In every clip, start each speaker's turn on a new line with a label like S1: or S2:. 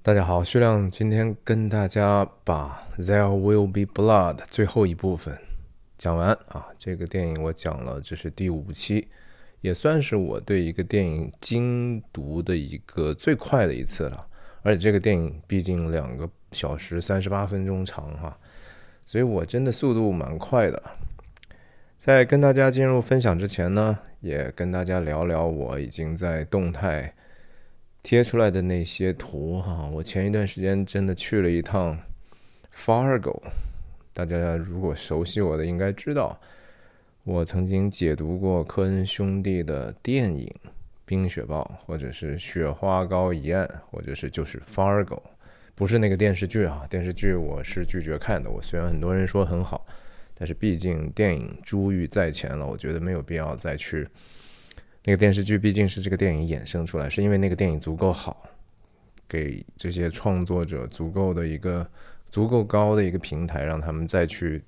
S1: 大家好，徐亮今天跟大家把《There Will Be Blood》最后一部分讲完啊。这个电影我讲了，这是第五期，也算是我对一个电影精读的一个最快的一次了。而且这个电影毕竟两个小时三十八分钟长哈，所以我真的速度蛮快的。在跟大家进入分享之前呢，也跟大家聊聊我已经在动态。贴出来的那些图哈，我前一段时间真的去了一趟 Fargo，大家如果熟悉我的应该知道，我曾经解读过科恩兄弟的电影《冰雪暴》，或者是《雪花膏一案》，或者是就是 Fargo，不是那个电视剧啊，电视剧我是拒绝看的。我虽然很多人说很好，但是毕竟电影珠玉在前了，我觉得没有必要再去。那个电视剧毕竟是这个电影衍生出来，是因为那个电影足够好，给这些创作者足够的一个足够高的一个平台，让他们再去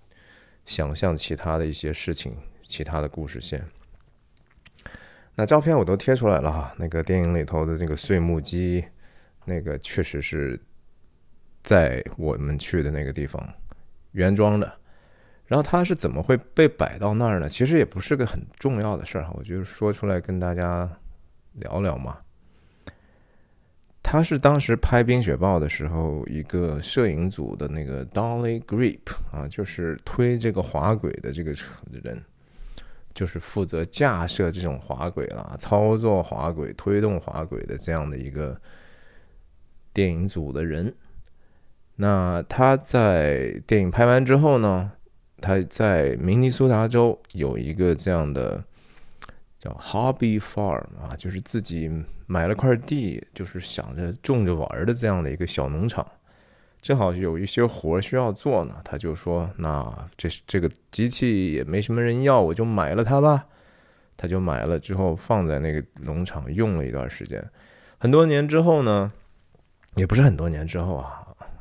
S1: 想象其他的一些事情、其他的故事线。那照片我都贴出来了哈，那个电影里头的这个碎木机，那个确实是在我们去的那个地方原装的。然后他是怎么会被摆到那儿呢？其实也不是个很重要的事儿哈，我就是说出来跟大家聊聊嘛。他是当时拍《冰雪暴》的时候，一个摄影组的那个 Dolly Grip 啊，就是推这个滑轨的这个人，就是负责架设这种滑轨啦、操作滑轨、推动滑轨的这样的一个电影组的人。那他在电影拍完之后呢？他在明尼苏达州有一个这样的叫 Hobby Farm 啊，就是自己买了块地，就是想着种着玩的这样的一个小农场。正好有一些活需要做呢，他就说：“那这这个机器也没什么人要，我就买了它吧。”他就买了之后放在那个农场用了一段时间。很多年之后呢，也不是很多年之后啊。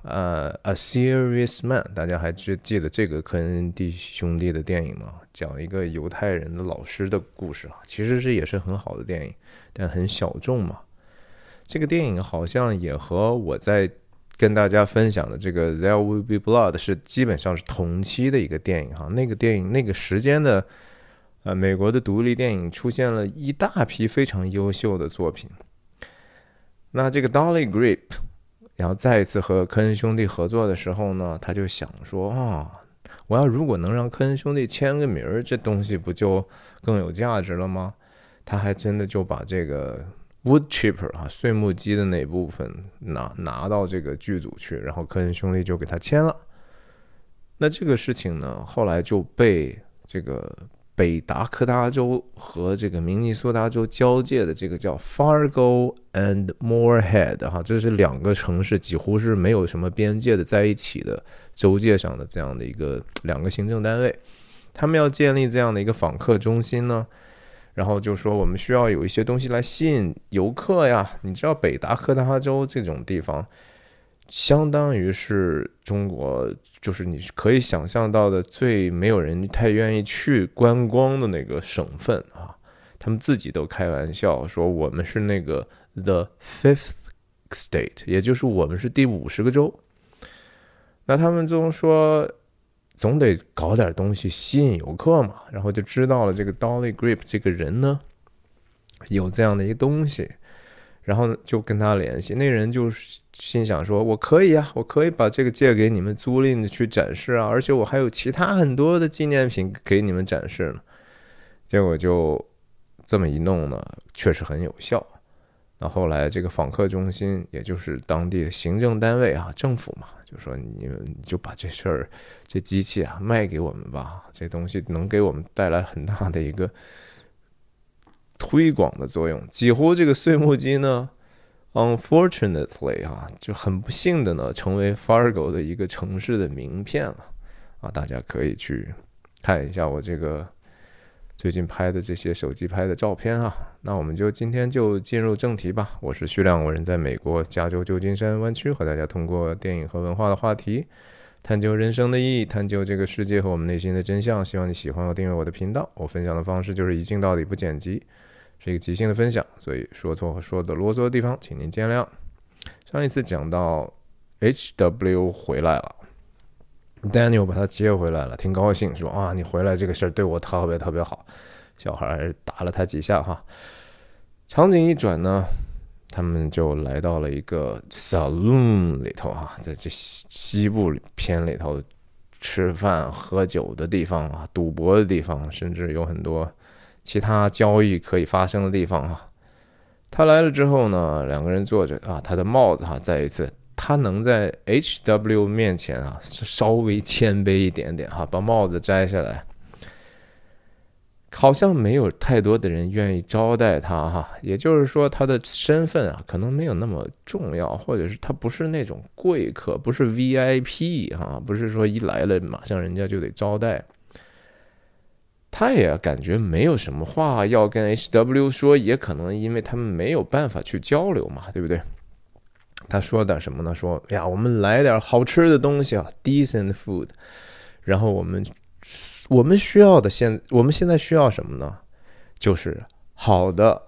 S1: 呃，A Serious Man，大家还记记得这个科恩弟兄弟的电影吗？讲一个犹太人的老师的故事啊，其实是也是很好的电影，但很小众嘛。这个电影好像也和我在跟大家分享的这个 There Will Be Blood 是基本上是同期的一个电影哈。那个电影那个时间的，呃，美国的独立电影出现了一大批非常优秀的作品。那这个 Dolly Grip。然后再一次和科恩兄弟合作的时候呢，他就想说啊，我要如果能让科恩兄弟签个名儿，这东西不就更有价值了吗？他还真的就把这个 wood chipper 啊碎木机的那部分拿拿到这个剧组去，然后科恩兄弟就给他签了。那这个事情呢，后来就被这个。北达科他州和这个明尼苏达州交界的这个叫 Fargo and Moorhead 哈，这是两个城市几乎是没有什么边界的在一起的州界上的这样的一个两个行政单位，他们要建立这样的一个访客中心呢，然后就说我们需要有一些东西来吸引游客呀，你知道北达科他州这种地方。相当于是中国，就是你可以想象到的最没有人太愿意去观光的那个省份啊。他们自己都开玩笑说，我们是那个 the fifth state，也就是我们是第五十个州。那他们就说，总得搞点东西吸引游客嘛。然后就知道了这个 Dolly Grip 这个人呢，有这样的一个东西。然后就跟他联系，那人就心想说：“我可以啊，我可以把这个借给你们租赁去展示啊，而且我还有其他很多的纪念品给你们展示呢。”结果就这么一弄呢，确实很有效。那后来这个访客中心，也就是当地的行政单位啊，政府嘛，就说你们就把这事儿，这机器啊卖给我们吧，这东西能给我们带来很大的一个。推广的作用，几乎这个碎木机呢，unfortunately 啊，就很不幸的呢，成为 Fargo 的一个城市的名片了啊！大家可以去看一下我这个最近拍的这些手机拍的照片啊。那我们就今天就进入正题吧。我是徐亮，我人在美国加州旧金山湾区，和大家通过电影和文化的话题，探究人生的意义，探究这个世界和我们内心的真相。希望你喜欢和订阅我的频道。我分享的方式就是一镜到底，不剪辑。是一个即兴的分享，所以说错和说的啰嗦的地方，请您见谅。上一次讲到 H.W 回来了，Daniel 把他接回来了，挺高兴，说啊，你回来这个事儿对我特别特别好。小孩打了他几下哈。场景一转呢，他们就来到了一个 saloon 里头哈，在这西西部片里头吃饭喝酒的地方啊，赌博的地方，甚至有很多其他交易可以发生的地方哈。他来了之后呢，两个人坐着啊，他的帽子哈，再一次，他能在 H W 面前啊稍微谦卑一点点哈，把帽子摘下来，好像没有太多的人愿意招待他哈，也就是说他的身份啊可能没有那么重要，或者是他不是那种贵客，不是 V I P 哈，不是说一来了马上人家就得招待。他也感觉没有什么话要跟 H W 说，也可能因为他们没有办法去交流嘛，对不对？他说的什么呢？说呀，我们来点好吃的东西啊，decent food。然后我们我们需要的现我们现在需要什么呢？就是好的、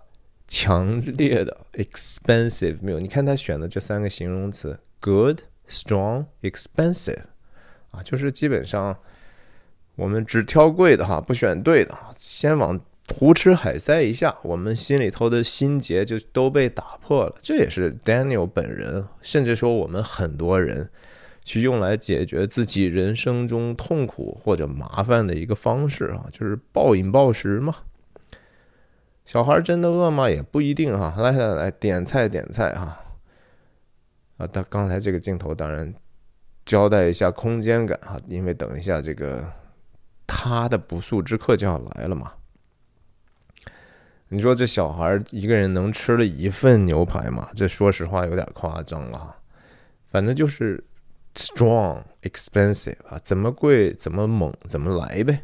S1: 强烈的 expensive meal。你看他选的这三个形容词：good、strong、expensive，啊，就是基本上。我们只挑贵的哈，不选对的，先往胡吃海塞一下，我们心里头的心结就都被打破了。这也是 Daniel 本人，甚至说我们很多人去用来解决自己人生中痛苦或者麻烦的一个方式啊，就是暴饮暴食嘛。小孩真的饿吗？也不一定哈。来来来，点菜点菜哈。啊，他刚才这个镜头当然交代一下空间感哈，因为等一下这个。他的不速之客就要来了嘛？你说这小孩一个人能吃了一份牛排吗？这说实话有点夸张了哈。反正就是 strong expensive 啊，怎么贵怎么猛怎么来呗。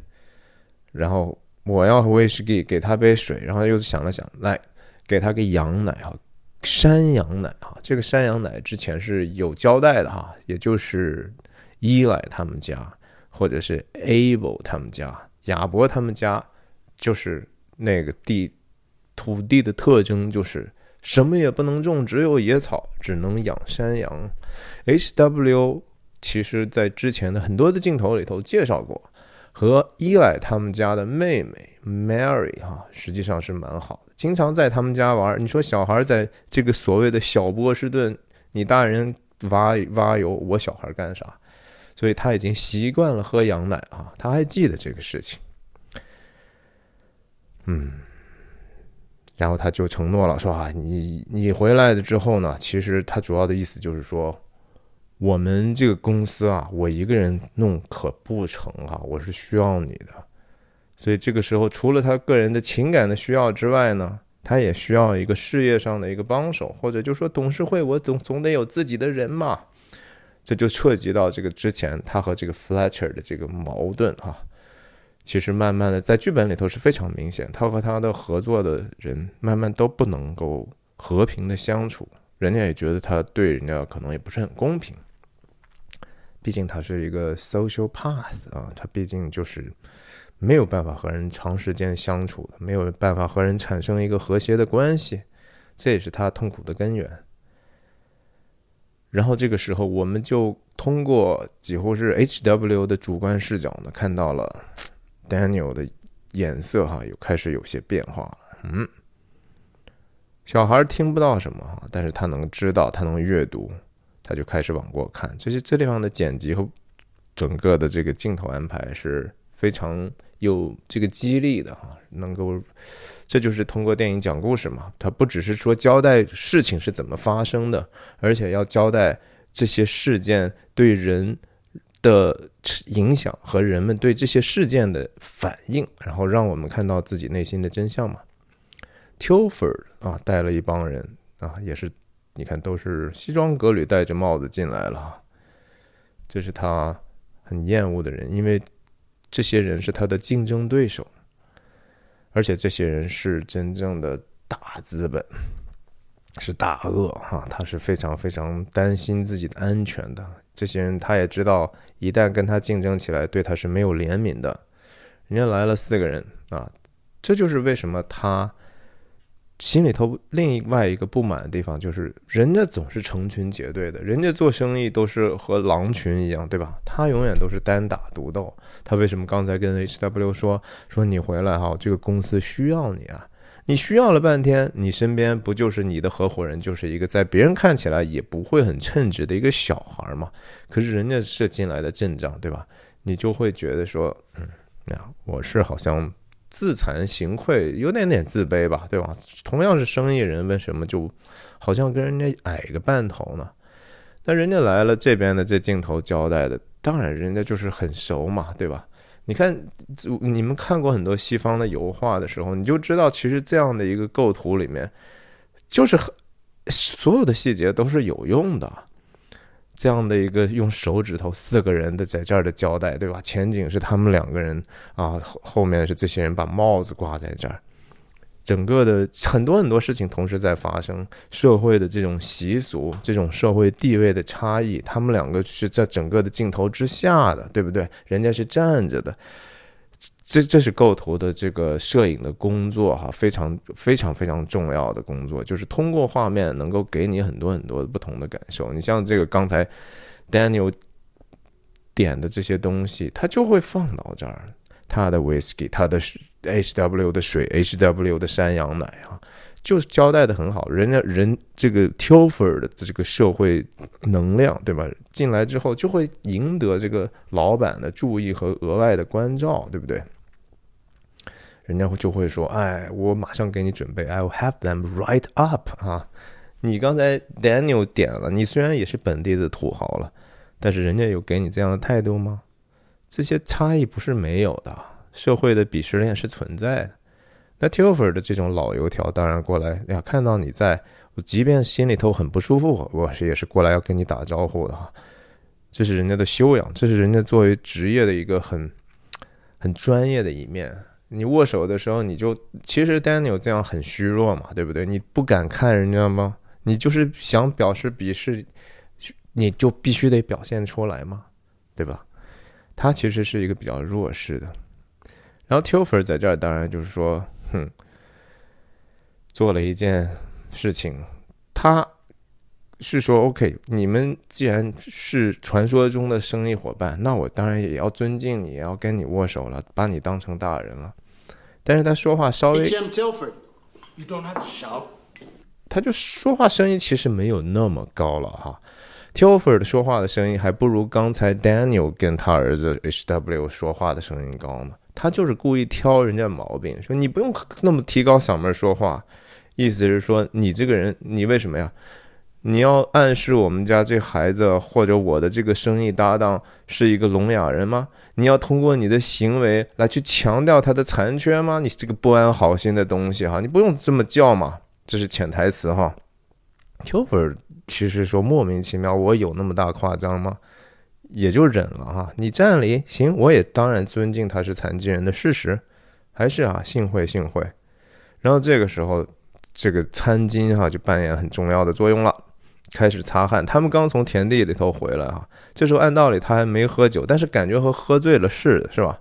S1: 然后我要威士忌，给他杯水，然后又想了想，来给他个羊奶啊，山羊奶啊。这个山羊奶之前是有交代的哈，也就是依赖他们家。或者是 Able 他们家，亚伯他们家，就是那个地土地的特征，就是什么也不能种，只有野草，只能养山羊。H.W. 其实在之前的很多的镜头里头介绍过，和伊莱他们家的妹妹 Mary 哈，实际上是蛮好的，经常在他们家玩。你说小孩在这个所谓的小波士顿，你大人挖挖油，我小孩干啥？所以他已经习惯了喝羊奶啊，他还记得这个事情，嗯，然后他就承诺了，说啊，你你回来了之后呢，其实他主要的意思就是说，我们这个公司啊，我一个人弄可不成啊，我是需要你的，所以这个时候除了他个人的情感的需要之外呢，他也需要一个事业上的一个帮手，或者就说董事会，我总总得有自己的人嘛。这就涉及到这个之前他和这个 Fletcher 的这个矛盾哈，其实慢慢的在剧本里头是非常明显，他和他的合作的人慢慢都不能够和平的相处，人家也觉得他对人家可能也不是很公平，毕竟他是一个 social path 啊，他毕竟就是没有办法和人长时间相处的，没有办法和人产生一个和谐的关系，这也是他痛苦的根源。然后这个时候，我们就通过几乎是 H W 的主观视角呢，看到了 Daniel 的眼色哈，有开始有些变化了。嗯，小孩听不到什么哈，但是他能知道，他能阅读，他就开始往过看。这些这地方的剪辑和整个的这个镜头安排是非常有这个激励的哈，能够。这就是通过电影讲故事嘛，它不只是说交代事情是怎么发生的，而且要交代这些事件对人的影响和人们对这些事件的反应，然后让我们看到自己内心的真相嘛。Tilford 啊，带了一帮人啊，也是你看都是西装革履，戴着帽子进来了，这是他很厌恶的人，因为这些人是他的竞争对手。而且这些人是真正的大资本，是大鳄哈，他是非常非常担心自己的安全的。这些人他也知道，一旦跟他竞争起来，对他是没有怜悯的。人家来了四个人啊，这就是为什么他心里头另外一个不满的地方就是，人家总是成群结队的，人家做生意都是和狼群一样，对吧？他永远都是单打独斗。他为什么刚才跟 H W 说说你回来哈，这个公司需要你啊？你需要了半天，你身边不就是你的合伙人，就是一个在别人看起来也不会很称职的一个小孩嘛？可是人家是进来的阵仗，对吧？你就会觉得说，嗯，呀，我是好像。自惭形秽，有点点自卑吧，对吧？同样是生意人，为什么就好像跟人家矮个半头呢？那人家来了，这边的这镜头交代的，当然人家就是很熟嘛，对吧？你看，你们看过很多西方的油画的时候，你就知道，其实这样的一个构图里面，就是很所有的细节都是有用的。这样的一个用手指头四个人的在这儿的交代，对吧？前景是他们两个人啊，后后面是这些人把帽子挂在这儿，整个的很多很多事情同时在发生，社会的这种习俗、这种社会地位的差异，他们两个是在整个的镜头之下的，对不对？人家是站着的。这这是构图的这个摄影的工作哈，非常非常非常重要的工作，就是通过画面能够给你很多很多不同的感受。你像这个刚才 Daniel 点的这些东西，它就会放到这儿，他的 whisky，他的 HW 的水，HW 的山羊奶啊。就是交代的很好，人家人这个 Tilford 的这个社会能量，对吧？进来之后就会赢得这个老板的注意和额外的关照，对不对？人家就会说：“哎，我马上给你准备，I'll have them right up 啊！你刚才 Daniel 点了，你虽然也是本地的土豪了，但是人家有给你这样的态度吗？这些差异不是没有的，社会的鄙视链是存在的。”那 Tilford 的这种老油条当然过来呀，看到你在，我即便心里头很不舒服，我是也是过来要跟你打招呼的哈。这是人家的修养，这是人家作为职业的一个很很专业的一面。你握手的时候，你就其实 Daniel 这样很虚弱嘛，对不对？你不敢看人家吗？你就是想表示鄙视，你就必须得表现出来嘛，对吧？他其实是一个比较弱势的。然后 Tilford 在这儿当然就是说。哼，做了一件事情，他是说：“OK，你们既然是传说中的生意伙伴，那我当然也要尊敬你，也要跟你握手了，把你当成大人了。”但是他说话稍微，他就说话声音其实没有那么高了哈。Tilford 说话的声音还不如刚才 Daniel 跟他儿子 HW 说话的声音高呢。他就是故意挑人家毛病，说你不用那么提高嗓门说话，意思是说你这个人，你为什么呀？你要暗示我们家这孩子或者我的这个生意搭档是一个聋哑人吗？你要通过你的行为来去强调他的残缺吗？你这个不安好心的东西哈，你不用这么叫嘛，这是潜台词哈。t i f e r 其实说莫名其妙，我有那么大夸张吗？也就忍了哈，你站里行，我也当然尊敬他是残疾人的事实，还是啊，幸会幸会。然后这个时候，这个餐巾哈就扮演很重要的作用了，开始擦汗。他们刚从田地里头回来哈，这时候按道理他还没喝酒，但是感觉和喝醉了似的，是吧？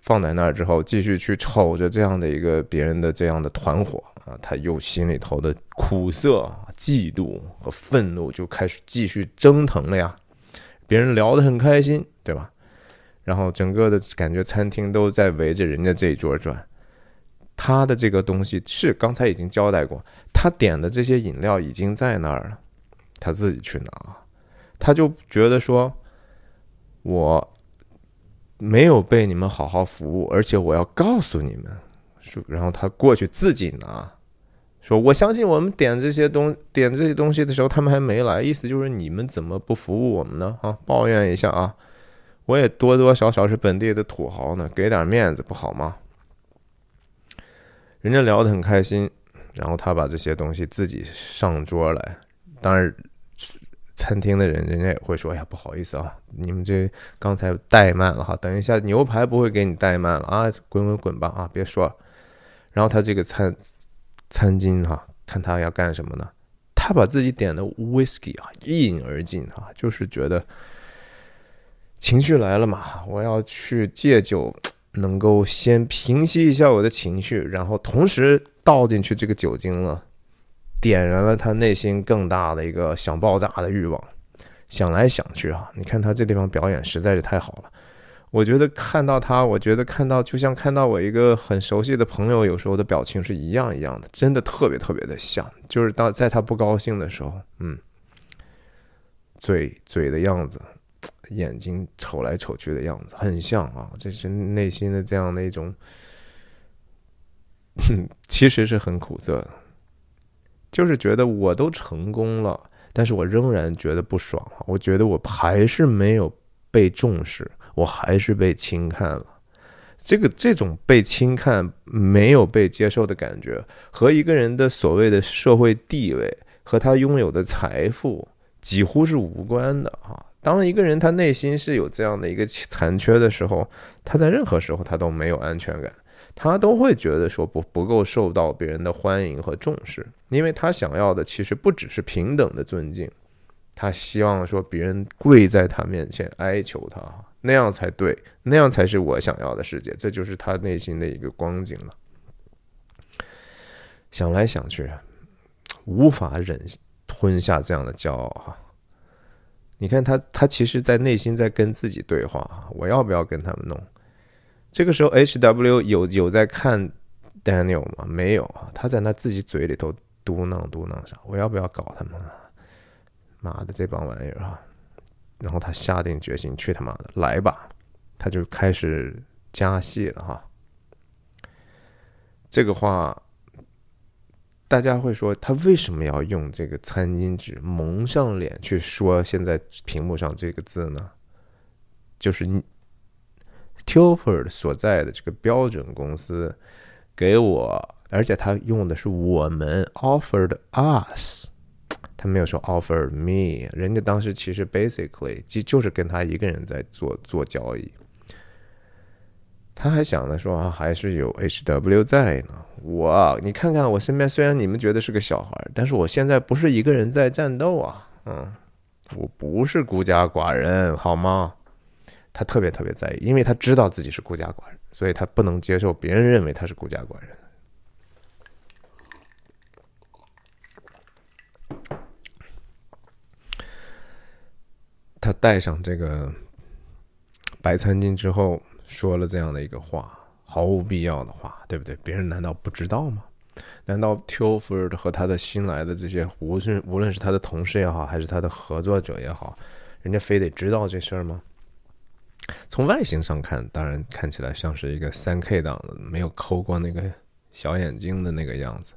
S1: 放在那儿之后，继续去瞅着这样的一个别人的这样的团伙啊，他又心里头的苦涩。嫉妒和愤怒就开始继续蒸腾了呀，别人聊得很开心，对吧？然后整个的感觉餐厅都在围着人家这一桌转，他的这个东西是刚才已经交代过，他点的这些饮料已经在那儿了，他自己去拿，他就觉得说，我没有被你们好好服务，而且我要告诉你们，然后他过去自己拿。说我相信我们点这些东点这些东西的时候，他们还没来，意思就是你们怎么不服务我们呢？啊，抱怨一下啊，我也多多少少是本地的土豪呢，给点面子不好吗？人家聊得很开心，然后他把这些东西自己上桌来，当然餐厅的人人家也会说，哎呀，不好意思啊，你们这刚才怠慢了哈，等一下牛排不会给你怠慢了啊，滚滚滚吧啊，别说了，然后他这个餐。餐巾哈，看他要干什么呢？他把自己点的 whisky 啊一饮而尽哈，就是觉得情绪来了嘛，我要去借酒，能够先平息一下我的情绪，然后同时倒进去这个酒精了，点燃了他内心更大的一个想爆炸的欲望。想来想去啊，你看他这地方表演实在是太好了。我觉得看到他，我觉得看到就像看到我一个很熟悉的朋友，有时候的表情是一样一样的，真的特别特别的像。就是当在他不高兴的时候，嗯，嘴嘴的样子，眼睛瞅来瞅去的样子，很像啊。这是内心的这样的一种，其实是很苦涩的，就是觉得我都成功了。但是我仍然觉得不爽！我觉得我还是没有被重视，我还是被轻看了。这个这种被轻看、没有被接受的感觉，和一个人的所谓的社会地位和他拥有的财富几乎是无关的啊！当一个人他内心是有这样的一个残缺的时候，他在任何时候他都没有安全感。他都会觉得说不不够受到别人的欢迎和重视，因为他想要的其实不只是平等的尊敬，他希望说别人跪在他面前哀求他，那样才对，那样才是我想要的世界，这就是他内心的一个光景了。想来想去，无法忍吞下这样的骄傲哈。你看他，他其实在内心在跟自己对话哈，我要不要跟他们弄？这个时候，H W 有有在看 Daniel 吗？没有啊，他在那自己嘴里头嘟囔嘟囔啥？我要不要搞他们？妈的，这帮玩意儿啊！然后他下定决心，去他妈的，来吧！他就开始加戏了哈。这个话，大家会说他为什么要用这个餐巾纸蒙上脸去说现在屏幕上这个字呢？就是你。Tilford 所在的这个标准公司给我，而且他用的是我们 offered us，他没有说 offer me。人家当时其实 basically 就就是跟他一个人在做做交易。他还想着说啊，还是有 HW 在呢。我你看看我身边，虽然你们觉得是个小孩，但是我现在不是一个人在战斗啊，嗯，我不是孤家寡人，好吗？他特别特别在意，因为他知道自己是孤家寡人，所以他不能接受别人认为他是孤家寡人。他戴上这个白餐巾之后，说了这样的一个话，毫无必要的话，对不对？别人难道不知道吗？难道 Tilford 和他的新来的这些，无论无论是他的同事也好，还是他的合作者也好，人家非得知道这事儿吗？从外形上看，当然看起来像是一个三 K 档的，没有抠过那个小眼睛的那个样子。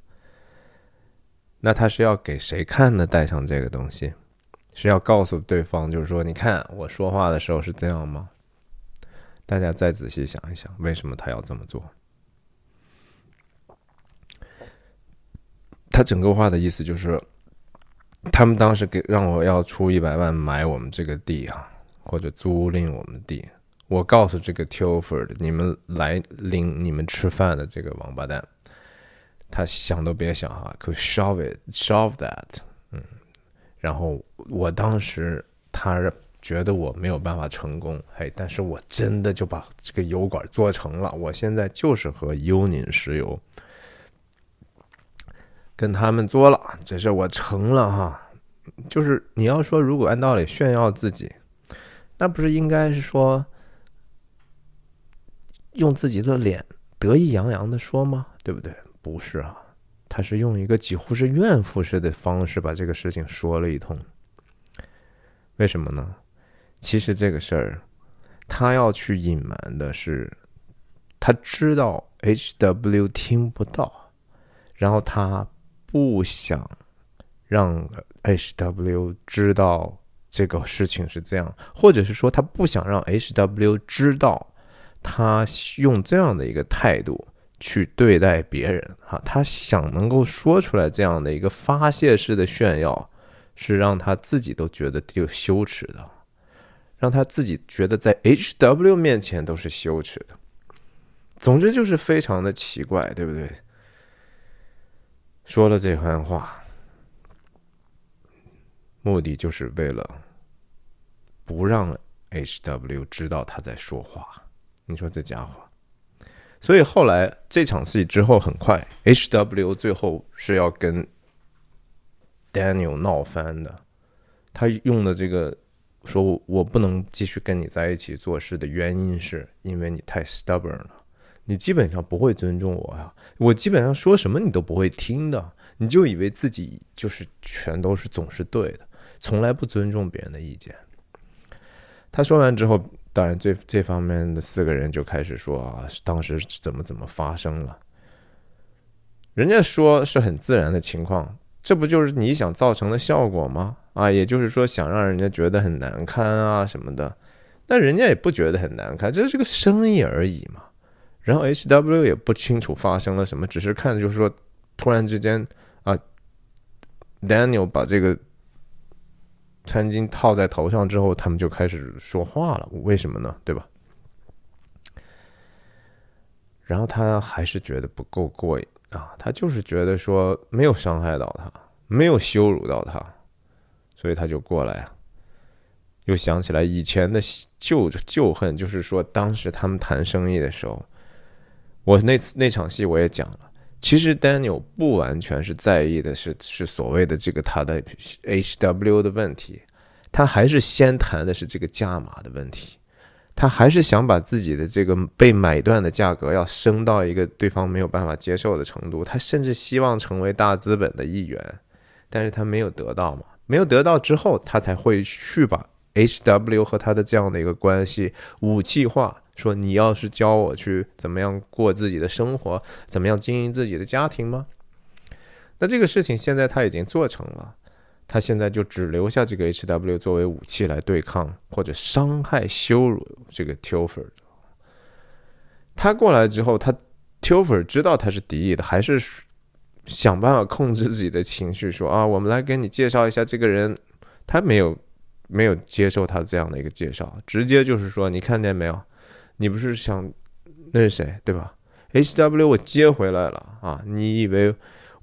S1: 那他是要给谁看呢？戴上这个东西，是要告诉对方，就是说，你看我说话的时候是这样吗？大家再仔细想一想，为什么他要这么做？他整个话的意思就是，他们当时给让我要出一百万买我们这个地啊。或者租赁我们的地，我告诉这个 Tilford，你们来领你们吃饭的这个王八蛋，他想都别想哈，可 shove it，shove that，然后我当时他觉得我没有办法成功，嘿，但是我真的就把这个油管做成了，我现在就是和优尼石油跟他们做了，这事我成了哈，就是你要说如果按道理炫耀自己。那不是应该是说用自己的脸得意洋洋的说吗？对不对？不是啊，他是用一个几乎是怨妇式的方式把这个事情说了一通。为什么呢？其实这个事儿他要去隐瞒的是，他知道 H.W 听不到，然后他不想让 H.W 知道。这个事情是这样，或者是说他不想让 H.W 知道，他用这样的一个态度去对待别人，哈，他想能够说出来这样的一个发泄式的炫耀，是让他自己都觉得就羞耻的，让他自己觉得在 H.W 面前都是羞耻的。总之就是非常的奇怪，对不对？说了这番话。目的就是为了不让 H.W 知道他在说话。你说这家伙所以后来这场戏之后，很快 H.W 最后是要跟 Daniel 闹翻的。他用的这个说我不能继续跟你在一起做事的原因，是因为你太 stubborn 了，你基本上不会尊重我呀，我基本上说什么你都不会听的，你就以为自己就是全都是总是对的，从来不尊重别人的意见。他说完之后。当然，这这方面的四个人就开始说啊，当时怎么怎么发生了。人家说是很自然的情况，这不就是你想造成的效果吗？啊，也就是说想让人家觉得很难堪啊什么的，那人家也不觉得很难堪，这是个生意而已嘛。然后 H W 也不清楚发生了什么，只是看就是说，突然之间啊，Daniel 把这个。餐巾套在头上之后，他们就开始说话了。为什么呢？对吧？然后他还是觉得不够过瘾啊，他就是觉得说没有伤害到他，没有羞辱到他，所以他就过来啊。又想起来以前的旧旧恨，就是说当时他们谈生意的时候，我那次那场戏我也讲了。其实 Daniel 不完全是在意的是是所谓的这个他的 HW 的问题，他还是先谈的是这个价码的问题，他还是想把自己的这个被买断的价格要升到一个对方没有办法接受的程度，他甚至希望成为大资本的一员，但是他没有得到嘛，没有得到之后，他才会去把 HW 和他的这样的一个关系武器化。说你要是教我去怎么样过自己的生活，怎么样经营自己的家庭吗？那这个事情现在他已经做成了，他现在就只留下这个 H W 作为武器来对抗或者伤害、羞辱这个 Tilford。他过来之后，他 Tilford 知道他是敌意的，还是想办法控制自己的情绪，说啊，我们来给你介绍一下这个人。他没有没有接受他这样的一个介绍，直接就是说，你看见没有？你不是想那是谁对吧？H W 我接回来了啊！你以为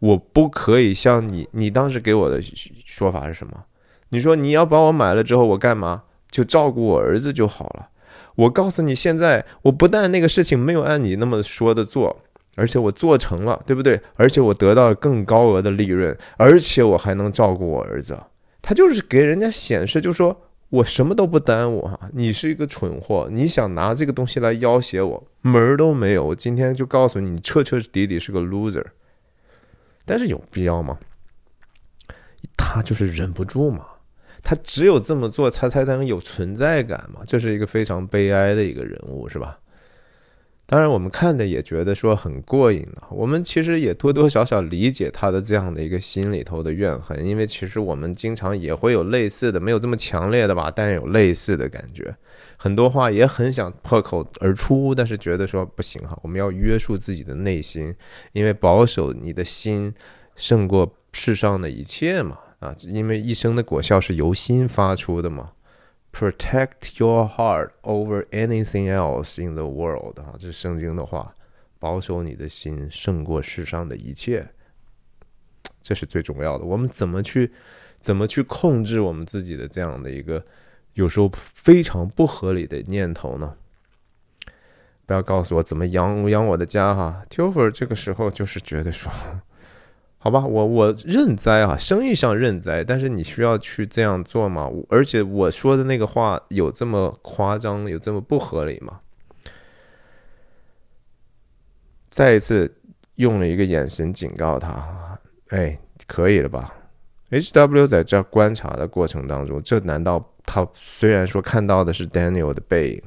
S1: 我不可以像你？你当时给我的说法是什么？你说你要把我买了之后，我干嘛？就照顾我儿子就好了。我告诉你，现在我不但那个事情没有按你那么说的做，而且我做成了，对不对？而且我得到更高额的利润，而且我还能照顾我儿子。他就是给人家显示，就说。我什么都不耽误哈，你是一个蠢货，你想拿这个东西来要挟我，门儿都没有。我今天就告诉你，你彻彻底底是个 loser。但是有必要吗？他就是忍不住嘛，他只有这么做，他才能有存在感嘛。这是一个非常悲哀的一个人物，是吧？当然，我们看的也觉得说很过瘾了。我们其实也多多少少理解他的这样的一个心里头的怨恨，因为其实我们经常也会有类似的，没有这么强烈的吧，但有类似的感觉。很多话也很想破口而出，但是觉得说不行哈，我们要约束自己的内心，因为保守你的心胜过世上的一切嘛。啊，因为一生的果效是由心发出的嘛。Protect your heart over anything else in the world 啊，这是圣经的话，保守你的心胜过世上的一切，这是最重要的。我们怎么去怎么去控制我们自己的这样的一个有时候非常不合理的念头呢？不要告诉我怎么养养我的家哈。t i f e r 这个时候就是觉得说。好吧，我我认栽啊，生意上认栽，但是你需要去这样做吗？而且我说的那个话有这么夸张，有这么不合理吗？再一次用了一个眼神警告他，哎，可以了吧？H W 在这观察的过程当中，这难道他虽然说看到的是 Daniel 的背影，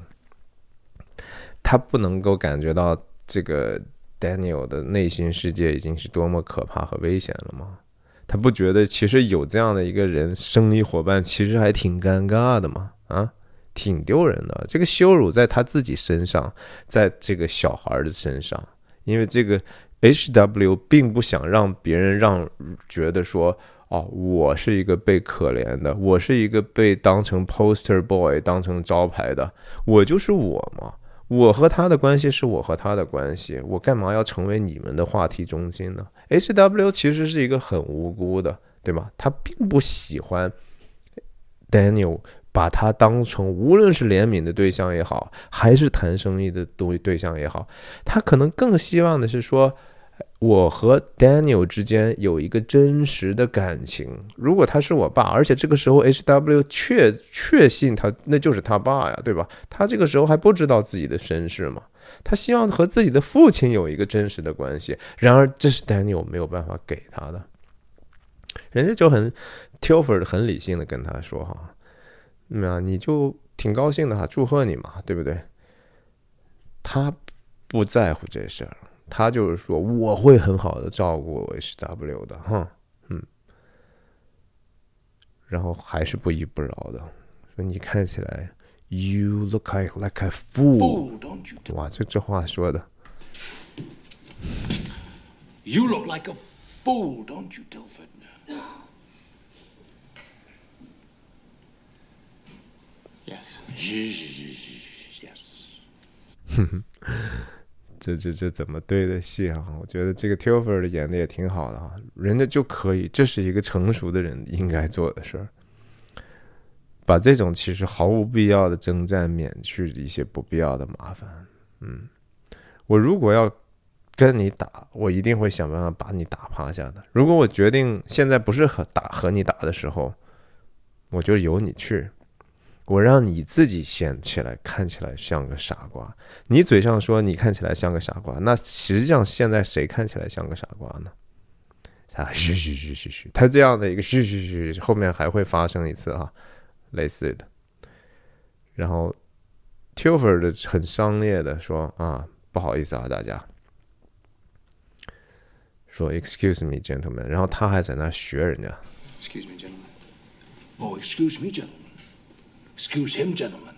S1: 他不能够感觉到这个？Daniel 的内心世界已经是多么可怕和危险了吗？他不觉得其实有这样的一个人，生意伙伴其实还挺尴尬的吗？啊，挺丢人的。这个羞辱在他自己身上，在这个小孩的身上，因为这个 HW 并不想让别人让觉得说，哦，我是一个被可怜的，我是一个被当成 poster boy 当成招牌的，我就是我嘛。我和他的关系是我和他的关系，我干嘛要成为你们的话题中心呢？H W 其实是一个很无辜的，对吗？他并不喜欢 Daniel 把他当成无论是怜悯的对象也好，还是谈生意的对对象也好，他可能更希望的是说，我和 Daniel 之间有一个真实的感情。如果他是我爸，而且这个时候 H.W. 确确信他那就是他爸呀，对吧？他这个时候还不知道自己的身世嘛，他希望和自己的父亲有一个真实的关系。然而，这是 Daniel 没有办法给他的。人家就很 Tilford 很理性的跟他说：“哈。”那你就挺高兴的哈，祝贺你嘛，对不对？他不在乎这事儿，他就是说我会很好的照顾 H.W. 的哈，嗯，然后还是不依不饶的说你看起来，You look like like a fool，哇，这这话说的
S2: ，You look like a fool, don't you, Dilford？Yes. Yes.
S1: 这这这怎么对的戏啊？我觉得这个 Tilford 演的也挺好的啊，人家就可以，这是一个成熟的人应该做的事儿，把这种其实毫无必要的征战免去一些不必要的麻烦。嗯，我如果要跟你打，我一定会想办法把你打趴下的。如果我决定现在不是和打和你打的时候，我就由你去。我让你自己显起来，看起来像个傻瓜。你嘴上说你看起来像个傻瓜，那实际上现在谁看起来像个傻瓜呢？他，嘘嘘嘘嘘嘘，他这样的一个嘘嘘嘘，后面还会发生一次啊，类似的。然后 Tilford 很商业的说啊，不好意思啊，大家，说 Excuse me, gentlemen。然后他还在那学人家
S2: ，Excuse me, gentlemen。Oh, excuse me, gentlemen。Excuse him, gentlemen。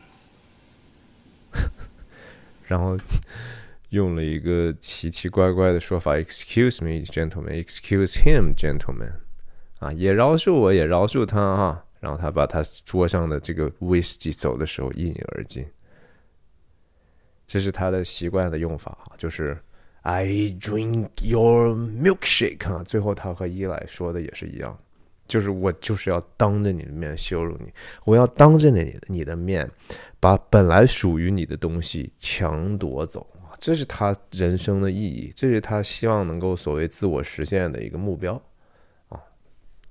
S1: 然后用了一个奇奇怪怪的说法：“Excuse me, gentlemen. Excuse him, gentlemen。”啊，也饶恕我，也饶恕他哈。然后他把他桌上的这个威士忌走的时候一饮而尽。这是他的习惯的用法哈，就是 “I drink your milkshake” 啊。最后他和伊莱说的也是一样。就是我就是要当着你的面羞辱你，我要当着你你的面，把本来属于你的东西抢夺走这是他人生的意义，这是他希望能够所谓自我实现的一个目标啊，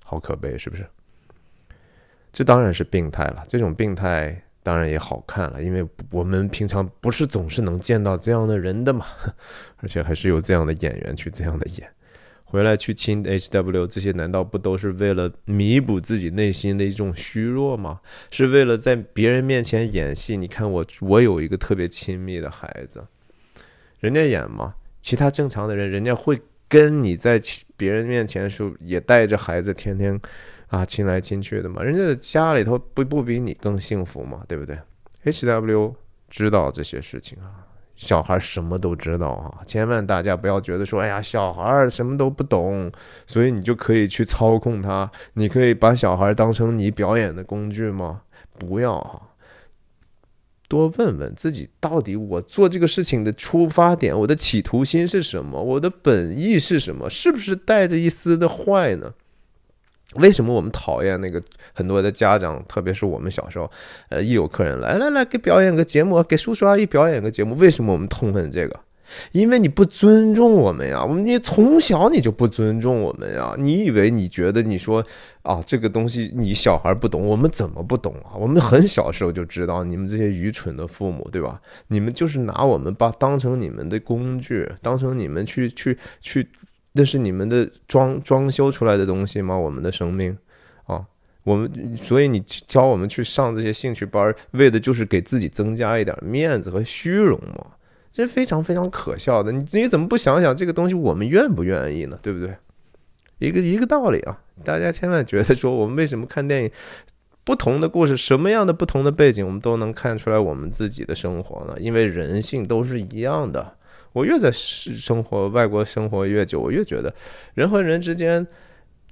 S1: 好可悲是不是？这当然是病态了，这种病态当然也好看了，因为我们平常不是总是能见到这样的人的嘛，而且还是有这样的演员去这样的演。回来去亲 H.W. 这些难道不都是为了弥补自己内心的一种虚弱吗？是为了在别人面前演戏？你看我，我有一个特别亲密的孩子，人家演吗？其他正常的人，人家会跟你在别人面前时候也带着孩子，天天啊亲来亲去的吗？人家的家里头不不比你更幸福吗？对不对？H.W. 知道这些事情啊。小孩什么都知道啊！千万大家不要觉得说，哎呀，小孩什么都不懂，所以你就可以去操控他。你可以把小孩当成你表演的工具吗？不要哈！多问问自己，到底我做这个事情的出发点，我的企图心是什么？我的本意是什么？是不是带着一丝的坏呢？为什么我们讨厌那个很多的家长，特别是我们小时候，呃，一有客人来来来给表演个节目，给叔叔阿姨表演个节目，为什么我们痛恨这个？因为你不尊重我们呀，我们你从小你就不尊重我们呀，你以为你觉得你说啊这个东西你小孩不懂，我们怎么不懂啊？我们很小时候就知道，你们这些愚蠢的父母，对吧？你们就是拿我们把当成你们的工具，当成你们去去去。那是你们的装装修出来的东西吗？我们的生命，啊，我们所以你教我们去上这些兴趣班，为的就是给自己增加一点面子和虚荣嘛？这是非常非常可笑的。你你怎么不想想这个东西我们愿不愿意呢？对不对？一个一个道理啊！大家千万觉得说我们为什么看电影，不同的故事，什么样的不同的背景，我们都能看出来我们自己的生活呢？因为人性都是一样的。我越在生活外国生活越久，我越觉得人和人之间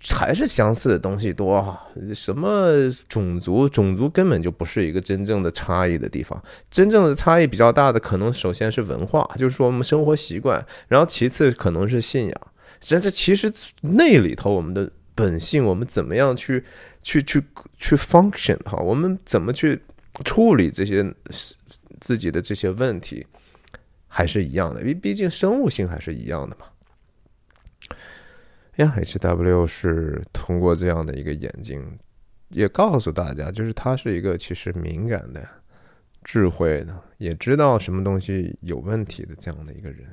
S1: 还是相似的东西多哈。什么种族，种族根本就不是一个真正的差异的地方。真正的差异比较大的，可能首先是文化，就是说我们生活习惯，然后其次可能是信仰。这这其实那里头我们的本性，我们怎么样去去去去 function 哈，我们怎么去处理这些自己的这些问题，还是一样的，因为毕竟生物性还是一样的嘛。呀，H W 是通过这样的一个眼睛，也告诉大家，就是他是一个其实敏感的、智慧的，也知道什么东西有问题的这样的一个人。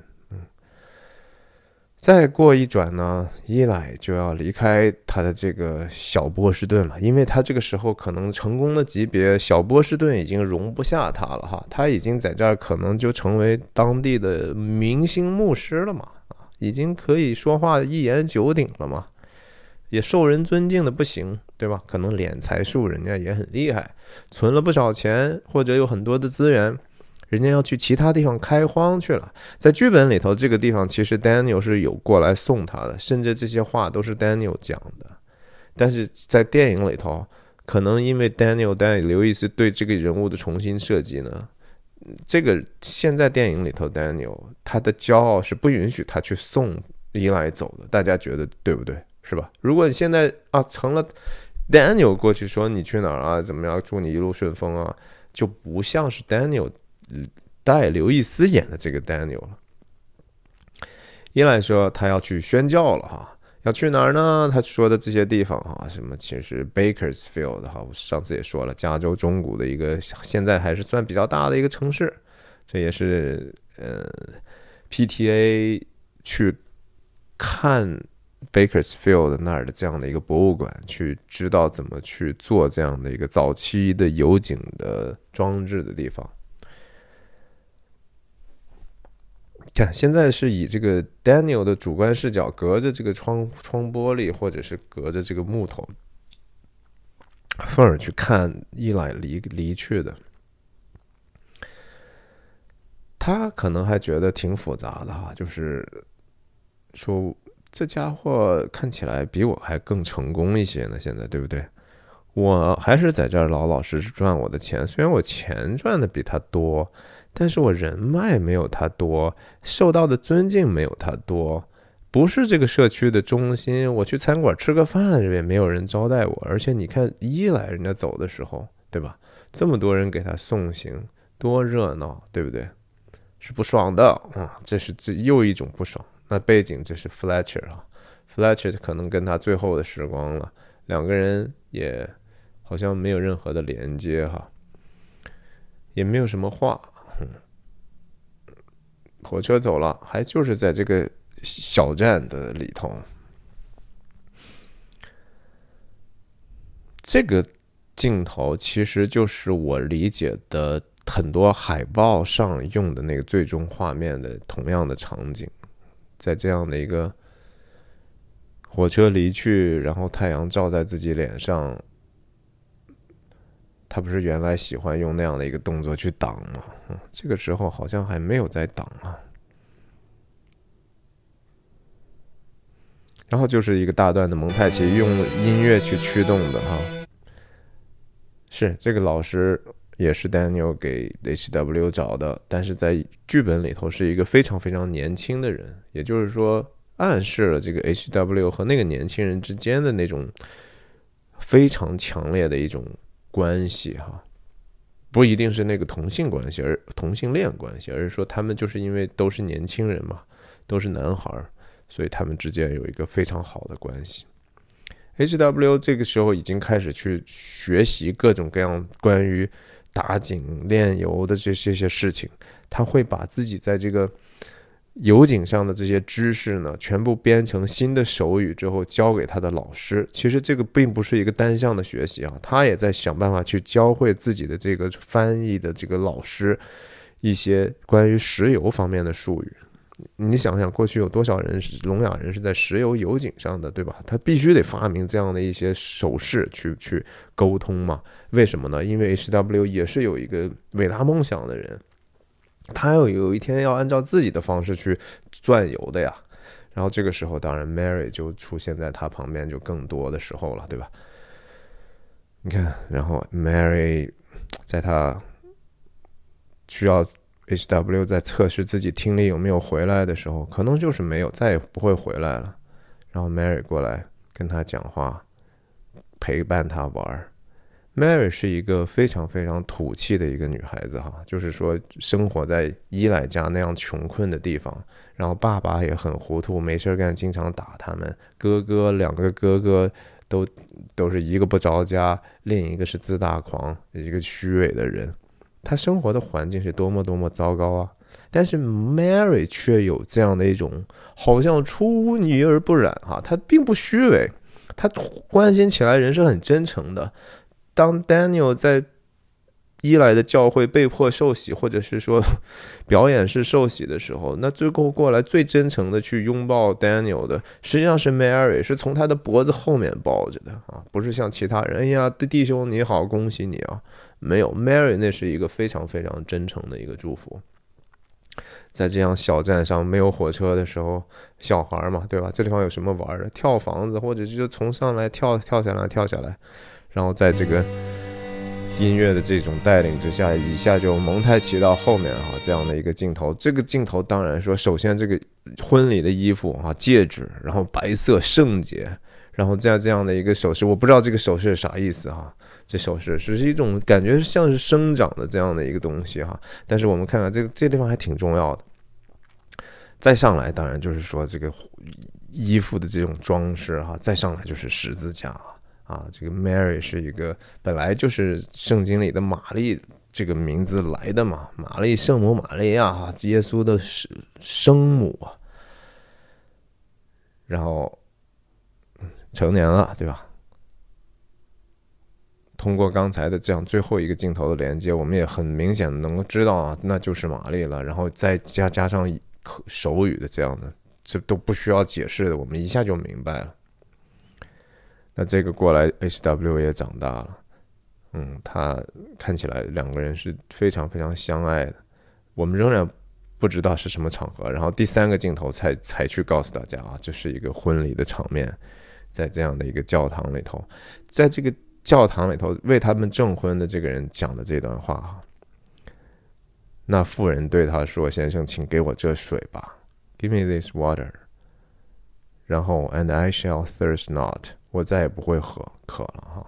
S1: 再过一转呢，伊莱就要离开他的这个小波士顿了，因为他这个时候可能成功的级别，小波士顿已经容不下他了哈，他已经在这儿可能就成为当地的明星牧师了嘛。已经可以说话一言九鼎了嘛，也受人尊敬的不行，对吧？可能敛财术人家也很厉害，存了不少钱或者有很多的资源，人家要去其他地方开荒去了。在剧本里头，这个地方其实 Daniel 是有过来送他的，甚至这些话都是 Daniel 讲的。但是在电影里头，可能因为 Daniel 带刘易斯对这个人物的重新设计呢。这个现在电影里头，Daniel 他的骄傲是不允许他去送伊莱走的，大家觉得对不对？是吧？如果你现在啊成了 Daniel 过去说你去哪儿啊，怎么样，祝你一路顺风啊，就不像是 Daniel 带刘易斯演的这个 Daniel 了。伊莱说他要去宣教了哈。要去哪儿呢？他说的这些地方哈，什么其实 Bakersfield 哈，我上次也说了，加州中谷的一个现在还是算比较大的一个城市，这也是呃 PTA 去看 Bakersfield 那儿的这样的一个博物馆，去知道怎么去做这样的一个早期的油井的装置的地方。看，现在是以这个 Daniel 的主观视角，隔着这个窗窗玻璃，或者是隔着这个木头缝儿去看伊莱离离去的。他可能还觉得挺复杂的哈，就是说这家伙看起来比我还更成功一些呢，现在对不对？我还是在这儿老老实实赚我的钱，虽然我钱赚的比他多。但是我人脉没有他多，受到的尊敬没有他多，不是这个社区的中心。我去餐馆吃个饭，也没有人招待我。而且你看，一来人家走的时候，对吧？这么多人给他送行，多热闹，对不对？是不爽的啊！这是这又一种不爽。那背景这是 Fletcher 啊，Fletcher 可能跟他最后的时光了，两个人也好像没有任何的连接哈，也没有什么话。火车走了，还就是在这个小站的里头。这个镜头其实就是我理解的很多海报上用的那个最终画面的同样的场景，在这样的一个火车离去，然后太阳照在自己脸上。他不是原来喜欢用那样的一个动作去挡吗？嗯，这个时候好像还没有在挡啊。然后就是一个大段的蒙太奇，用音乐去驱动的哈。是这个老师也是 Daniel 给 H.W 找的，但是在剧本里头是一个非常非常年轻的人，也就是说暗示了这个 H.W 和那个年轻人之间的那种非常强烈的一种。关系哈，不一定是那个同性关系，而同性恋关系，而是说他们就是因为都是年轻人嘛，都是男孩儿，所以他们之间有一个非常好的关系。H.W. 这个时候已经开始去学习各种各样关于打井炼油的这些些事情，他会把自己在这个。油井上的这些知识呢，全部编成新的手语之后，交给他的老师。其实这个并不是一个单向的学习啊，他也在想办法去教会自己的这个翻译的这个老师一些关于石油方面的术语。你想想，过去有多少人是聋哑人是在石油油井上的，对吧？他必须得发明这样的一些手势去去沟通嘛？为什么呢？因为 H.W. 也是有一个伟大梦想的人。他要有一天要按照自己的方式去转悠的呀，然后这个时候，当然 Mary 就出现在他旁边就更多的时候了，对吧？你看，然后 Mary 在他需要 HW 在测试自己听力有没有回来的时候，可能就是没有，再也不会回来了。然后 Mary 过来跟他讲话，陪伴他玩儿。Mary 是一个非常非常土气的一个女孩子哈，就是说生活在伊莱家那样穷困的地方，然后爸爸也很糊涂，没事干，经常打他们。哥哥两个哥哥都都是一个不着家，另一个是自大狂，一个虚伪的人。他生活的环境是多么多么糟糕啊！但是 Mary 却有这样的一种，好像出污泥而不染哈，她并不虚伪，她关心起来人是很真诚的。当 Daniel 在伊莱的教会被迫受洗，或者是说 表演是受洗的时候，那最后过来最真诚的去拥抱 Daniel 的，实际上是 Mary，是从他的脖子后面抱着的啊，不是像其他人，哎呀，弟兄你好，恭喜你啊，没有，Mary 那是一个非常非常真诚的一个祝福。在这样小站上没有火车的时候，小孩嘛，对吧？这地方有什么玩的？跳房子，或者就从上来跳跳下来，跳下来。然后在这个音乐的这种带领之下，一下就蒙太奇到后面哈，这样的一个镜头。这个镜头当然说，首先这个婚礼的衣服啊，戒指，然后白色圣洁，然后这样这样的一个首饰，我不知道这个首饰是啥意思哈。这首饰只是一种感觉，像是生长的这样的一个东西哈。但是我们看看这个这地方还挺重要的。再上来，当然就是说这个衣服的这种装饰哈。再上来就是十字架。啊，啊这个 Mary 是一个本来就是圣经里的玛丽这个名字来的嘛，玛丽圣母玛利亚，耶稣的生母。然后成年了，对吧？通过刚才的这样最后一个镜头的连接，我们也很明显能够知道啊，那就是玛丽了。然后再加加上手语的这样的，这都不需要解释的，我们一下就明白了。那这个过来，H.W. 也长大了，嗯，他看起来两个人是非常非常相爱的。我们仍然不知道是什么场合，然后第三个镜头才才去告诉大家啊，这是一个婚礼的场面，在这样的一个教堂里头，在这个教堂里头为他们证婚的这个人讲的这段话哈。那妇人对他说：“先生，请给我这水吧，Give me this water。”然后，And I shall thirst not。我再也不会喝渴了哈，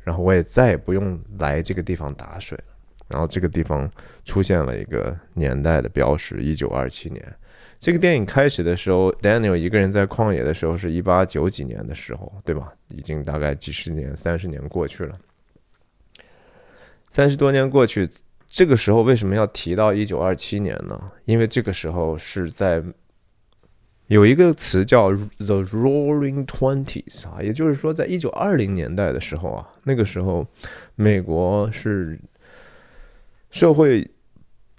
S1: 然后我也再也不用来这个地方打水了。然后这个地方出现了一个年代的标识，一九二七年。这个电影开始的时候，Daniel 一个人在旷野的时候是一八九几年的时候，对吧？已经大概几十年、三十年过去了。三十多年过去，这个时候为什么要提到一九二七年呢？因为这个时候是在。有一个词叫 “the Roaring Twenties” 啊，也就是说，在一九二零年代的时候啊，那个时候，美国是社会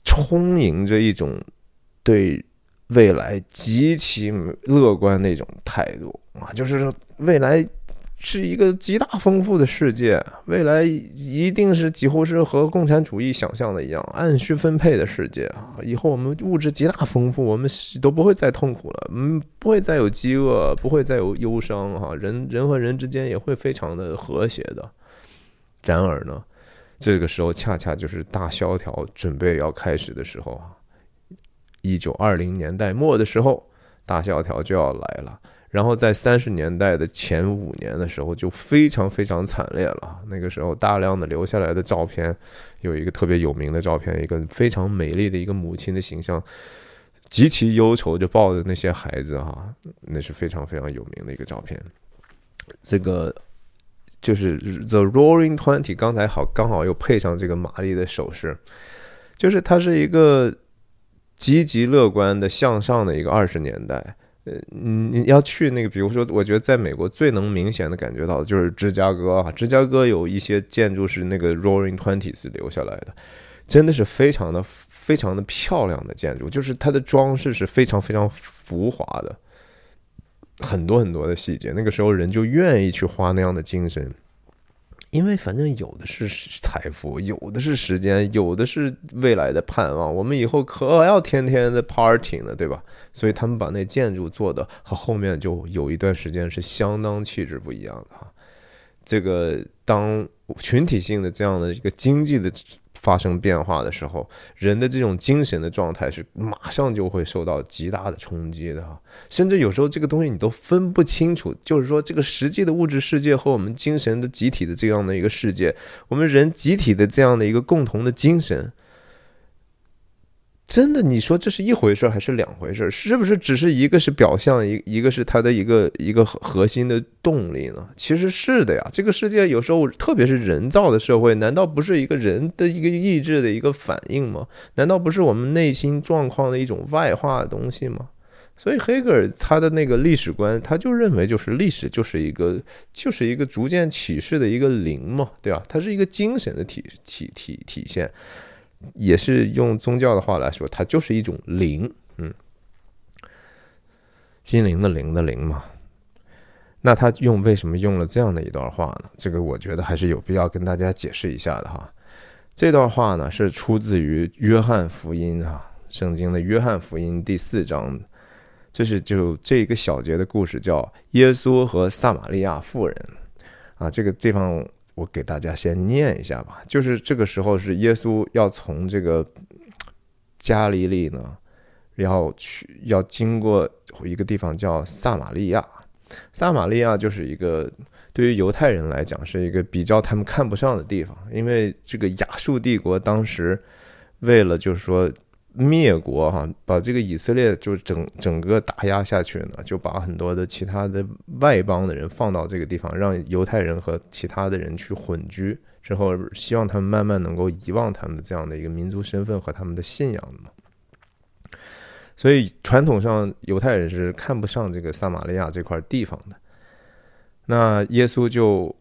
S1: 充盈着一种对未来极其乐观的一种态度啊，就是说未来。是一个极大丰富的世界，未来一定是几乎是和共产主义想象的一样，按需分配的世界啊！以后我们物质极大丰富，我们都不会再痛苦了，嗯，不会再有饥饿，不会再有忧伤，哈，人人和人之间也会非常的和谐的。然而呢，这个时候恰恰就是大萧条准备要开始的时候啊！一九二零年代末的时候，大萧条就要来了。然后在三十年代的前五年的时候，就非常非常惨烈了。那个时候，大量的留下来的照片，有一个特别有名的照片，一个非常美丽的一个母亲的形象，极其忧愁，就抱着那些孩子哈，那是非常非常有名的一个照片。这个就是 The Roaring Twenty，刚才好刚好又配上这个玛丽的手势，就是它是一个积极乐观的向上的一个二十年代。呃，你要去那个，比如说，我觉得在美国最能明显的感觉到的就是芝加哥啊，芝加哥有一些建筑是那个 Roaring Twenties 留下来的，真的是非常的非常的漂亮的建筑，就是它的装饰是非常非常浮华的，很多很多的细节，那个时候人就愿意去花那样的精神。因为反正有的是财富，有的是时间，有的是未来的盼望。我们以后可要天天的 party 呢，对吧？所以他们把那建筑做的和后面就有一段时间是相当气质不一样的哈。这个当群体性的这样的一个经济的发生变化的时候，人的这种精神的状态是马上就会受到极大的冲击的，甚至有时候这个东西你都分不清楚，就是说这个实际的物质世界和我们精神的集体的这样的一个世界，我们人集体的这样的一个共同的精神。真的，你说这是一回事还是两回事？是不是只是一个是表象，一一个是它的一个一个核心的动力呢？其实是的呀。这个世界有时候，特别是人造的社会，难道不是一个人的一个意志的一个反应吗？难道不是我们内心状况的一种外化的东西吗？所以黑格尔他的那个历史观，他就认为就是历史就是一个就是一个逐渐启示的一个灵嘛，对吧？它是一个精神的体体体体现。也是用宗教的话来说，它就是一种灵，嗯，心灵的灵的灵嘛。那他用为什么用了这样的一段话呢？这个我觉得还是有必要跟大家解释一下的哈。这段话呢是出自于约翰福音啊，圣经的约翰福音第四章，这是就这一个小节的故事，叫耶稣和撒玛利亚妇人啊，这个地方。我给大家先念一下吧，就是这个时候是耶稣要从这个加利利呢，然后去要经过一个地方叫撒玛利亚。撒玛利亚就是一个对于犹太人来讲是一个比较他们看不上的地方，因为这个亚述帝国当时为了就是说。灭国哈，把这个以色列就整整个打压下去呢，就把很多的其他的外邦的人放到这个地方，让犹太人和其他的人去混居，之后希望他们慢慢能够遗忘他们的这样的一个民族身份和他们的信仰嘛。所以传统上犹太人是看不上这个撒玛利亚这块地方的。那耶稣就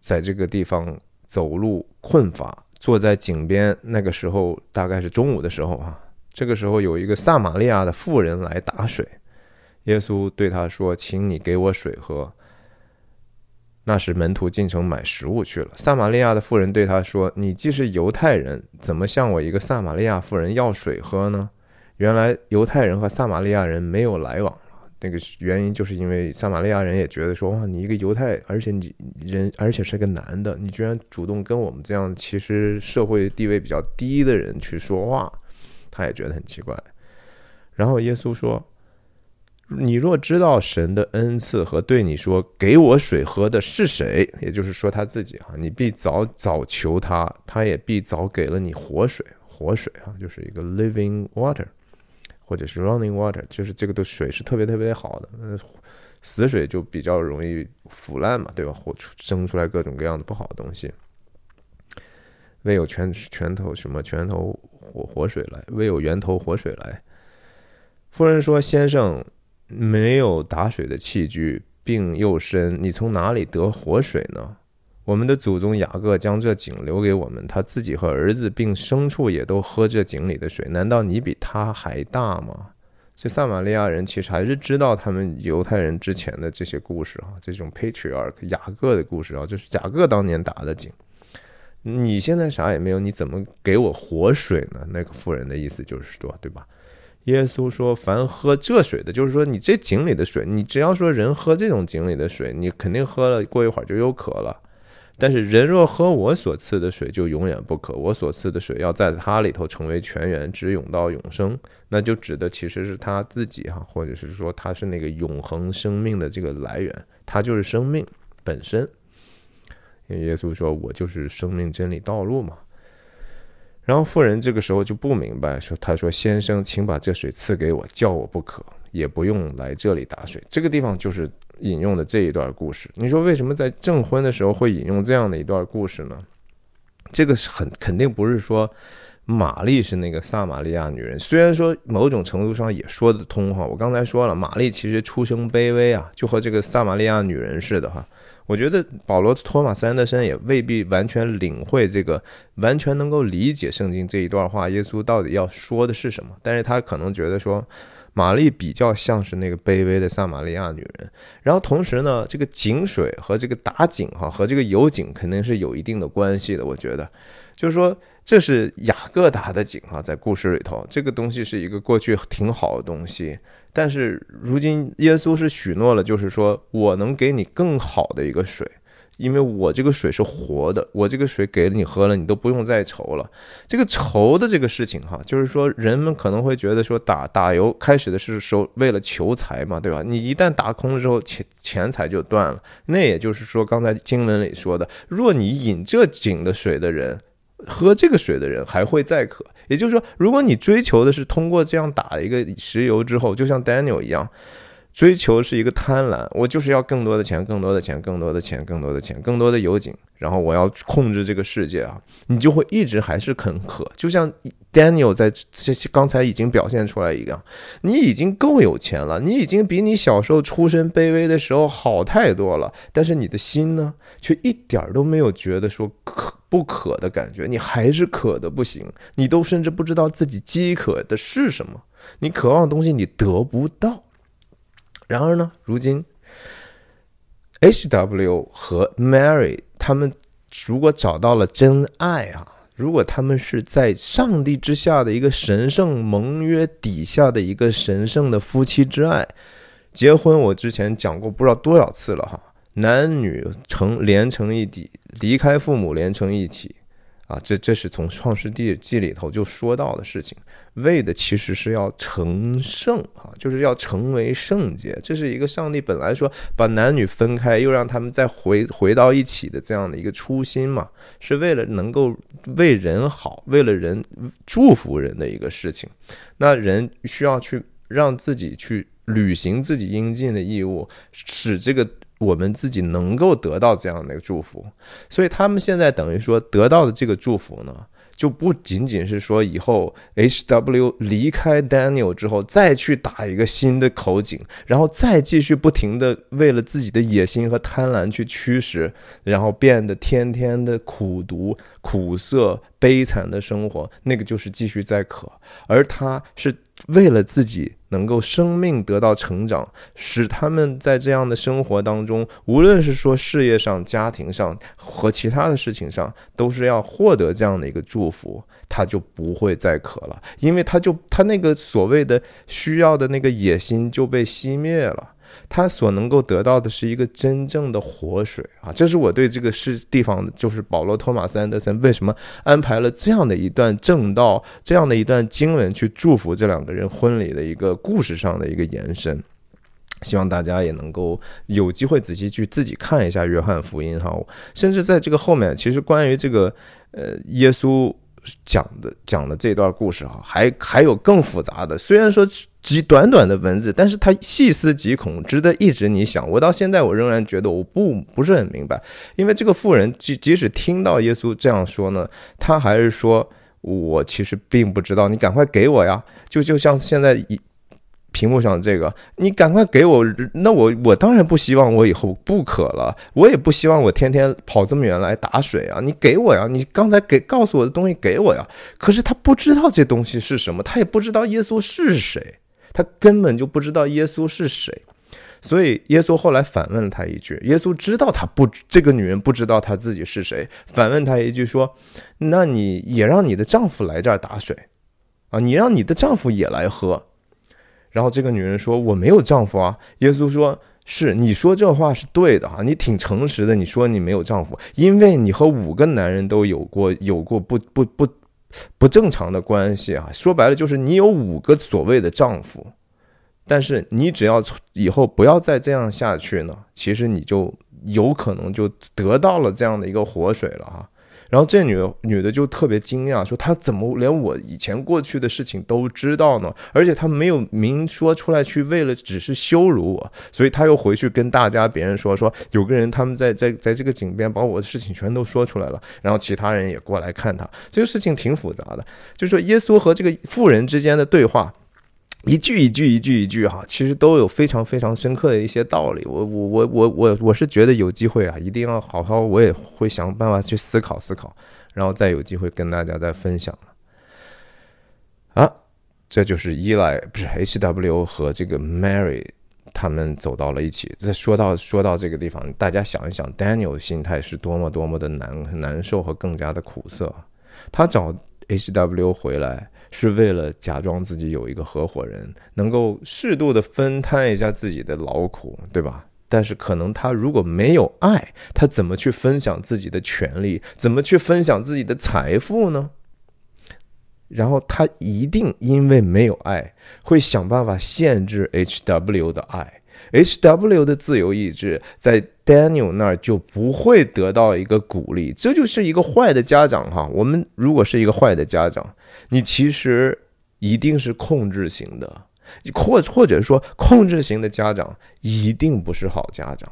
S1: 在这个地方走路困乏。坐在井边，那个时候大概是中午的时候啊。这个时候有一个撒玛利亚的妇人来打水，耶稣对他说：“请你给我水喝。”那时门徒进城买食物去了。撒玛利亚的妇人对他说：“你既是犹太人，怎么向我一个撒玛利亚妇人要水喝呢？”原来犹太人和撒玛利亚人没有来往。那个原因就是因为撒玛利亚人也觉得说哇，你一个犹太，而且你人，而且是个男的，你居然主动跟我们这样其实社会地位比较低的人去说话，他也觉得很奇怪。然后耶稣说：“你若知道神的恩赐和对你说给我水喝的是谁，也就是说他自己哈，你必早早求他，他也必早给了你活水，活水啊，就是一个 living water。”或者是 running water，就是这个的水是特别特别好的，嗯，死水就比较容易腐烂嘛，对吧？或生出来各种各样的不好的东西。未有泉泉头什么泉头活活水来，未有源头活水来。夫人说：“先生没有打水的器具，病又深，你从哪里得活水呢？”我们的祖宗雅各将这井留给我们，他自己和儿子并牲畜也都喝这井里的水。难道你比他还大吗？这撒玛利亚人其实还是知道他们犹太人之前的这些故事啊，这种 patriarch 雅各的故事啊，就是雅各当年打的井。你现在啥也没有，你怎么给我活水呢？那个妇人的意思就是说，对吧？耶稣说：“凡喝这水的，就是说你这井里的水，你只要说人喝这种井里的水，你肯定喝了，过一会儿就又渴了。”但是人若喝我所赐的水，就永远不渴。我所赐的水要在它里头成为泉源，直涌到永生。那就指的其实是他自己哈，或者是说他是那个永恒生命的这个来源，他就是生命本身。因为耶稣说：“我就是生命真理道路嘛。”然后妇人这个时候就不明白，说：“他说先生，请把这水赐给我，叫我不渴，也不用来这里打水。”这个地方就是。引用的这一段故事，你说为什么在证婚的时候会引用这样的一段故事呢？这个是很肯定不是说玛丽是那个撒玛利亚女人，虽然说某种程度上也说得通哈。我刚才说了，玛丽其实出生卑微啊，就和这个撒玛利亚女人似的哈。我觉得保罗托马斯安德森也未必完全领会这个，完全能够理解圣经这一段话，耶稣到底要说的是什么。但是他可能觉得说。玛丽比较像是那个卑微的撒玛利亚女人，然后同时呢，这个井水和这个打井哈，和这个油井肯定是有一定的关系的。我觉得，就是说这是雅各打的井哈，在故事里头，这个东西是一个过去挺好的东西，但是如今耶稣是许诺了，就是说我能给你更好的一个水，因为我这个水是活的，我这个水给了你喝了，你都不用再愁了。这个愁的这个事情哈，就是说人们可能会觉得说打打油开始的是说为了求财嘛，对吧？你一旦打空了之后，钱钱财就断了。那也就是说，刚才经文里说的，若你饮这井的水的人，喝这个水的人还会再渴。也就是说，如果你追求的是通过这样打一个石油之后，就像 Daniel 一样。追求是一个贪婪，我就是要更多的钱，更多的钱，更多的钱，更多的钱，更多的油井，然后我要控制这个世界啊！你就会一直还是很渴，就像 Daniel 在这些刚才已经表现出来一样，你已经够有钱了，你已经比你小时候出身卑微的时候好太多了，但是你的心呢，却一点都没有觉得说渴不渴的感觉，你还是渴的不行，你都甚至不知道自己饥渴的是什么，你渴望的东西你得不到。然而呢，如今，H.W. 和 Mary 他们如果找到了真爱啊，如果他们是在上帝之下的一个神圣盟约底下的一个神圣的夫妻之爱，结婚我之前讲过不知道多少次了哈，男女成连成一体，离开父母连成一体。啊，这这是从创世纪记里头就说到的事情，为的其实是要成圣啊，就是要成为圣洁。这是一个上帝本来说把男女分开，又让他们再回回到一起的这样的一个初心嘛，是为了能够为人好，为了人祝福人的一个事情。那人需要去让自己去履行自己应尽的义务，使这个。我们自己能够得到这样的一个祝福，所以他们现在等于说得到的这个祝福呢，就不仅仅是说以后 H W 离开 Daniel 之后再去打一个新的口井，然后再继续不停的为了自己的野心和贪婪去驱使，然后变得天天的苦读、苦涩、悲惨的生活，那个就是继续在渴，而他是为了自己。能够生命得到成长，使他们在这样的生活当中，无论是说事业上、家庭上和其他的事情上，都是要获得这样的一个祝福，他就不会再渴了，因为他就他那个所谓的需要的那个野心就被熄灭了。他所能够得到的是一个真正的活水啊！这是我对这个是地方，就是保罗·托马斯·安德森为什么安排了这样的一段正道、这样的一段经文去祝福这两个人婚礼的一个故事上的一个延伸。希望大家也能够有机会仔细去自己看一下《约翰福音》哈，甚至在这个后面，其实关于这个呃耶稣。讲的讲的这段故事啊，还还有更复杂的。虽然说极短短的文字，但是它细思极恐，值得一直你想。我到现在我仍然觉得我不不是很明白，因为这个妇人即即使听到耶稣这样说呢，他还是说我其实并不知道，你赶快给我呀！就就像现在一。屏幕上这个，你赶快给我。那我我当然不希望我以后不渴了，我也不希望我天天跑这么远来打水啊！你给我呀，你刚才给告诉我的东西给我呀。可是他不知道这东西是什么，他也不知道耶稣是谁，他根本就不知道耶稣是谁。所以耶稣后来反问了他一句：耶稣知道他不这个女人不知道他自己是谁，反问他一句说：那你也让你的丈夫来这儿打水啊？你让你的丈夫也来喝。然后这个女人说：“我没有丈夫啊。”耶稣说：“是你说这话是对的啊，你挺诚实的。你说你没有丈夫，因为你和五个男人都有过有过不不不不正常的关系啊。说白了就是你有五个所谓的丈夫，但是你只要以后不要再这样下去呢，其实你就有可能就得到了这样的一个活水了哈。”然后这女女的就特别惊讶，说她怎么连我以前过去的事情都知道呢？而且她没有明说出来，去为了只是羞辱我，所以她又回去跟大家别人说，说有个人他们在在在这个井边把我的事情全都说出来了，然后其他人也过来看他。这个事情挺复杂的，就是说耶稣和这个妇人之间的对话。一句一句一句一句哈，其实都有非常非常深刻的一些道理。我我我我我我是觉得有机会啊，一定要好好，我也会想办法去思考思考，然后再有机会跟大家再分享啊，这就是依赖不是 H W 和这个 Mary 他们走到了一起。再说到说到这个地方，大家想一想，Daniel 心态是多么多么的难难受和更加的苦涩。他找 H W 回来。是为了假装自己有一个合伙人，能够适度的分摊一下自己的劳苦，对吧？但是可能他如果没有爱，他怎么去分享自己的权利？怎么去分享自己的财富呢？然后他一定因为没有爱，会想办法限制 H.W 的爱，H.W 的自由意志在 Daniel 那儿就不会得到一个鼓励。这就是一个坏的家长哈。我们如果是一个坏的家长，你其实一定是控制型的。或或者说，控制型的家长一定不是好家长，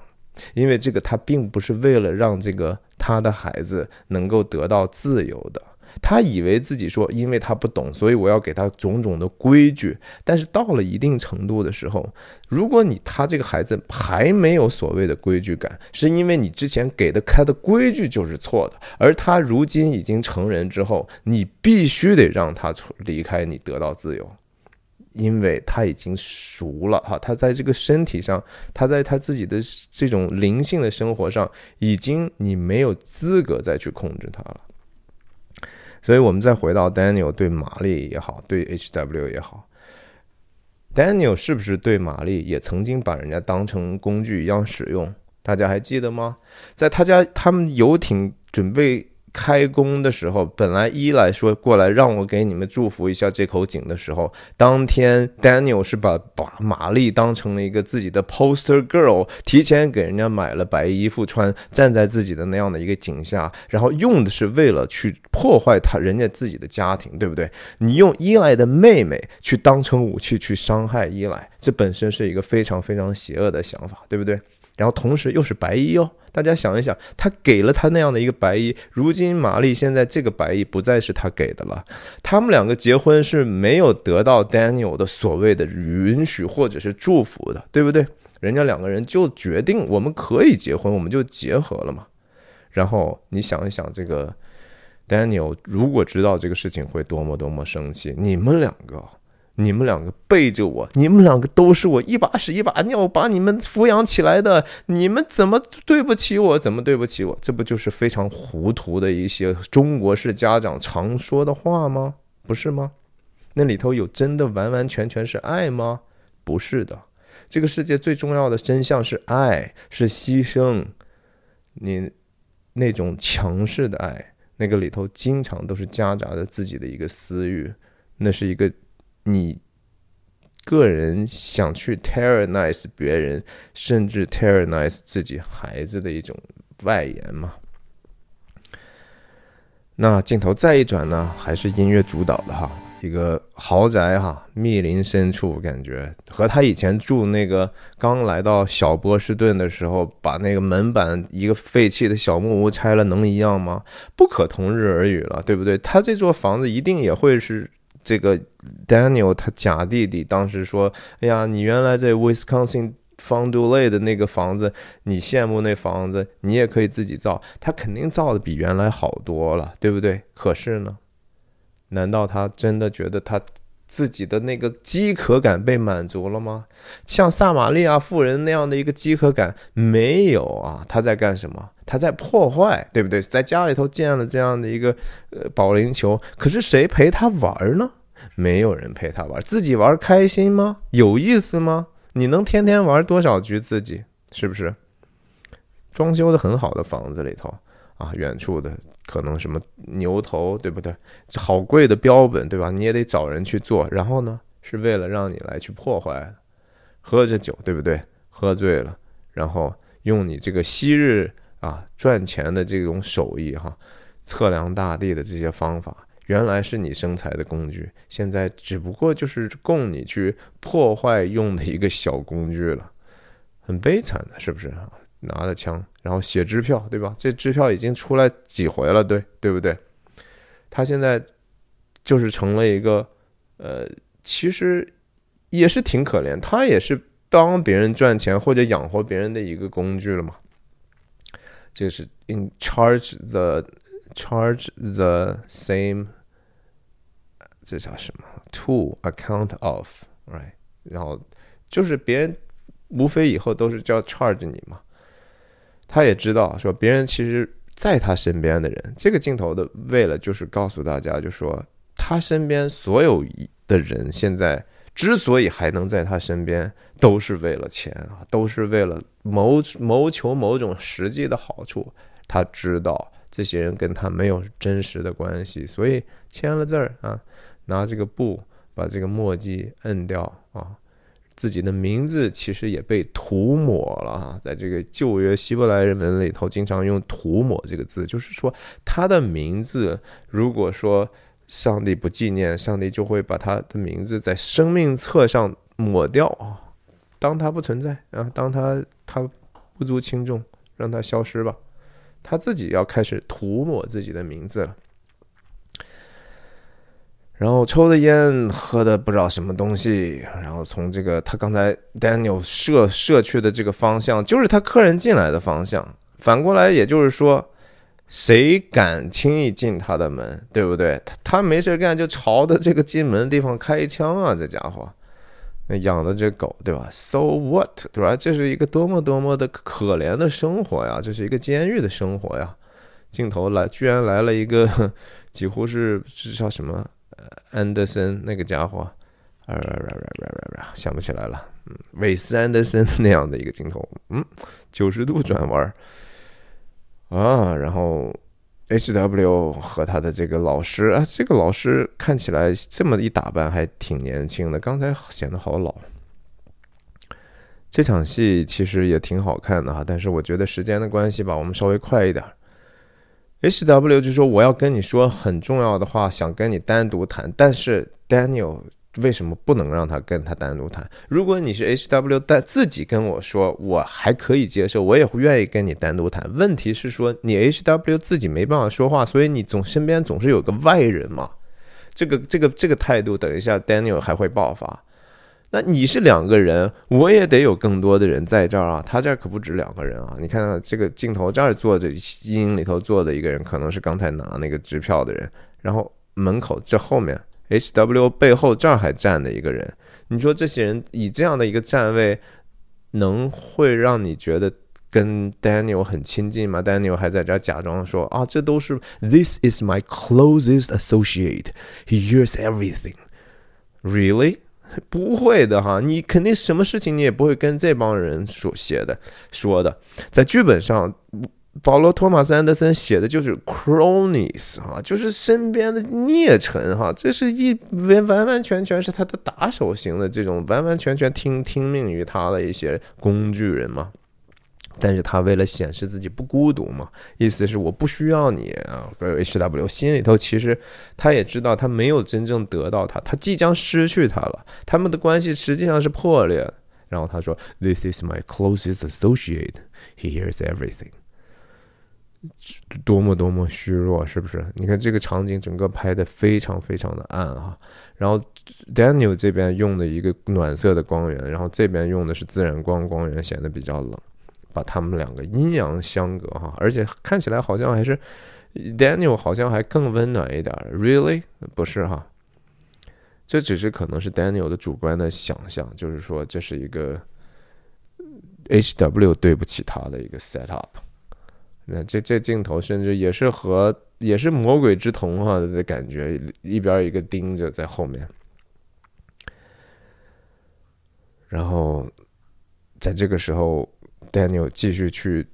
S1: 因为这个他并不是为了让这个他的孩子能够得到自由的。他以为自己说，因为他不懂，所以我要给他种种的规矩。但是到了一定程度的时候，如果你他这个孩子还没有所谓的规矩感，是因为你之前给的开的规矩就是错的。而他如今已经成人之后，你必须得让他离开，你得到自由。因为他已经熟了哈，他在这个身体上，他在他自己的这种灵性的生活上，已经你没有资格再去控制他了。所以，我们再回到 Daniel 对玛丽也好，对 H.W 也好，Daniel 是不是对玛丽也曾经把人家当成工具一样使用？大家还记得吗？在他家，他们游艇准备。开工的时候，本来伊来说过来让我给你们祝福一下这口井的时候，当天 Daniel 是把把玛丽当成了一个自己的 poster girl，提前给人家买了白衣服穿，站在自己的那样的一个井下，然后用的是为了去破坏他人家自己的家庭，对不对？你用伊莱的妹妹去当成武器去伤害伊莱，这本身是一个非常非常邪恶的想法，对不对？然后同时又是白衣哦。大家想一想，他给了他那样的一个白衣，如今玛丽现在这个白衣不再是他给的了。他们两个结婚是没有得到 Daniel 的所谓的允许或者是祝福的，对不对？人家两个人就决定我们可以结婚，我们就结合了嘛。然后你想一想，这个 Daniel 如果知道这个事情会多么多么生气，你们两个。你们两个背着我，你们两个都是我一把屎一把尿把你们抚养起来的，你们怎么对不起我？怎么对不起我？这不就是非常糊涂的一些中国式家长常说的话吗？不是吗？那里头有真的完完全全是爱吗？不是的，这个世界最重要的真相是爱，是牺牲。你那种强势的爱，那个里头经常都是夹杂着自己的一个私欲，那是一个。你个人想去 tyrannize 别人，甚至 tyrannize 自己孩子的一种外延嘛？那镜头再一转呢，还是音乐主导的哈，一个豪宅哈，密林深处，感觉和他以前住那个刚来到小波士顿的时候，把那个门板一个废弃的小木屋拆了，能一样吗？不可同日而语了，对不对？他这座房子一定也会是。这个 Daniel 他假弟弟当时说：“哎呀，你原来在 Wisconsin Fond du Lac 的那个房子，你羡慕那房子，你也可以自己造。他肯定造的比原来好多了，对不对？可是呢，难道他真的觉得他自己的那个饥渴感被满足了吗？像撒玛利亚妇人那样的一个饥渴感没有啊？他在干什么？他在破坏，对不对？在家里头建了这样的一个呃保龄球，可是谁陪他玩呢？没有人陪他玩，自己玩开心吗？有意思吗？你能天天玩多少局自己？是不是？装修的很好的房子里头啊，远处的可能什么牛头，对不对？好贵的标本，对吧？你也得找人去做，然后呢，是为了让你来去破坏，喝着酒，对不对？喝醉了，然后用你这个昔日。啊，赚钱的这种手艺哈，测量大地的这些方法，原来是你生财的工具，现在只不过就是供你去破坏用的一个小工具了，很悲惨的，是不是啊？拿着枪，然后写支票，对吧？这支票已经出来几回了，对对不对？他现在就是成了一个，呃，其实也是挺可怜，他也是当别人赚钱或者养活别人的一个工具了嘛。就是 in charge the charge the same，这叫什么？to account of，right？然后就是别人无非以后都是叫 charge 你嘛。他也知道说别人其实在他身边的人，这个镜头的为了就是告诉大家，就说他身边所有的人现在。之所以还能在他身边，都是为了钱啊，都是为了谋谋求某种实际的好处。他知道这些人跟他没有真实的关系，所以签了字儿啊，拿这个布把这个墨迹摁掉啊。自己的名字其实也被涂抹了哈，在这个旧约希伯来人文里头，经常用“涂抹”这个字，就是说他的名字，如果说上帝不纪念，上帝就会把他的名字在生命册上抹掉啊，当他不存在啊，当他他不足轻重，让他消失吧，他自己要开始涂抹自己的名字了。然后抽的烟，喝的不知道什么东西。然后从这个他刚才 Daniel 射射去的这个方向，就是他客人进来的方向。反过来，也就是说，谁敢轻易进他的门，对不对？他他没事干就朝着这个进门的地方开枪啊！这家伙，那养的这狗，对吧？So what，对吧？这是一个多么多么的可怜的生活呀！这是一个监狱的生活呀！镜头来，居然来了一个 几乎是这叫什么？安德森那个家伙，啊，想不起来了。嗯，韦斯安德森那样的一个镜头，嗯，九十度转弯啊，然后 H W 和他的这个老师啊，这个老师看起来这么一打扮还挺年轻的，刚才显得好老。这场戏其实也挺好看的哈，但是我觉得时间的关系吧，我们稍微快一点。H W 就说我要跟你说很重要的话，想跟你单独谈。但是 Daniel 为什么不能让他跟他单独谈？如果你是 H W，但自己跟我说，我还可以接受，我也会愿意跟你单独谈。问题是说你 H W 自己没办法说话，所以你总身边总是有个外人嘛。这个这个这个态度，等一下 Daniel 还会爆发。那你是两个人，我也得有更多的人在这儿啊！他这儿可不止两个人啊！你看这个镜头这儿坐着阴影里头坐的一个人，可能是刚才拿那个支票的人。然后门口这后面 H W 背后这儿还站的一个人。你说这些人以这样的一个站位，能会让你觉得跟 Daniel 很亲近吗？Daniel 还在这儿假装说啊，这都是 This is my closest associate. He hears everything. Really? 不会的哈，你肯定什么事情你也不会跟这帮人说写的说的，在剧本上，保罗·托马斯·安德森写的就是 cronies 哈，就是身边的孽臣哈，这是一完完完全全是他的打手型的这种完完全全听听命于他的一些工具人嘛。但是他为了显示自己不孤独嘛，意思是我不需要你啊。H W 心里头其实他也知道他没有真正得到他，他即将失去他了。他们的关系实际上是破裂。然后他说：“This is my closest associate. He hears everything.” 多么多么虚弱，是不是？你看这个场景整个拍的非常非常的暗哈。然后 Daniel 这边用的一个暖色的光源，然后这边用的是自然光光源，显得比较冷。把他们两个阴阳相隔哈，而且看起来好像还是 Daniel 好像还更温暖一点，Really 不是哈，这只是可能是 Daniel 的主观的想象，就是说这是一个 HW 对不起他的一个 set up。那这这镜头甚至也是和也是魔鬼之瞳哈的感觉，一边一个盯着在后面，然后在这个时候。Daniel 继续去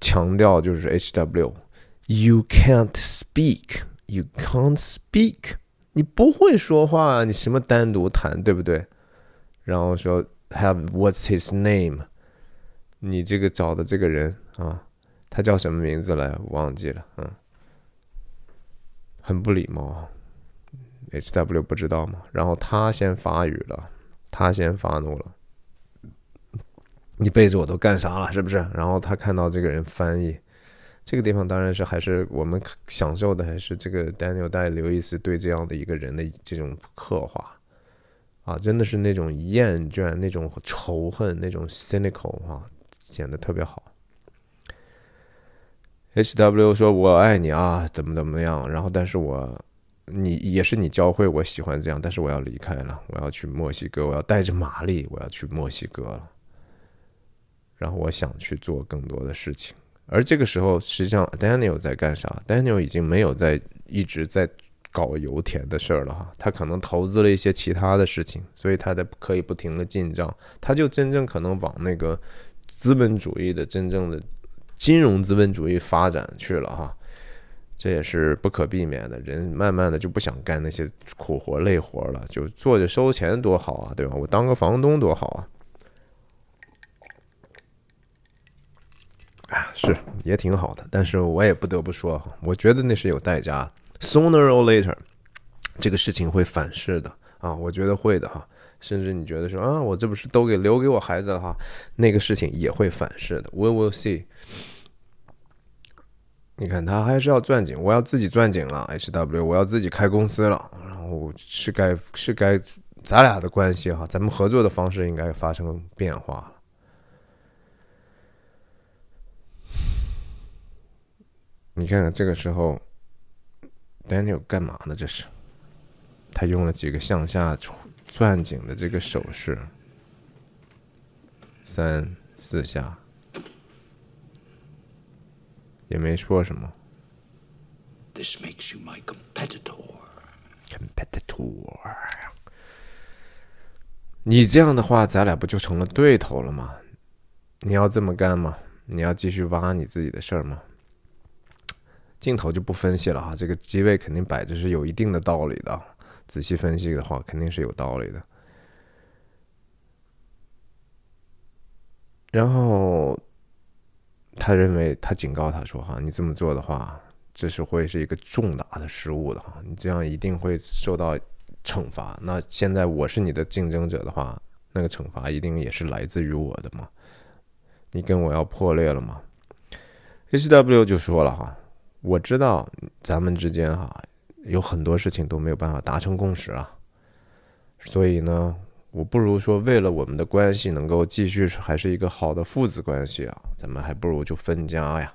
S1: 强调，就是 H.W.，You can't speak, you can't speak，你不会说话，你什么单独谈，对不对？然后说 Have what's his name？你这个找的这个人啊，他叫什么名字来？忘记了，嗯，很不礼貌。H.W. 不知道吗？然后他先发语了，他先发怒了。你背着我都干啥了？是不是？然后他看到这个人翻译，这个地方当然是还是我们享受的，还是这个 Daniel 戴刘易斯对这样的一个人的这种刻画啊，真的是那种厌倦、那种仇恨、那种 cynical 啊，显得特别好。H W 说：“我爱你啊，怎么怎么样？然后，但是我你也是你教会我喜欢这样，但是我要离开了，我要去墨西哥，我要带着玛丽，我要去墨西哥了。”然后我想去做更多的事情，而这个时候，实际上 Daniel 在干啥？Daniel 已经没有在一直在搞油田的事儿了哈，他可能投资了一些其他的事情，所以他的可以不停的进账，他就真正可能往那个资本主义的真正的金融资本主义发展去了哈，这也是不可避免的。人慢慢的就不想干那些苦活累活了，就坐着收钱多好啊，对吧？我当个房东多好啊！啊，是也挺好的，但是我也不得不说，我觉得那是有代价。Sooner or later，这个事情会反噬的啊，我觉得会的哈。甚至你觉得说啊，我这不是都给留给我孩子了哈，那个事情也会反噬的。We will see。你看他还是要钻井，我要自己钻井了，HW，我要自己开公司了，然后是该是该咱俩的关系哈，咱们合作的方式应该发生变化了。你看看这个时候。Daniel 干嘛呢？这是，他用了几个向下钻井的这个手势，三四下，也没说什么。
S2: This makes you my competitor.
S1: Competitor，你这样的话，咱俩不就成了对头了吗？你要这么干吗？你要继续挖你自己的事儿吗？镜头就不分析了哈，这个机位肯定摆着是有一定的道理的。仔细分析的话，肯定是有道理的。然后他认为，他警告他说：“哈，你这么做的话，这是会是一个重大的失误的哈，你这样一定会受到惩罚。那现在我是你的竞争者的话，那个惩罚一定也是来自于我的嘛？你跟我要破裂了吗？”H W 就说了哈。我知道咱们之间哈有很多事情都没有办法达成共识啊，所以呢，我不如说为了我们的关系能够继续还是一个好的父子关系啊，咱们还不如就分家呀，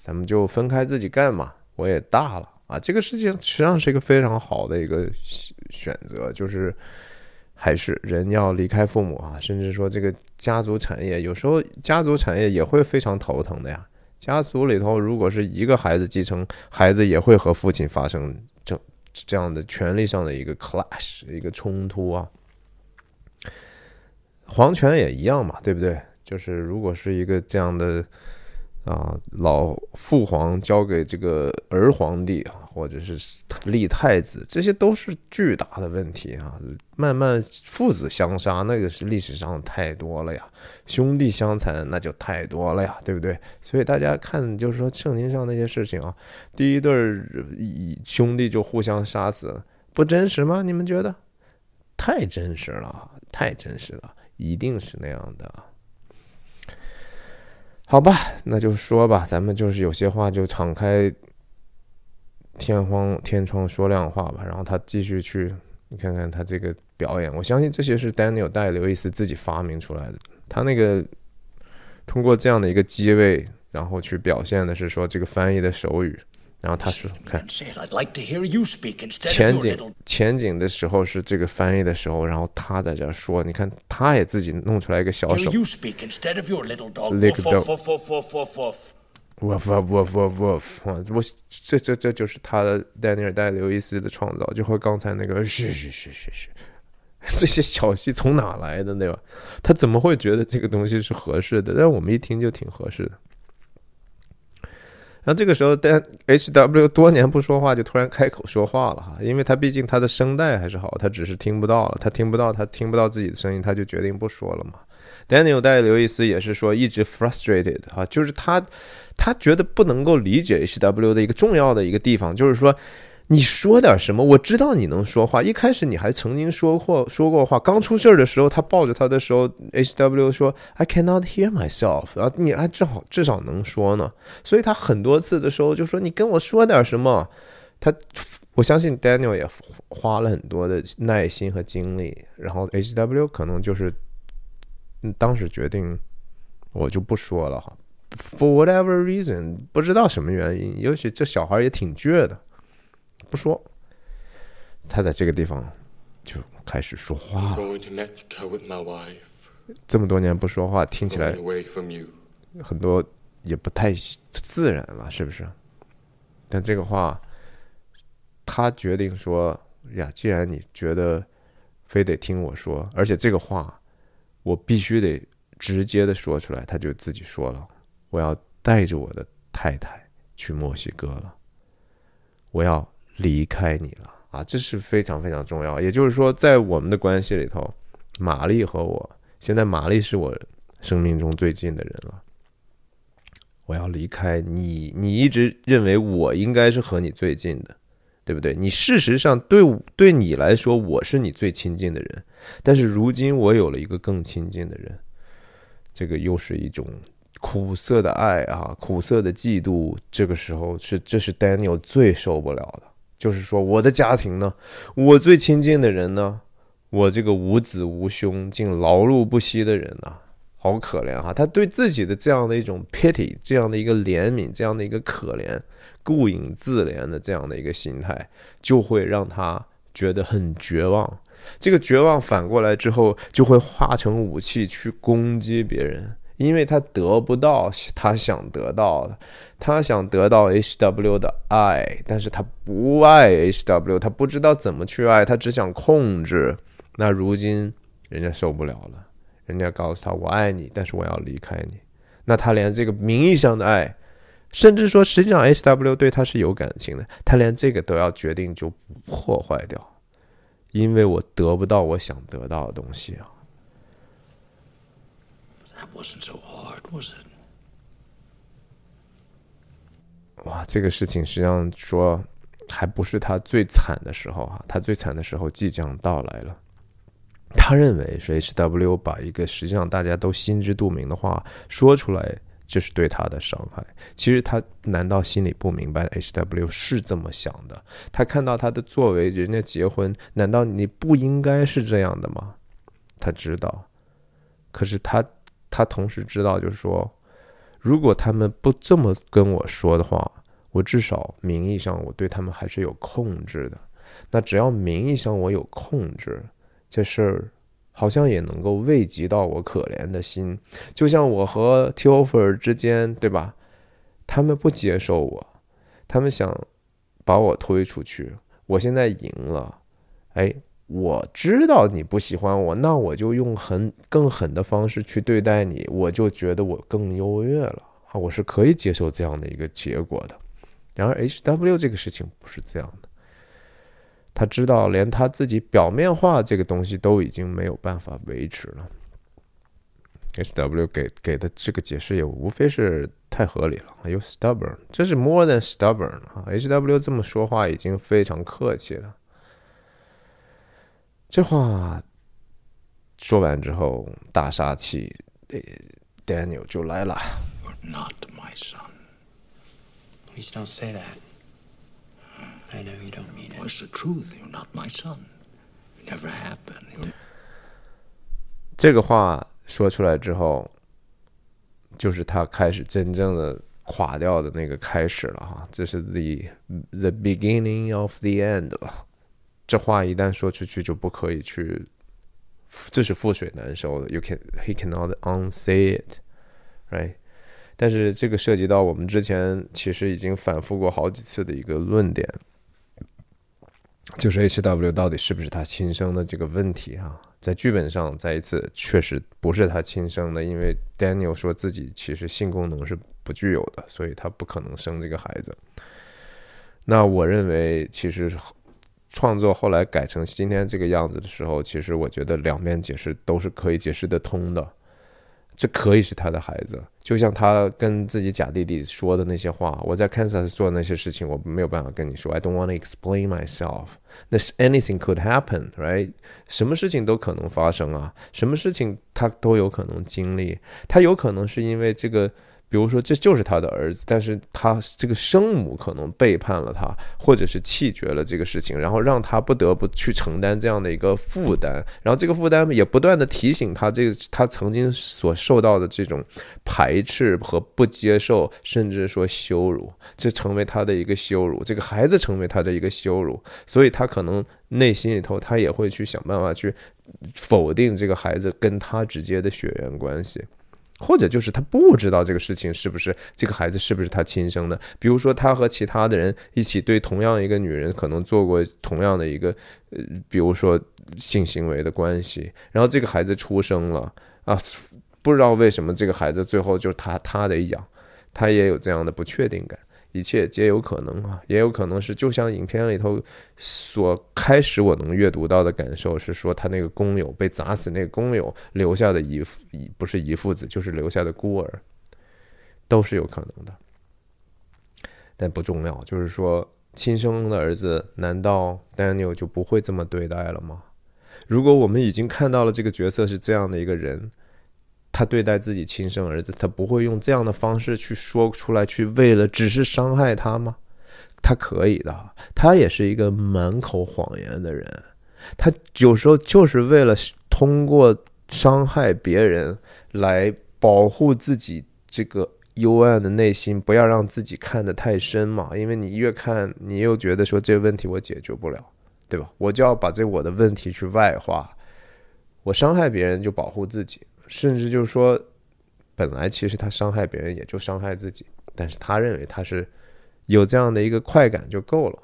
S1: 咱们就分开自己干嘛。我也大了啊，这个事情实际上是一个非常好的一个选择，就是还是人要离开父母啊，甚至说这个家族产业有时候家族产业也会非常头疼的呀。家族里头，如果是一个孩子继承，孩子也会和父亲发生这这样的权利上的一个 clash，一个冲突啊。皇权也一样嘛，对不对？就是如果是一个这样的。啊，老父皇交给这个儿皇帝啊，或者是立太子，这些都是巨大的问题啊。慢慢父子相杀，那个是历史上太多了呀；兄弟相残，那就太多了呀，对不对？所以大家看，就是说圣经上那些事情啊，第一对兄弟就互相杀死，不真实吗？你们觉得？太真实了，太真实了，一定是那样的。好吧，那就说吧，咱们就是有些话就敞开天荒天窗说亮话吧。然后他继续去，你看看他这个表演，我相信这些是 Daniel 戴刘易斯自己发明出来的。他那个通过这样的一个机位，然后去表现的是说这个翻译的手语。然后他说：“看前景，前景的时候是这个翻译的时候，然后他在这说，你看他也自己弄出来一个小手。” Lick dog，woof woof woof woof woof 啊！我这这这就是他的丹尼尔戴刘易斯的创造，就和刚才那个是是是是是，这些小戏从哪来的对吧？他怎么会觉得这个东西是合适的？但我们一听就挺合适的。那这个时候，但 H W 多年不说话，就突然开口说话了哈，因为他毕竟他的声带还是好，他只是听不到了，他听不到，他听不到自己的声音，他就决定不说了嘛。Daniel 带刘易斯也是说一直 frustrated 哈，就是他他觉得不能够理解 H W 的一个重要的一个地方，就是说。你说点什么？我知道你能说话。一开始你还曾经说过说过话。刚出事儿的时候，他抱着他的时候，H W 说 "I cannot hear myself"，然后，你还至少至少能说呢。所以他很多次的时候就说：“你跟我说点什么。”他我相信 Daniel 也花了很多的耐心和精力。然后 H W 可能就是当时决定我就不说了哈，For whatever reason，不知道什么原因。尤其这小孩也挺倔的。不说，他在这个地方就开始说话了。这么多年不说话，听起来很多也不太自然了，是不是？但这个话，他他决定说呀，既然你觉得非得听我说，而且这个话我必须得直接的说出来，他就自己说了，我要带着我的太太去墨西哥了，我要离开你了啊，这是非常非常重要。也就是说，在我们的关系里头，玛丽和我现在，玛丽是我生命中最近的人了。我要离开你，你一直认为我应该是和你最近的，对不对？你事实上对对你来说，我是你最亲近的人，但是如今我有了一个更亲近的人，这个又是一种苦涩的爱啊，苦涩的嫉妒。这个时候是，这是 Daniel 最受不了的，就是说我的家庭呢，我最亲近的人呢，我这个无子无兄竟劳碌不息的人呢。好可怜哈，他对自己的这样的一种 pity，这样的一个怜悯，这样的一个可怜、顾影自怜的这样的一个心态，就会让他觉得很绝望。这个绝望反过来之后，就会化成武器去攻击别人，因为他得不到他想得到的，他想得到 H W 的爱，但是他不爱 H W，他不知道怎么去爱，他只想控制。那如今人家受不了了。人家告诉他：“我爱你，但是我要离开你。”那他连这个名义上的爱，甚至说实际上 H W 对他是有感情的，他连这个都要决定就破坏掉，因为我得不到我想得到的东西啊。
S2: That wasn't so hard, was it?
S1: 哇，这个事情实际上说还不是他最惨的时候哈，他最惨的时候即将到来了。他认为是 H W 把一个实际上大家都心知肚明的话说出来，这是对他的伤害。其实他难道心里不明白 H W 是这么想的？他看到他的作为，人家结婚，难道你不应该是这样的吗？他知道，可是他他同时知道，就是说，如果他们不这么跟我说的话，我至少名义上我对他们还是有控制的。那只要名义上我有控制。这事儿好像也能够慰藉到我可怜的心，就像我和 T offer 之间，对吧？他们不接受我，他们想把我推出去。我现在赢了，哎，我知道你不喜欢我，那我就用很、更狠的方式去对待你，我就觉得我更优越了啊！我是可以接受这样的一个结果的。然而 H W 这个事情不是这样的。他知道，连他自己表面化这个东西都已经没有办法维持了。H W 给给的这个解释也无非是太合理了，又 stubborn，这是 more than stubborn 啊！H W 这么说话已经非常客气了。这话说完之后，大杀器 Daniel 就来了。
S2: You're not my son.
S3: Please don't say that. I know you don't mean it.
S2: What's the truth? You're not my son. You never have been.
S1: 这个话说出来之后，就是他开始真正的垮掉的那个开始了哈。这是 the the beginning of the end 了。这话一旦说出去，就不可以去，这是覆水难收的。You can he cannot unsay it, right? 但是这个涉及到我们之前其实已经反复过好几次的一个论点。就是 H W 到底是不是他亲生的这个问题哈，在剧本上再一次确实不是他亲生的，因为 Daniel 说自己其实性功能是不具有的，所以他不可能生这个孩子。那我认为，其实创作后来改成今天这个样子的时候，其实我觉得两边解释都是可以解释得通的。这可以是他的孩子，就像他跟自己假弟弟说的那些话。我在 Kansas 做的那些事情，我没有办法跟你说。I don't want to explain myself. 那 anything could happen, right？什么事情都可能发生啊，什么事情他都有可能经历。他有可能是因为这个。比如说，这就是他的儿子，但是他这个生母可能背叛了他，或者是弃绝了这个事情，然后让他不得不去承担这样的一个负担，然后这个负担也不断的提醒他，这个他曾经所受到的这种排斥和不接受，甚至说羞辱，这成为他的一个羞辱，这个孩子成为他的一个羞辱，所以他可能内心里头他也会去想办法去否定这个孩子跟他直接的血缘关系。或者就是他不知道这个事情是不是这个孩子是不是他亲生的。比如说，他和其他的人一起对同样一个女人可能做过同样的一个呃，比如说性行为的关系，然后这个孩子出生了啊，不知道为什么这个孩子最后就是他他得养，他也有这样的不确定感。一切皆有可能啊，也有可能是就像影片里头所开始我能阅读到的感受是说，他那个工友被砸死，那个工友留下的遗遗不是遗父子，就是留下的孤儿，都是有可能的，但不重要。就是说，亲生的儿子难道 Daniel 就不会这么对待了吗？如果我们已经看到了这个角色是这样的一个人。他对待自己亲生儿子，他不会用这样的方式去说出来，去为了只是伤害他吗？他可以的，他也是一个满口谎言的人，他有时候就是为了通过伤害别人来保护自己这个幽暗的内心，不要让自己看得太深嘛。因为你越看，你又觉得说这个问题我解决不了，对吧？我就要把这我的问题去外化，我伤害别人就保护自己。甚至就是说，本来其实他伤害别人也就伤害自己，但是他认为他是有这样的一个快感就够了。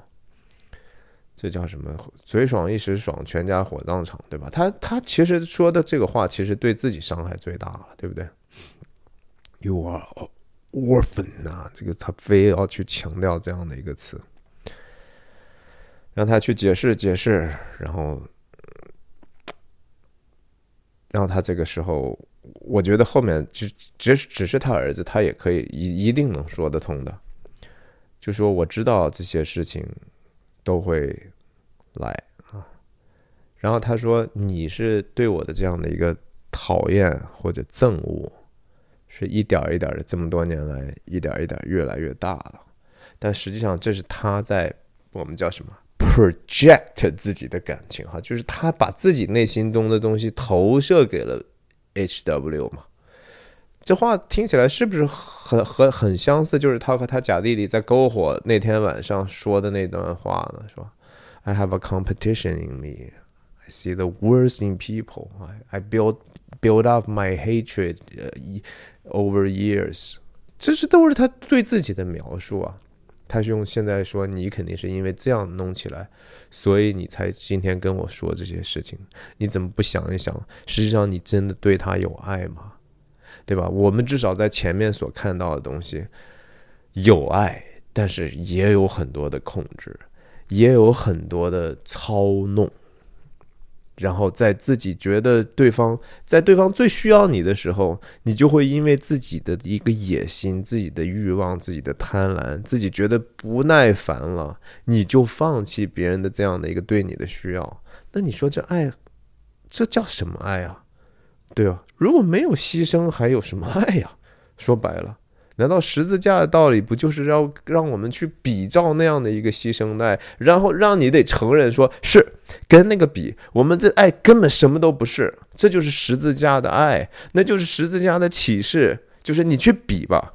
S1: 这叫什么？嘴爽一时爽，全家火葬场，对吧？他他其实说的这个话，其实对自己伤害最大了，对不对？You are orphan 啊，这个他非要去强调这样的一个词，让他去解释解释，然后。然后他这个时候，我觉得后面就只只是他儿子，他也可以一一定能说得通的，就说我知道这些事情都会来啊。然后他说你是对我的这样的一个讨厌或者憎恶，是一点一点的这么多年来一点一点越来越大了。但实际上这是他在我们叫什么？project 自己的感情哈，就是他把自己内心中的东西投射给了 H W 嘛。这话听起来是不是很很很相似？就是他和他假弟弟在篝火那天晚上说的那段话呢，是吧？I have a competition in me. I see the worst in people. I I build build up my hatred over years. 这是都是他对自己的描述啊。他是用现在说，你肯定是因为这样弄起来，所以你才今天跟我说这些事情。你怎么不想一想，实际上你真的对他有爱吗？对吧？我们至少在前面所看到的东西有爱，但是也有很多的控制，也有很多的操弄。然后在自己觉得对方在对方最需要你的时候，你就会因为自己的一个野心、自己的欲望、自己的贪婪，自己觉得不耐烦了，你就放弃别人的这样的一个对你的需要。那你说这爱，这叫什么爱啊？对吧？如果没有牺牲，还有什么爱呀？说白了。难道十字架的道理不就是要让我们去比照那样的一个牺牲爱，然后让你得承认说是跟那个比，我们这爱根本什么都不是，这就是十字架的爱，那就是十字架的启示，就是你去比吧。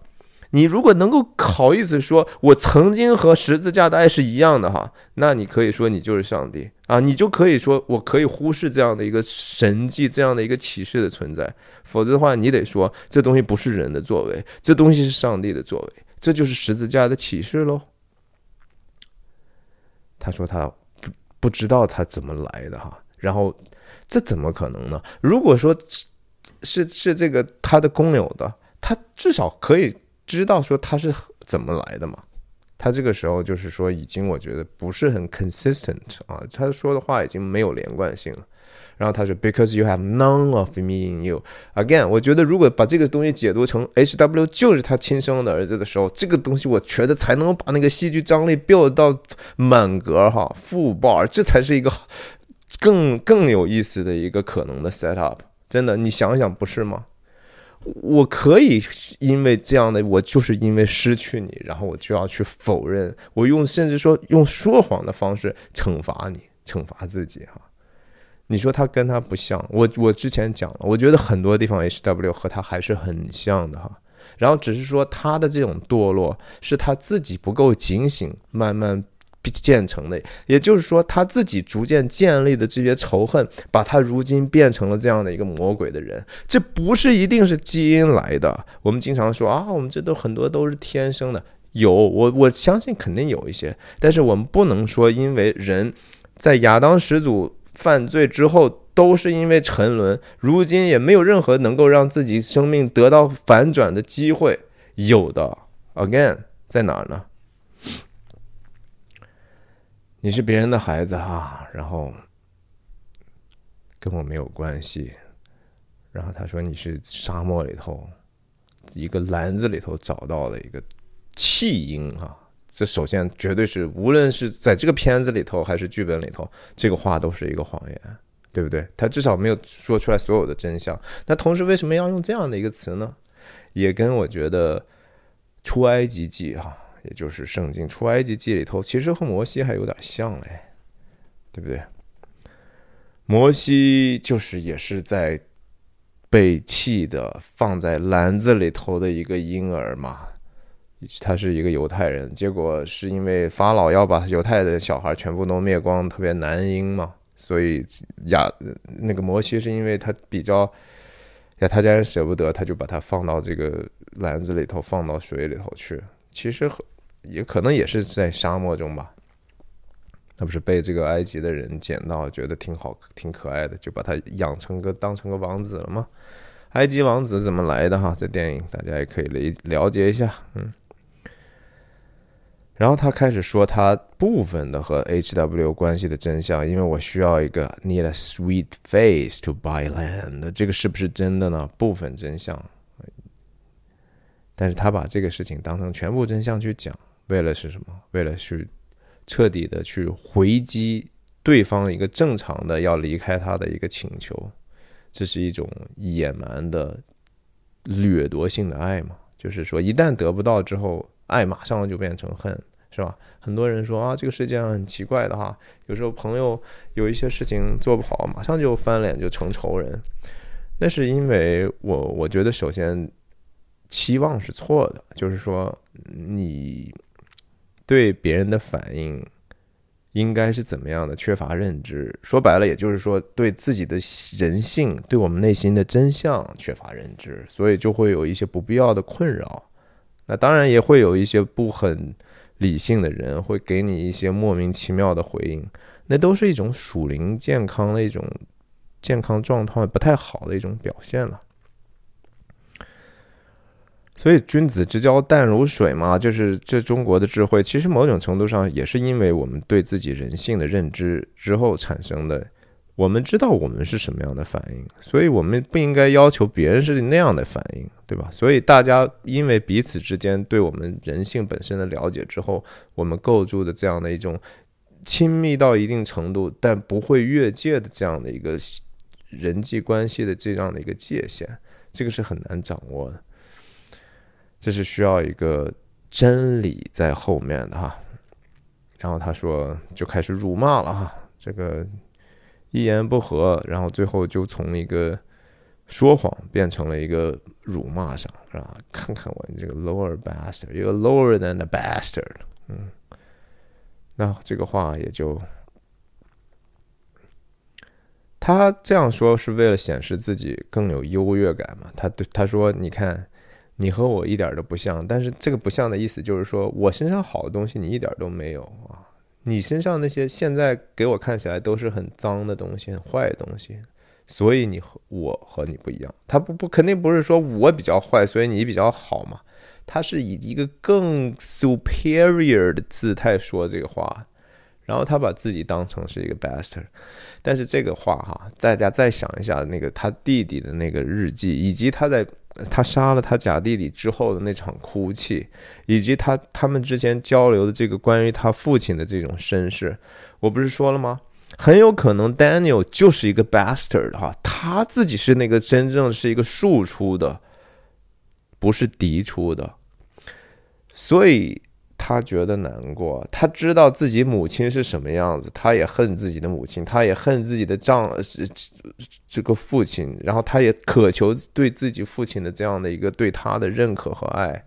S1: 你如果能够好意思说，我曾经和十字架的爱是一样的哈，那你可以说你就是上帝啊，你就可以说我可以忽视这样的一个神迹，这样的一个启示的存在。否则的话，你得说这东西不是人的作为，这东西是上帝的作为，这就是十字架的启示喽。他说他不不知道他怎么来的哈，然后这怎么可能呢？如果说是是这个他的工友的，他至少可以。知道说他是怎么来的嘛？他这个时候就是说，已经我觉得不是很 consistent 啊，他说的话已经没有连贯性了。然后他说，Because you have none of me in you again。我觉得如果把这个东西解读成 H W 就是他亲生的儿子的时候，这个东西我觉得才能把那个戏剧张力 build 到满格哈，full bar，这才是一个更更有意思的一个可能的 set up。真的，你想想，不是吗？我可以因为这样的，我就是因为失去你，然后我就要去否认，我用甚至说用说谎的方式惩罚你，惩罚自己哈。你说他跟他不像，我我之前讲了，我觉得很多地方 H W 和他还是很像的哈。然后只是说他的这种堕落是他自己不够警醒，慢慢建成的。也就是说，他自己逐渐建立的这些仇恨，把他如今变成了这样的一个魔鬼的人。这不是一定是基因来的。我们经常说啊，我们这都很多都是天生的。有我我相信肯定有一些，但是我们不能说因为人在亚当始祖犯罪之后都是因为沉沦，如今也没有任何能够让自己生命得到反转的机会。有的，again 在哪儿呢？你是别人的孩子哈，然后跟我没有关系。然后他说你是沙漠里头一个篮子里头找到的一个。弃婴啊，这首先绝对是，无论是在这个片子里头还是剧本里头，这个话都是一个谎言，对不对？他至少没有说出来所有的真相。那同时为什么要用这样的一个词呢？也跟我觉得出埃及记哈，也就是圣经出埃及记里头，其实和摩西还有点像嘞，对不对？摩西就是也是在被弃的，放在篮子里头的一个婴儿嘛。他是一个犹太人，结果是因为法老要把犹太的小孩全部都灭光，特别男婴嘛，所以亚那个摩西是因为他比较呀他家人舍不得，他就把他放到这个篮子里头，放到水里头去。其实也可能也是在沙漠中吧，他不是被这个埃及的人捡到，觉得挺好、挺可爱的，就把他养成个当成个王子了吗？埃及王子怎么来的哈？这电影大家也可以了了解一下，嗯。然后他开始说他部分的和 H W 关系的真相，因为我需要一个 need a sweet face to buy land，这个是不是真的呢？部分真相，但是他把这个事情当成全部真相去讲，为了是什么？为了去彻底的去回击对方一个正常的要离开他的一个请求，这是一种野蛮的掠夺性的爱嘛？就是说，一旦得不到之后，爱马上就变成恨。是吧？很多人说啊，这个世界上很奇怪的哈。有时候朋友有一些事情做不好，马上就翻脸就成仇人。那是因为我我觉得，首先期望是错的，就是说你对别人的反应应该是怎么样的？缺乏认知，说白了，也就是说对自己的人性，对我们内心的真相缺乏认知，所以就会有一些不必要的困扰。那当然也会有一些不很。理性的人会给你一些莫名其妙的回应，那都是一种属灵健康的一种健康状态不太好的一种表现了。所以君子之交淡如水嘛，就是这中国的智慧，其实某种程度上也是因为我们对自己人性的认知之后产生的。我们知道我们是什么样的反应，所以我们不应该要求别人是那样的反应，对吧？所以大家因为彼此之间对我们人性本身的了解之后，我们构筑的这样的一种亲密到一定程度，但不会越界的这样的一个人际关系的这样的一个界限，这个是很难掌握的，这是需要一个真理在后面的哈。然后他说就开始辱骂了哈，这个。一言不合，然后最后就从一个说谎变成了一个辱骂上，是吧？看看我这个 lower bastard，一个 lower than a bastard，嗯，那这个话也就他这样说是为了显示自己更有优越感嘛？他对他说：“你看，你和我一点都不像，但是这个不像的意思就是说我身上好的东西你一点都没有啊。”你身上那些现在给我看起来都是很脏的东西、很坏的东西，所以你和我和你不一样。他不不肯定不是说我比较坏，所以你比较好嘛？他是以一个更 superior 的姿态说这个话，然后他把自己当成是一个 bastard。但是这个话哈，大家再想一下那个他弟弟的那个日记，以及他在。他杀了他假弟弟之后的那场哭泣，以及他他们之间交流的这个关于他父亲的这种身世，我不是说了吗？很有可能 Daniel 就是一个 bastard 哈，他自己是那个真正是一个庶出的，不是嫡出的，所以。他觉得难过，他知道自己母亲是什么样子，他也恨自己的母亲，他也恨自己的丈这这个父亲，然后他也渴求对自己父亲的这样的一个对他的认可和爱，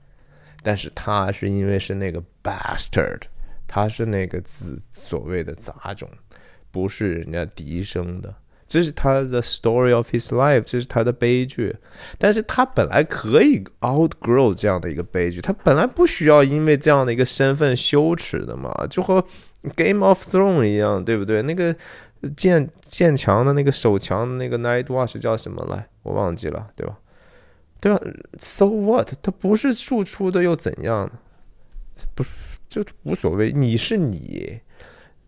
S1: 但是他是因为是那个 bastard，他是那个子所谓的杂种，不是人家嫡生的。这是他的 story of his life，这是他的悲剧。但是他本来可以 outgrow 这样的一个悲剧，他本来不需要因为这样的一个身份羞耻的嘛，就和 Game of Thrones 一样，对不对？那个剑剑强的那个手强的那个 Night Watch 叫什么来？我忘记了，对吧？对吧？So what？他不是庶出的又怎样？不是，就无所谓。你是你。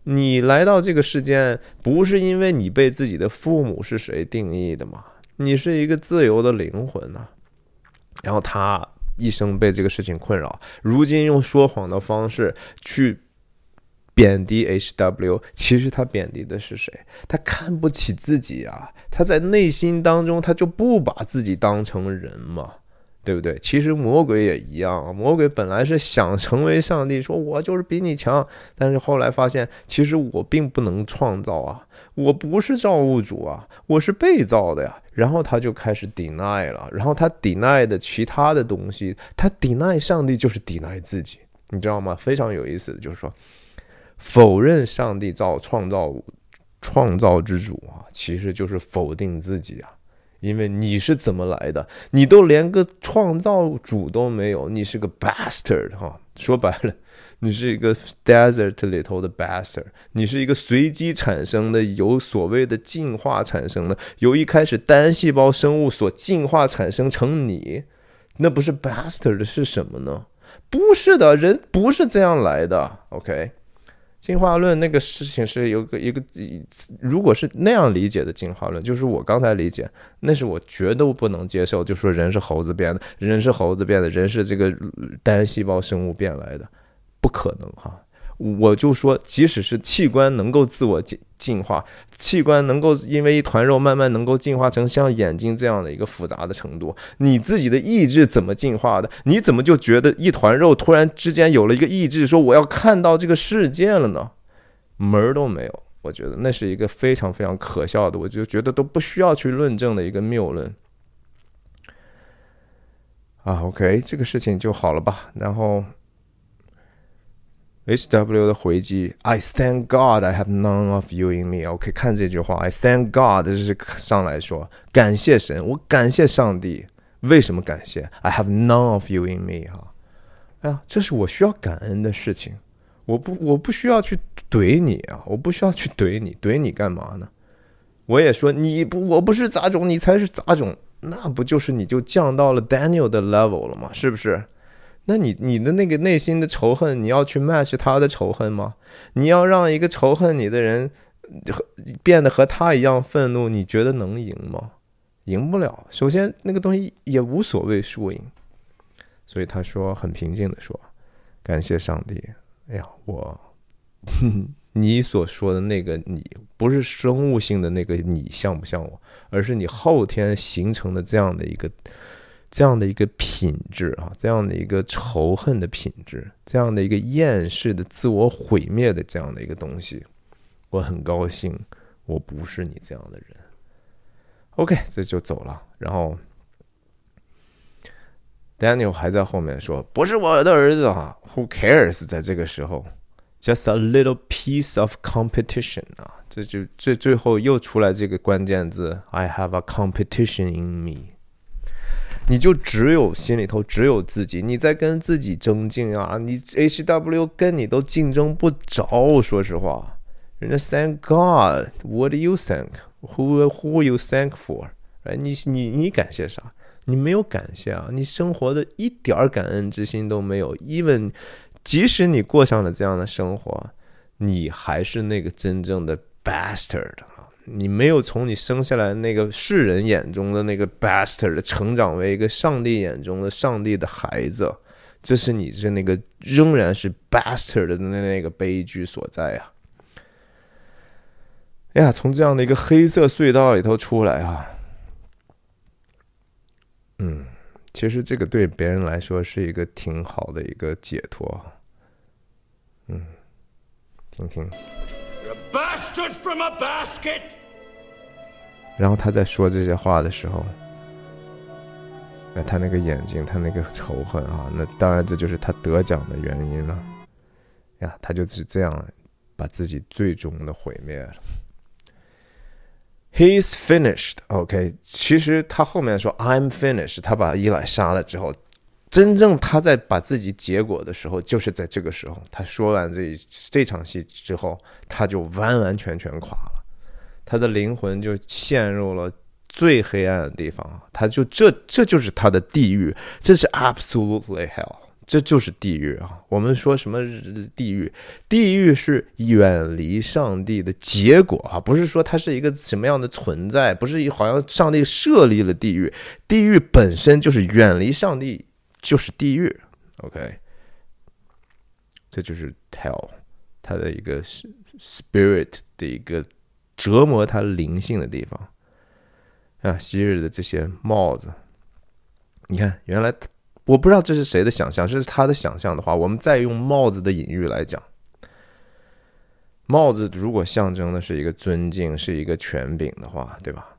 S1: 你来到这个世间，不是因为你被自己的父母是谁定义的吗？你是一个自由的灵魂呐。然后他一生被这个事情困扰，如今用说谎的方式去贬低 H.W，其实他贬低的是谁？他看不起自己啊！他在内心当中，他就不把自己当成人嘛。对不对？其实魔鬼也一样啊。魔鬼本来是想成为上帝，说我就是比你强，但是后来发现，其实我并不能创造啊，我不是造物主啊，我是被造的呀。然后他就开始 deny 了，然后他 deny 的其他的东西，他 deny 上帝就是 deny 自己，你知道吗？非常有意思的就是说，否认上帝造创造创造之主啊，其实就是否定自己啊。因为你是怎么来的？你都连个创造主都没有，你是个 bastard 哈。说白了，你是一个 desert 里头的 bastard，你是一个随机产生的，由所谓的进化产生的，由一开始单细胞生物所进化产生成你，那不是 bastard 是什么呢？不是的，人不是这样来的。OK。进化论那个事情是有个一个，如果是那样理解的进化论，就是我刚才理解，那是我绝对不能接受，就说人是猴子变的，人是猴子变的，人是这个单细胞生物变来的，不可能哈。我就说，即使是器官能够自我进进化，器官能够因为一团肉慢慢能够进化成像眼睛这样的一个复杂的程度，你自己的意志怎么进化的？你怎么就觉得一团肉突然之间有了一个意志，说我要看到这个世界了呢？门儿都没有。我觉得那是一个非常非常可笑的，我就觉得都不需要去论证的一个谬论。啊，OK，这个事情就好了吧？然后。H W 的回击，I thank God I have none of you in me。OK，看这句话，I thank God，这是上来说感谢神，我感谢上帝。为什么感谢？I have none of you in me。哈，哎呀，这是我需要感恩的事情。我不，我不需要去怼你啊，我不需要去怼你，怼你干嘛呢？我也说你不，我不是杂种，你才是杂种，那不就是你就降到了 Daniel 的 level 了吗？是不是？那你你的那个内心的仇恨，你要去 match 他的仇恨吗？你要让一个仇恨你的人和变得和他一样愤怒，你觉得能赢吗？赢不了。首先那个东西也无所谓输赢，所以他说很平静的说：“感谢上帝。”哎呀，我 你所说的那个你，不是生物性的那个你像不像我，而是你后天形成的这样的一个。这样的一个品质啊，这样的一个仇恨的品质，这样的一个厌世的自我毁灭的这样的一个东西，我很高兴，我不是你这样的人。OK，这就走了。然后 Daniel 还在后面说：“不是我的儿子哈，Who cares？” 在这个时候，Just a little piece of competition 啊，这就这最后又出来这个关键字：I have a competition in me。你就只有心里头只有自己，你在跟自己争竞啊！你 H W 跟你都竞争不着，说实话。人家 Thank God，What do you thank？Who who you thank for？哎，你你你感谢啥？你没有感谢啊！你生活的一点儿感恩之心都没有。Even 即使你过上了这样的生活，你还是那个真正的 bastard。你没有从你生下来那个世人眼中的那个 bastard 成长为一个上帝眼中的上帝的孩子，这是你是那个仍然是 bastard 的那那个悲剧所在啊！哎呀，从这样的一个黑色隧道里头出来啊，嗯，其实这个对别人来说是一个挺好的一个解脱，嗯，听听。Good from a basket 然后他在说这些话的时候，哎，他那个眼睛，他那个仇恨啊，那当然这就是他得奖的原因了。呀，他就是这样把自己最终的毁灭了。He's finished. OK，其实他后面说 I'm finished，他把伊莱杀了之后，真正他在把自己结果的时候，就是在这个时候。他说完这这场戏之后，他就完完全全垮了，他的灵魂就陷入了最黑暗的地方，他就这这就是他的地狱，这是 absolutely hell。这就是地狱啊！我们说什么地狱？地狱是远离上帝的结果啊，不是说它是一个什么样的存在，不是好像上帝设立了地狱，地狱本身就是远离上帝，就是地狱。OK，这就是 hell，它的一个 spirit 的一个折磨他灵性的地方啊。昔日的这些帽子，你看，原来。我不知道这是谁的想象，这是他的想象的话，我们再用帽子的隐喻来讲，帽子如果象征的是一个尊敬，是一个权柄的话，对吧？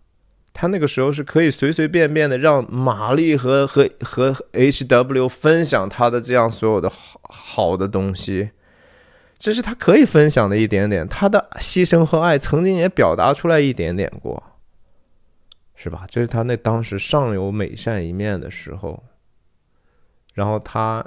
S1: 他那个时候是可以随随便便的让玛丽和和和 H W 分享他的这样所有的好好的东西，这是他可以分享的一点点，他的牺牲和爱曾经也表达出来一点点过，是吧？这是他那当时尚有美善一面的时候。然后他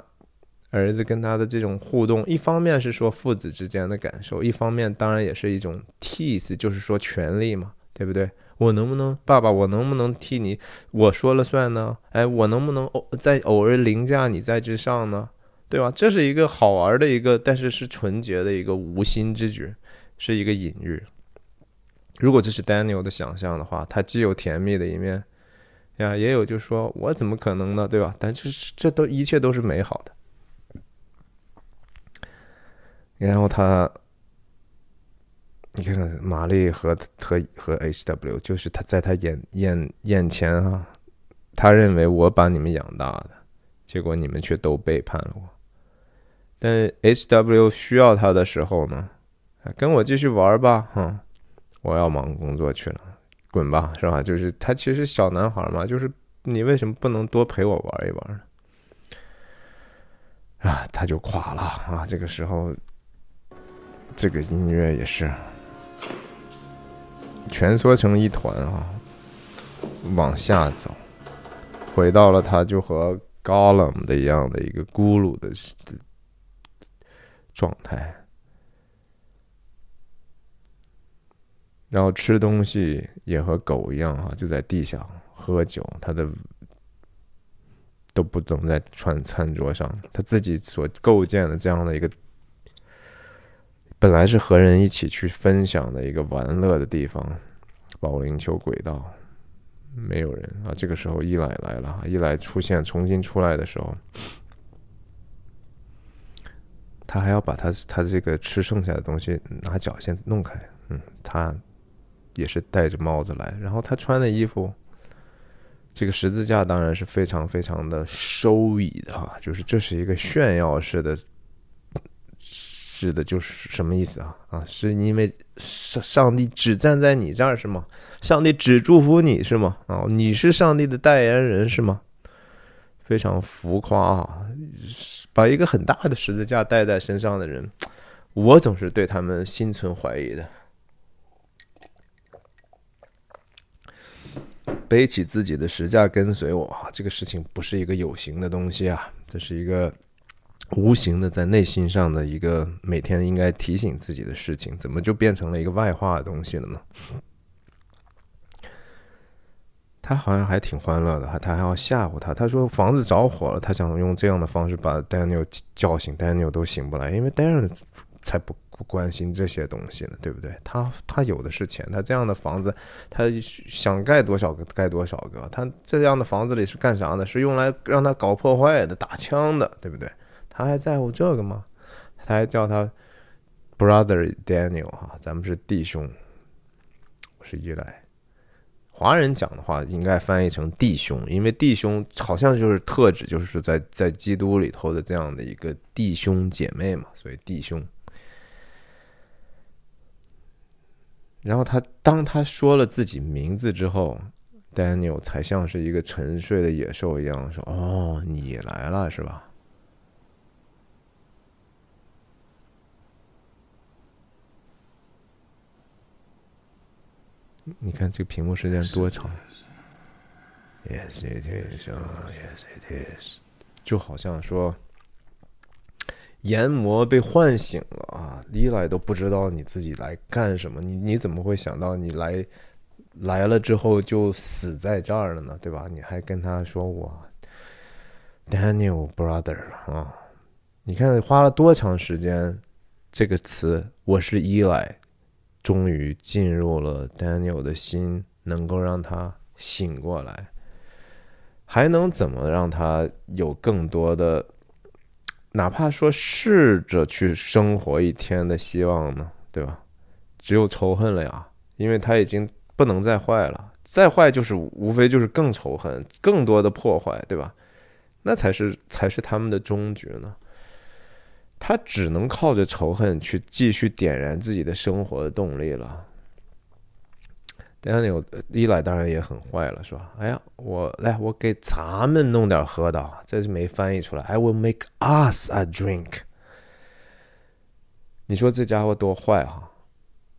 S1: 儿子跟他的这种互动，一方面是说父子之间的感受，一方面当然也是一种 tease，就是说权力嘛，对不对？我能不能，爸爸，我能不能替你，我说了算呢？哎，我能不能偶在偶尔凌驾你在之上呢？对吧？这是一个好玩的一个，但是是纯洁的一个无心之举，是一个隐喻。如果这是 Daniel 的想象的话，他既有甜蜜的一面。呀，也有就说，我怎么可能呢？对吧？但这是这都一切都是美好的。然后他，你看玛丽和和和 H W，就是他在他眼眼眼前啊，他认为我把你们养大的，结果你们却都背叛了我。但 H W 需要他的时候呢，跟我继续玩吧，哈，我要忙工作去了。滚吧，是吧？就是他其实小男孩嘛，就是你为什么不能多陪我玩一玩呢？啊，他就垮了啊！这个时候，这个音乐也是蜷缩成一团啊，往下走，回到了他就和高冷的一样的一个咕噜的状态。然后吃东西也和狗一样哈，就在地下喝酒，他的都不懂在餐餐桌上。他自己所构建的这样的一个，本来是和人一起去分享的一个玩乐的地方，保龄球轨道，没有人啊。这个时候伊莱来了，伊莱出现重新出来的时候，他还要把他他这个吃剩下的东西拿脚先弄开，嗯，他。也是戴着帽子来，然后他穿的衣服，这个十字架当然是非常非常的收益的哈，就是这是一个炫耀式的，指的，就是什么意思啊？啊，是因为上上帝只站在你这儿是吗？上帝只祝福你是吗？啊，你是上帝的代言人是吗？非常浮夸啊！把一个很大的十字架戴在身上的人，我总是对他们心存怀疑的。背起自己的石架跟随我，这个事情不是一个有形的东西啊，这是一个无形的在内心上的一个每天应该提醒自己的事情，怎么就变成了一个外化的东西了呢？他好像还挺欢乐的，他还要吓唬他，他说房子着火了，他想用这样的方式把 Daniel 叫醒，Daniel 都醒不来，因为 Daniel 才不。不关心这些东西呢，对不对？他他有的是钱，他这样的房子，他想盖多少个盖多少个。他这样的房子里是干啥呢？是用来让他搞破坏的、打枪的，对不对？他还在乎这个吗？他还叫他 brother Daniel 哈，咱们是弟兄，我是依赖。华人讲的话应该翻译成弟兄，因为弟兄好像就是特指就是在在基督里头的这样的一个弟兄姐妹嘛，所以弟兄。然后他当他说了自己名字之后，Daniel 才像是一个沉睡的野兽一样说：“哦，你来了是吧？”你看这个屏幕时间多长？Yes it is, yes it is，就好像说。研磨被唤醒了啊！一来都不知道你自己来干什么，你你怎么会想到你来来了之后就死在这儿了呢？对吧？你还跟他说我 Daniel brother 啊？你看花了多长时间？这个词我是依赖，终于进入了 Daniel 的心，能够让他醒过来，还能怎么让他有更多的？哪怕说试着去生活一天的希望呢，对吧？只有仇恨了呀，因为他已经不能再坏了，再坏就是无非就是更仇恨、更多的破坏，对吧？那才是才是他们的终局呢。他只能靠着仇恨去继续点燃自己的生活的动力了。Daniel 一来当然也很坏了，是吧？哎呀，我来，我给咱们弄点喝的，这是没翻译出来。I will make us a drink。你说这家伙多坏哈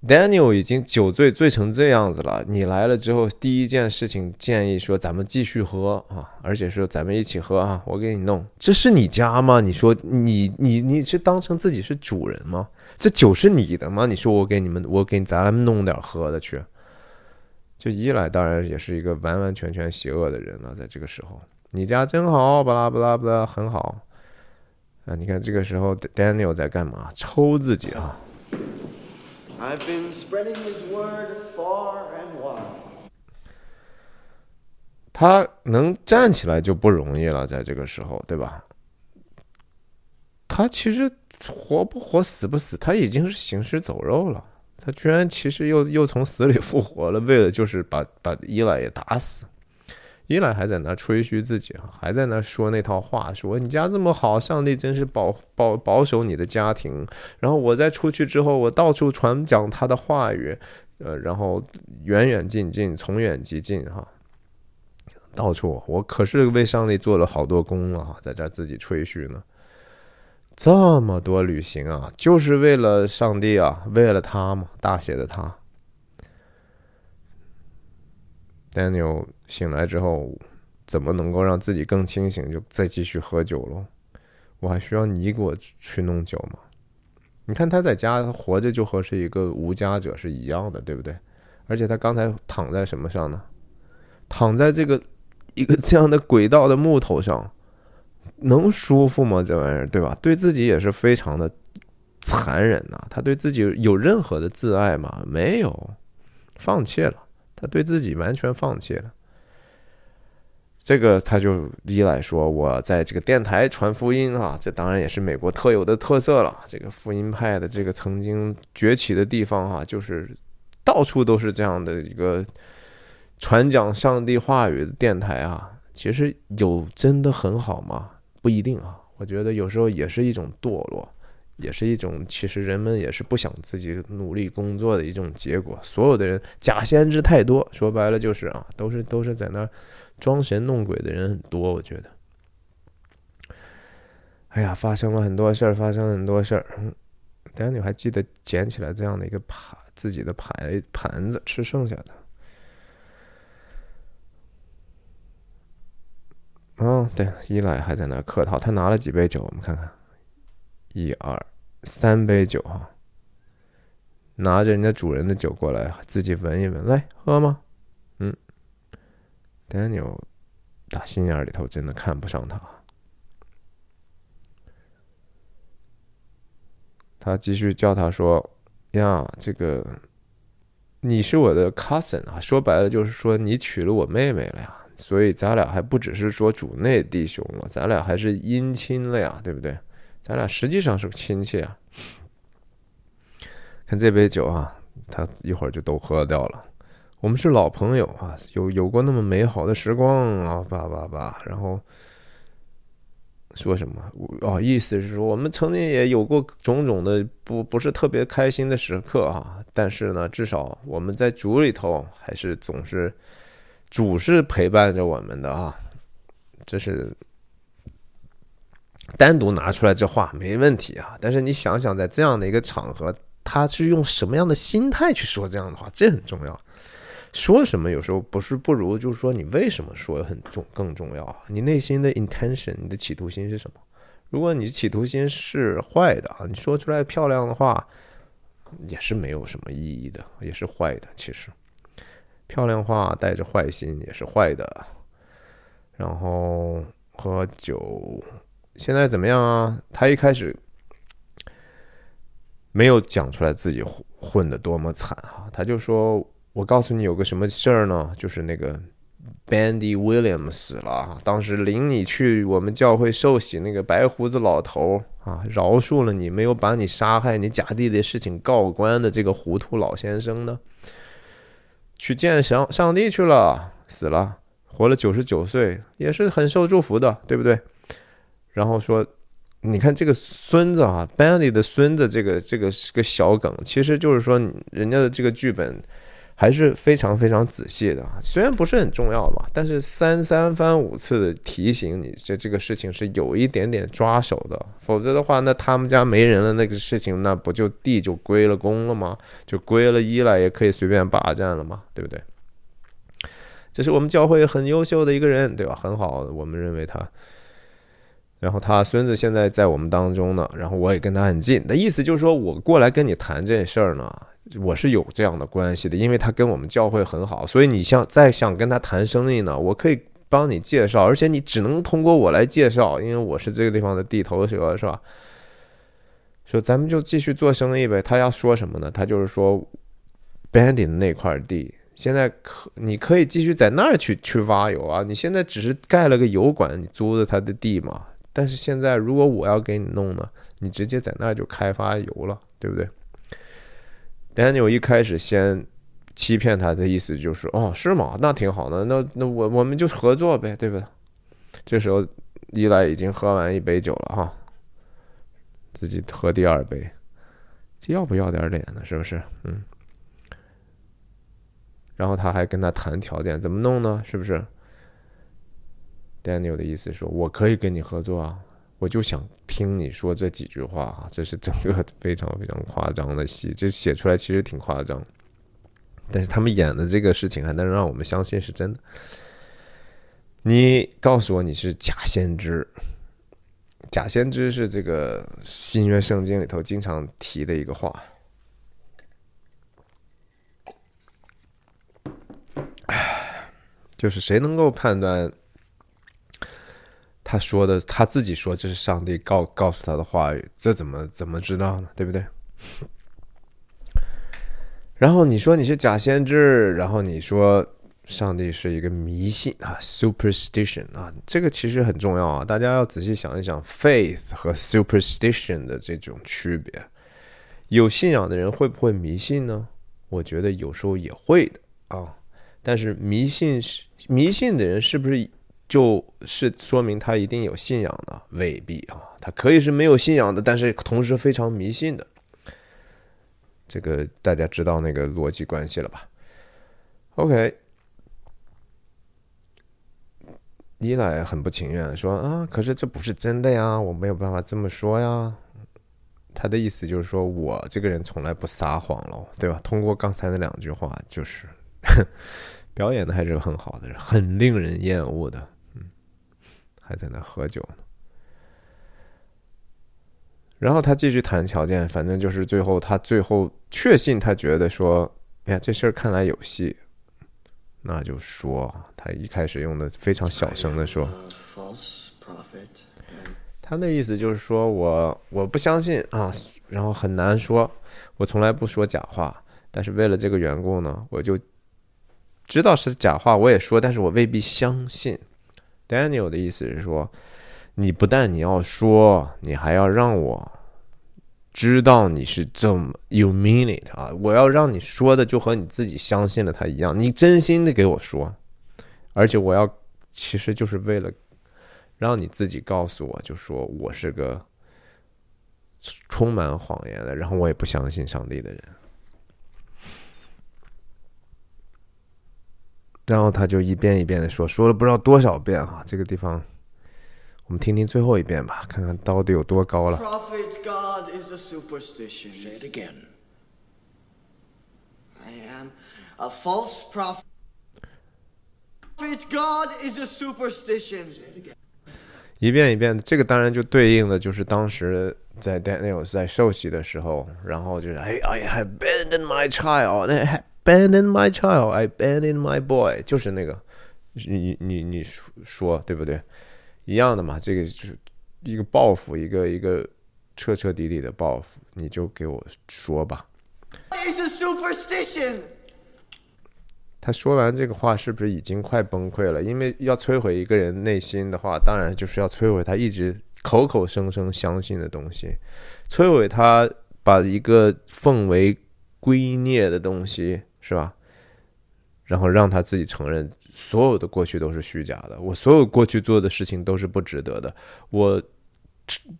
S1: ？Daniel 已经酒醉醉成这样子了，你来了之后，第一件事情建议说咱们继续喝啊，而且说咱们一起喝啊，我给你弄。这是你家吗？你说你你你是当成自己是主人吗？这酒是你的吗？你说我给你们，我给咱们弄点喝的去。就一来当然也是一个完完全全邪恶的人了，在这个时候，你家真好，巴拉巴拉巴拉，很好。啊，你看这个时候，Daniel 在干嘛？抽自己啊！I've been spreading his word far and wide. 他能站起来就不容易了，在这个时候，对吧？他其实活不活，死不死，他已经是行尸走肉了。他居然其实又又从死里复活了，为了就是把把伊莱也打死。伊莱还在那吹嘘自己，还在那说那套话，说你家这么好，上帝真是保保保守你的家庭。然后我再出去之后，我到处传讲他的话语，呃，然后远远近近，从远及近，哈，到处我可是为上帝做了好多功了，在这自己吹嘘呢。这么多旅行啊，就是为了上帝啊，为了他嘛，大写的他。Daniel 醒来之后，怎么能够让自己更清醒？就再继续喝酒喽。我还需要你给我去弄酒吗？你看他在家活着就和是一个无家者是一样的，对不对？而且他刚才躺在什么上呢？躺在这个一个这样的轨道的木头上。能舒服吗？这玩意儿，对吧？对自己也是非常的残忍呐。他对自己有任何的自爱吗？没有，放弃了。他对自己完全放弃了。这个他就依赖说，我在这个电台传福音啊，这当然也是美国特有的特色了。这个福音派的这个曾经崛起的地方哈，就是到处都是这样的一个传讲上帝话语的电台啊。其实有真的很好吗？不一定啊，我觉得有时候也是一种堕落，也是一种其实人们也是不想自己努力工作的一种结果。所有的人假先知太多，说白了就是啊，都是都是在那装神弄鬼的人很多。我觉得，哎呀，发生了很多事儿，发生很多事儿。嗯，丹尼还记得捡起来这样的一个盘，自己的盘盘子吃剩下的。哦，对，伊莱还在那客套。他拿了几杯酒，我们看看，一二三杯酒哈，拿着人家主人的酒过来，自己闻一闻，来喝吗？嗯，Daniel 打心眼里头真的看不上他。他继续叫他说：“呀，这个你是我的 cousin 啊，说白了就是说你娶了我妹妹了呀。”所以咱俩还不只是说主内弟兄了，咱俩还是姻亲了呀，对不对？咱俩实际上是个亲戚啊。看这杯酒啊，他一会儿就都喝掉了。我们是老朋友啊，有有过那么美好的时光啊，叭叭叭。然后说什么？哦，意思是说我们曾经也有过种种的不不是特别开心的时刻啊，但是呢，至少我们在主里头还是总是。主是陪伴着我们的啊，这是单独拿出来这话没问题啊。但是你想想，在这样的一个场合，他是用什么样的心态去说这样的话，这很重要。说什么有时候不是不如，就是说你为什么说很重更重要啊？你内心的 intention，你的企图心是什么？如果你企图心是坏的啊，你说出来漂亮的话也是没有什么意义的，也是坏的。其实漂亮话带着坏心也是坏的。然后喝酒，现在怎么样啊？他一开始没有讲出来自己混混的多么惨啊，他就说。我告诉你有个什么事儿呢？就是那个 Bandy Williams 死了。当时领你去我们教会受洗那个白胡子老头啊，饶恕了你，没有把你杀害你假弟弟事情告官的这个糊涂老先生呢，去见上上帝去了，死了，活了九十九岁，也是很受祝福的，对不对？然后说，你看这个孙子啊，Bandy 的孙子，这个这个是个小梗，其实就是说人家的这个剧本。还是非常非常仔细的啊，虽然不是很重要吧，但是三三番五次的提醒你，这这个事情是有一点点抓手的，否则的话，那他们家没人了，那个事情那不就地就归了公了吗？就归了一了，也可以随便霸占了嘛，对不对？这是我们教会很优秀的一个人，对吧？很好，我们认为他。然后他孙子现在在我们当中呢，然后我也跟他很近，那意思就是说我过来跟你谈这事儿呢。我是有这样的关系的，因为他跟我们教会很好，所以你想再想跟他谈生意呢，我可以帮你介绍，而且你只能通过我来介绍，因为我是这个地方的地头蛇，是吧？说咱们就继续做生意呗。他要说什么呢？他就是说，Bandy 的那块地现在可你可以继续在那儿去去挖油啊。你现在只是盖了个油管，你租的他的地嘛。但是现在如果我要给你弄呢，你直接在那就开发油了，对不对？Daniel 一开始先欺骗他的意思就是哦是吗？那挺好的，那那我我们就合作呗，对吧？这时候伊莱已经喝完一杯酒了哈，自己喝第二杯，这要不要点脸呢？是不是？嗯。然后他还跟他谈条件，怎么弄呢？是不是？Daniel 的意思说，我可以跟你合作啊。我就想听你说这几句话哈，这是整个非常非常夸张的戏，这写出来其实挺夸张，但是他们演的这个事情还能让我们相信是真的。你告诉我你是假先知，假先知是这个新约圣经里头经常提的一个话，就是谁能够判断？他说的，他自己说这是上帝告告诉他的话语，这怎么怎么知道呢？对不对？然后你说你是假先知，然后你说上帝是一个迷信啊，superstition 啊，这个其实很重要啊，大家要仔细想一想，faith 和 superstition 的这种区别。有信仰的人会不会迷信呢？我觉得有时候也会的啊，但是迷信是迷信的人是不是？就是说明他一定有信仰的，未必啊，他可以是没有信仰的，但是同时非常迷信的。这个大家知道那个逻辑关系了吧？OK，伊莱很不情愿说啊，可是这不是真的呀，我没有办法这么说呀。他的意思就是说我这个人从来不撒谎喽，对吧？通过刚才那两句话，就是 表演的还是很好的，很令人厌恶的。还在那喝酒呢，然后他继续谈条件，反正就是最后他最后确信他觉得说，哎呀，这事儿看来有戏，那就说他一开始用的非常小声的说，他那意思就是说我我不相信啊，然后很难说，我从来不说假话，但是为了这个缘故呢，我就知道是假话，我也说，但是我未必相信。Daniel 的意思是说，你不但你要说，你还要让我知道你是这么 you mean it 啊！我要让你说的就和你自己相信了他一样，你真心的给我说，而且我要其实就是为了让你自己告诉我，就说我是个充满谎言的，然后我也不相信上帝的人。然后他就一遍一遍的说，说了不知道多少遍哈，这个地方，我们听听最后一遍吧，看看到底有多高了。
S4: Prophet God is a superstition.
S2: Say it again.
S4: I am a false prophet. Prophet God is a superstition.
S1: it again 一遍一遍的，这个当然就对应的就是当时在 Daniel 在受洗的时候，然后就是哎，I have abandoned my child, Abandoned my child, I abandoned my boy，就是那个你你你说说对不对？一样的嘛，这个就是一个报复，一个一个彻彻底底的报复，你就给我说吧。
S4: It's a superstition.
S1: 他说完这个话，是不是已经快崩溃了？因为要摧毁一个人内心的话，当然就是要摧毁他一直口口声声相信的东西，摧毁他把一个奉为圭臬的东西，是吧？然后让他自己承认所有的过去都是虚假的，我所有过去做的事情都是不值得的，我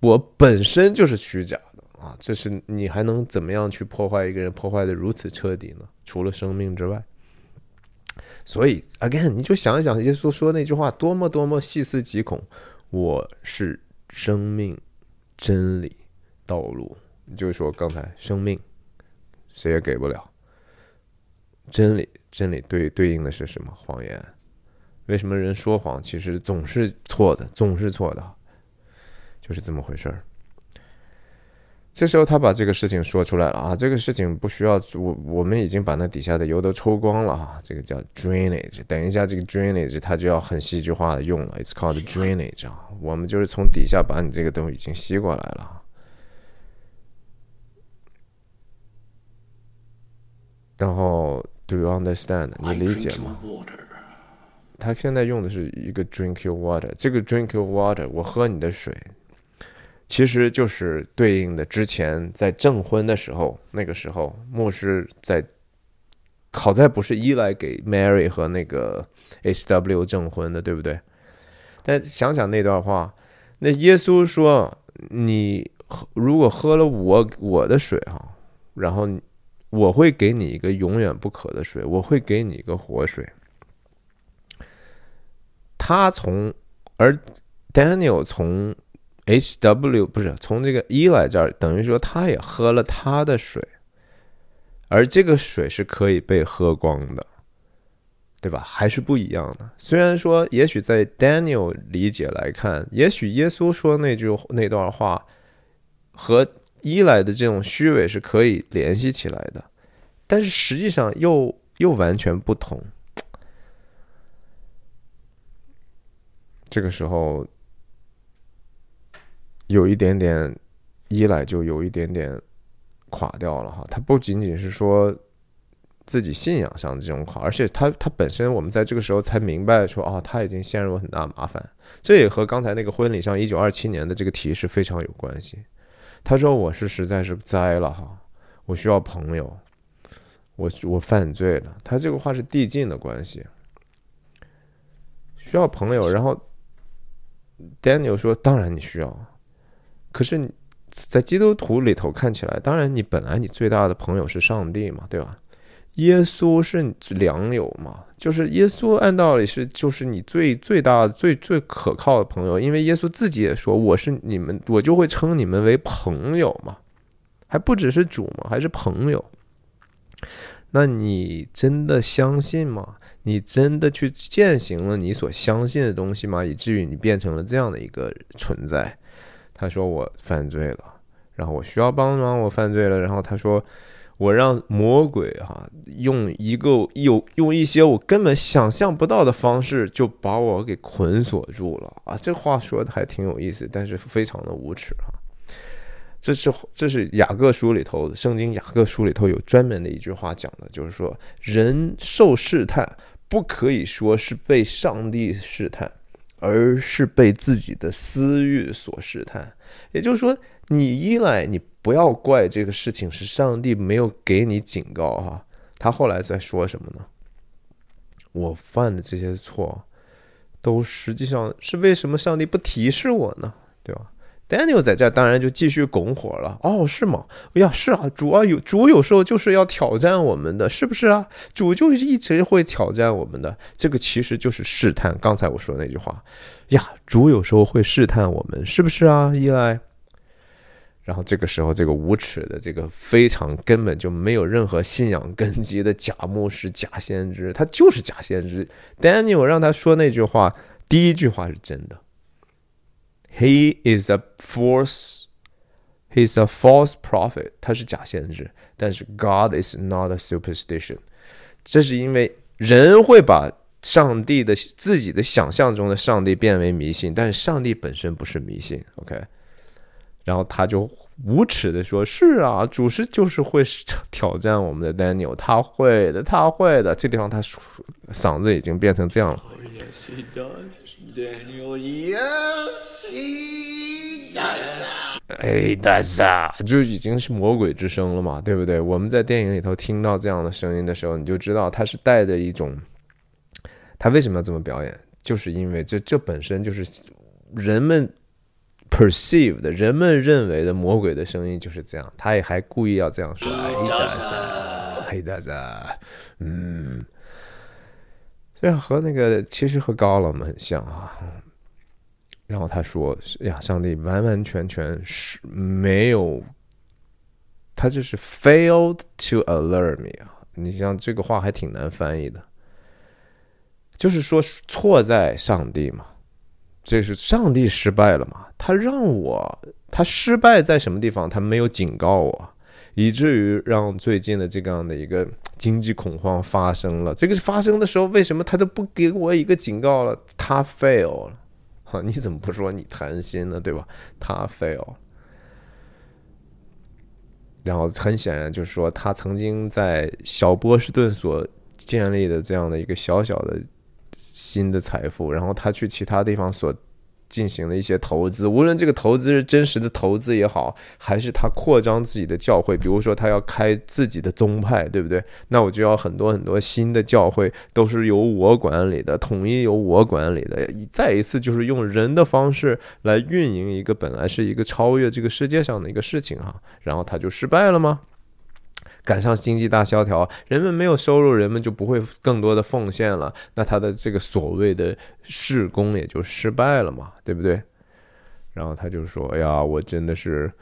S1: 我本身就是虚假的啊！这是你还能怎么样去破坏一个人，破坏的如此彻底呢？除了生命之外。所以，again，你就想一想，耶稣说那句话多么多么细思极恐。我是生命、真理、道路。就是说，刚才生命谁也给不了，真理，真理对对应的是什么？谎言。为什么人说谎其实总是错的，总是错的，就是这么回事儿。这时候他把这个事情说出来了啊，这个事情不需要我，我们已经把那底下的油都抽光了哈，这个叫 drainage。等一下这个 drainage 它就要很戏剧化的用了，it's called drainage 啊，我们就是从底下把你这个东西已经吸过来了。然后 do you understand？你理解吗？他现在用的是一个 drink your water，这个 drink your water，我喝你的水，其实就是对应的之前在证婚的时候，那个时候牧师在，好在不是依赖给 Mary 和那个 H.W 证婚的，对不对？但想想那段话，那耶稣说，你喝如果喝了我我的水哈，然后我会给你一个永远不渴的水，我会给你一个活水。他从而 Daniel 从 H W 不是从这个伊莱这儿，等于说他也喝了他的水，而这个水是可以被喝光的，对吧？还是不一样的。虽然说，也许在 Daniel 理解来看，也许耶稣说那句那段话和伊莱的这种虚伪是可以联系起来的，但是实际上又又完全不同。这个时候有一点点依赖，就有一点点垮掉了哈。他不仅仅是说自己信仰上的这种垮，而且他他本身，我们在这个时候才明白说，哦，他已经陷入很大麻烦。这也和刚才那个婚礼上一九二七年的这个提示非常有关系。他说：“我是实在是栽了哈，我需要朋友，我我犯罪了。”他这个话是递进的关系，需要朋友，然后。Daniel 说：“当然你需要，可是你在基督徒里头看起来，当然你本来你最大的朋友是上帝嘛，对吧？耶稣是良友嘛，就是耶稣按道理是就是你最最大最最可靠的朋友，因为耶稣自己也说我是你们，我就会称你们为朋友嘛，还不只是主嘛，还是朋友。那你真的相信吗？你真的去践行了你所相信的东西吗？以至于你变成了这样的一个存在？他说我犯罪了，然后我需要帮忙，我犯罪了，然后他说我让魔鬼哈、用一个有用一些我根本想象不到的方式就把我给捆锁住了啊！这话说的还挺有意思，但是非常的无耻哈、这是这是雅各书里头，圣经雅各书里头有专门的一句话讲的，就是说人受试探。不可以说是被上帝试探，而是被自己的私欲所试探。也就是说，你依赖你不要怪这个事情是上帝没有给你警告哈。他后来在说什么呢？我犯的这些错，都实际上是为什么上帝不提示我呢？对吧？Daniel 在这当然就继续拱火了。哦，是吗？哎呀，是啊，主啊有主有时候就是要挑战我们的，是不是啊？主就是一直会挑战我们的，这个其实就是试探。刚才我说那句话呀，主有时候会试探我们，是不是啊？依赖。然后这个时候，这个无耻的、这个非常根本就没有任何信仰根基的假牧师、假先知，他就是假先知。Daniel 让他说那句话，第一句话是真的。He is a false, he is a false prophet。他是假先知，但是 God is not a superstition。这是因为人会把上帝的自己的想象中的上帝变为迷信，但是上帝本身不是迷信。OK。然后他就无耻的说：“是啊，主师就是会挑战我们的 Daniel，他会的，他会的。”这地方他嗓子已经变成这样了。
S4: Yes, he does. Daniel, yes, he does.
S1: 哎，但是啊，就已经是魔鬼之声了嘛，对不对？我们在电影里头听到这样的声音的时候，你就知道他是带着一种，他为什么要这么表演？就是因为这这本身就是人们。perceive 的人们认为的魔鬼的声音就是这样，他也还故意要这样说。He does, he does，嗯，这样和那个其实和高冷们很像啊。然后他说：“呀，上帝完完全全是没有，他就是 failed to alert me 啊。你像这个话还挺难翻译的，就是说错在上帝嘛。”这是上帝失败了嘛？他让我，他失败在什么地方？他没有警告我，以至于让最近的这样的一个经济恐慌发生了。这个发生的时候，为什么他都不给我一个警告了？他 fail 了，哈，你怎么不说你贪心呢？对吧？他 fail，然后很显然就是说，他曾经在小波士顿所建立的这样的一个小小的。新的财富，然后他去其他地方所进行的一些投资，无论这个投资是真实的投资也好，还是他扩张自己的教会，比如说他要开自己的宗派，对不对？那我就要很多很多新的教会都是由我管理的，统一由我管理的。再一次就是用人的方式来运营一个本来是一个超越这个世界上的一个事情哈，然后他就失败了吗？赶上经济大萧条，人们没有收入，人们就不会更多的奉献了，那他的这个所谓的事工也就失败了嘛，对不对？然后他就说：“哎呀，我真的是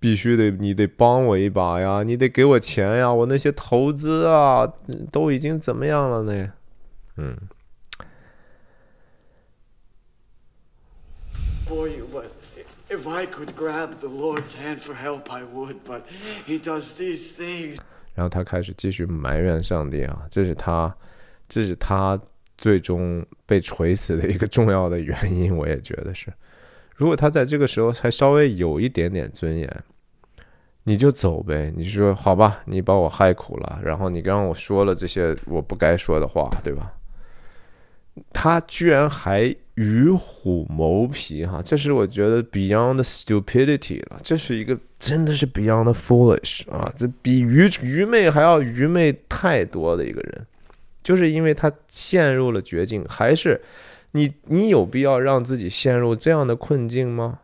S1: 必须得，你得帮我一把呀，你得给我钱呀，我那些投资啊都已经怎么样了呢？”嗯。
S4: Boy, what? If I could grab the Lord's hand for help, I would, but He does these things.
S1: 然后他开始继续埋怨上帝啊，这是他，这是他最终被锤死的一个重要的原因。我也觉得是，如果他在这个时候还稍微有一点点尊严，你就走呗，你说好吧，你把我害苦了，然后你让我说了这些我不该说的话，对吧？他居然还与虎谋皮哈，这是我觉得 beyond stupidity 了，这是一个真的是 beyond foolish 啊，这比愚愚昧还要愚昧太多的一个人，就是因为他陷入了绝境，还是你你有必要让自己陷入这样的困境吗？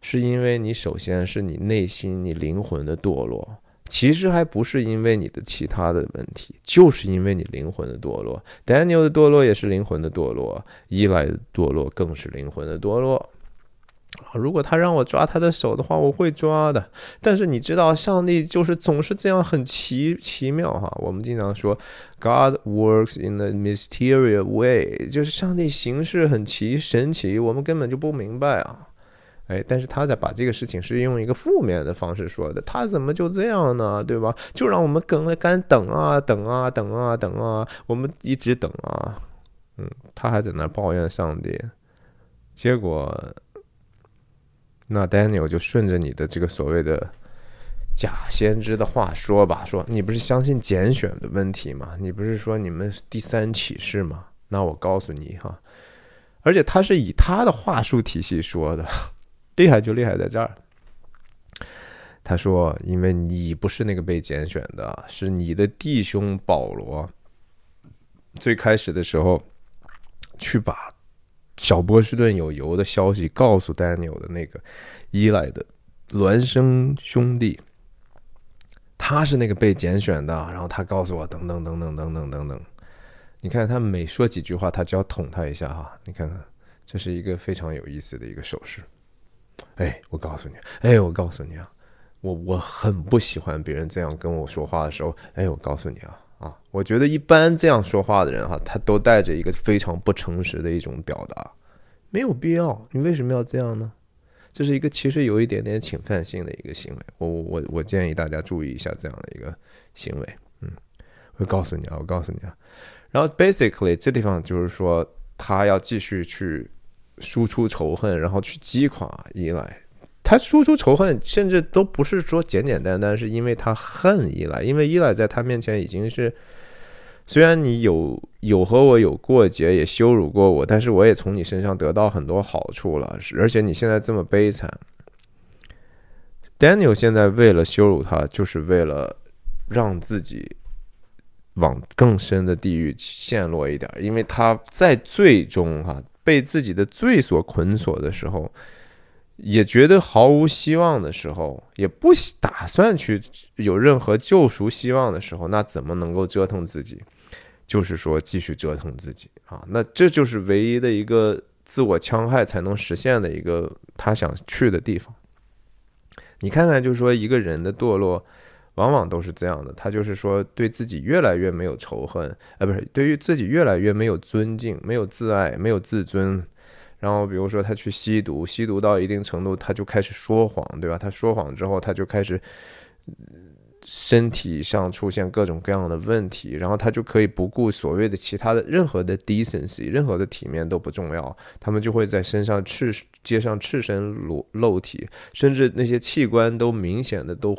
S1: 是因为你首先是你内心你灵魂的堕落。其实还不是因为你的其他的问题，就是因为你灵魂的堕落。Daniel 的堕落也是灵魂的堕落，依赖的堕落更是灵魂的堕落。如果他让我抓他的手的话，我会抓的。但是你知道，上帝就是总是这样很奇奇妙哈。我们经常说，God works in a mysterious way，就是上帝行事很奇神奇，我们根本就不明白啊。哎，但是他在把这个事情是用一个负面的方式说的，他怎么就这样呢？对吧？就让我们等了干等啊等啊等啊等啊，我们一直等啊，嗯，他还在那抱怨上帝，结果那 Daniel 就顺着你的这个所谓的假先知的话说吧，说你不是相信拣选的问题吗？你不是说你们第三启示吗？那我告诉你哈，而且他是以他的话术体系说的。厉害就厉害在这儿，他说：“因为你不是那个被拣选的，是你的弟兄保罗。最开始的时候，去把小波士顿有油的消息告诉丹尼尔的那个伊莱的孪生兄弟，他是那个被拣选的。然后他告诉我，等等等等等等等等。你看他每说几句话，他就要捅他一下哈。你看看，这是一个非常有意思的一个手势。”哎，我告诉你，哎，我告诉你啊，我我很不喜欢别人这样跟我说话的时候，哎，我告诉你啊啊，我觉得一般这样说话的人哈，他都带着一个非常不诚实的一种表达，没有必要，你为什么要这样呢？这是一个其实有一点点侵犯性的一个行为，我我我建议大家注意一下这样的一个行为，嗯，我告诉你啊，我告诉你啊，然后 basically 这地方就是说他要继续去输出仇恨，然后去击垮依赖。他输出仇恨，甚至都不是说简简单单是因为他恨依赖，因为依赖在他面前已经是。虽然你有有和我有过节，也羞辱过我，但是我也从你身上得到很多好处了。而且你现在这么悲惨，Daniel 现在为了羞辱他，就是为了让自己往更深的地狱陷落一点。因为他在最终哈被自己的罪所捆锁的时候，也觉得毫无希望的时候，也不打算去有任何救赎希望的时候，那怎么能够折腾自己？就是说，继续折腾自己啊，那这就是唯一的一个自我戕害才能实现的一个他想去的地方。你看看，就是说一个人的堕落，往往都是这样的。他就是说，对自己越来越没有仇恨，呃，不是，对于自己越来越没有尊敬，没有自爱，没有自尊。然后，比如说他去吸毒，吸毒到一定程度，他就开始说谎，对吧？他说谎之后，他就开始。身体上出现各种各样的问题，然后他就可以不顾所谓的其他的任何的 decency，任何的体面都不重要，他们就会在身上赤街上赤身裸露体，甚至那些器官都明显的都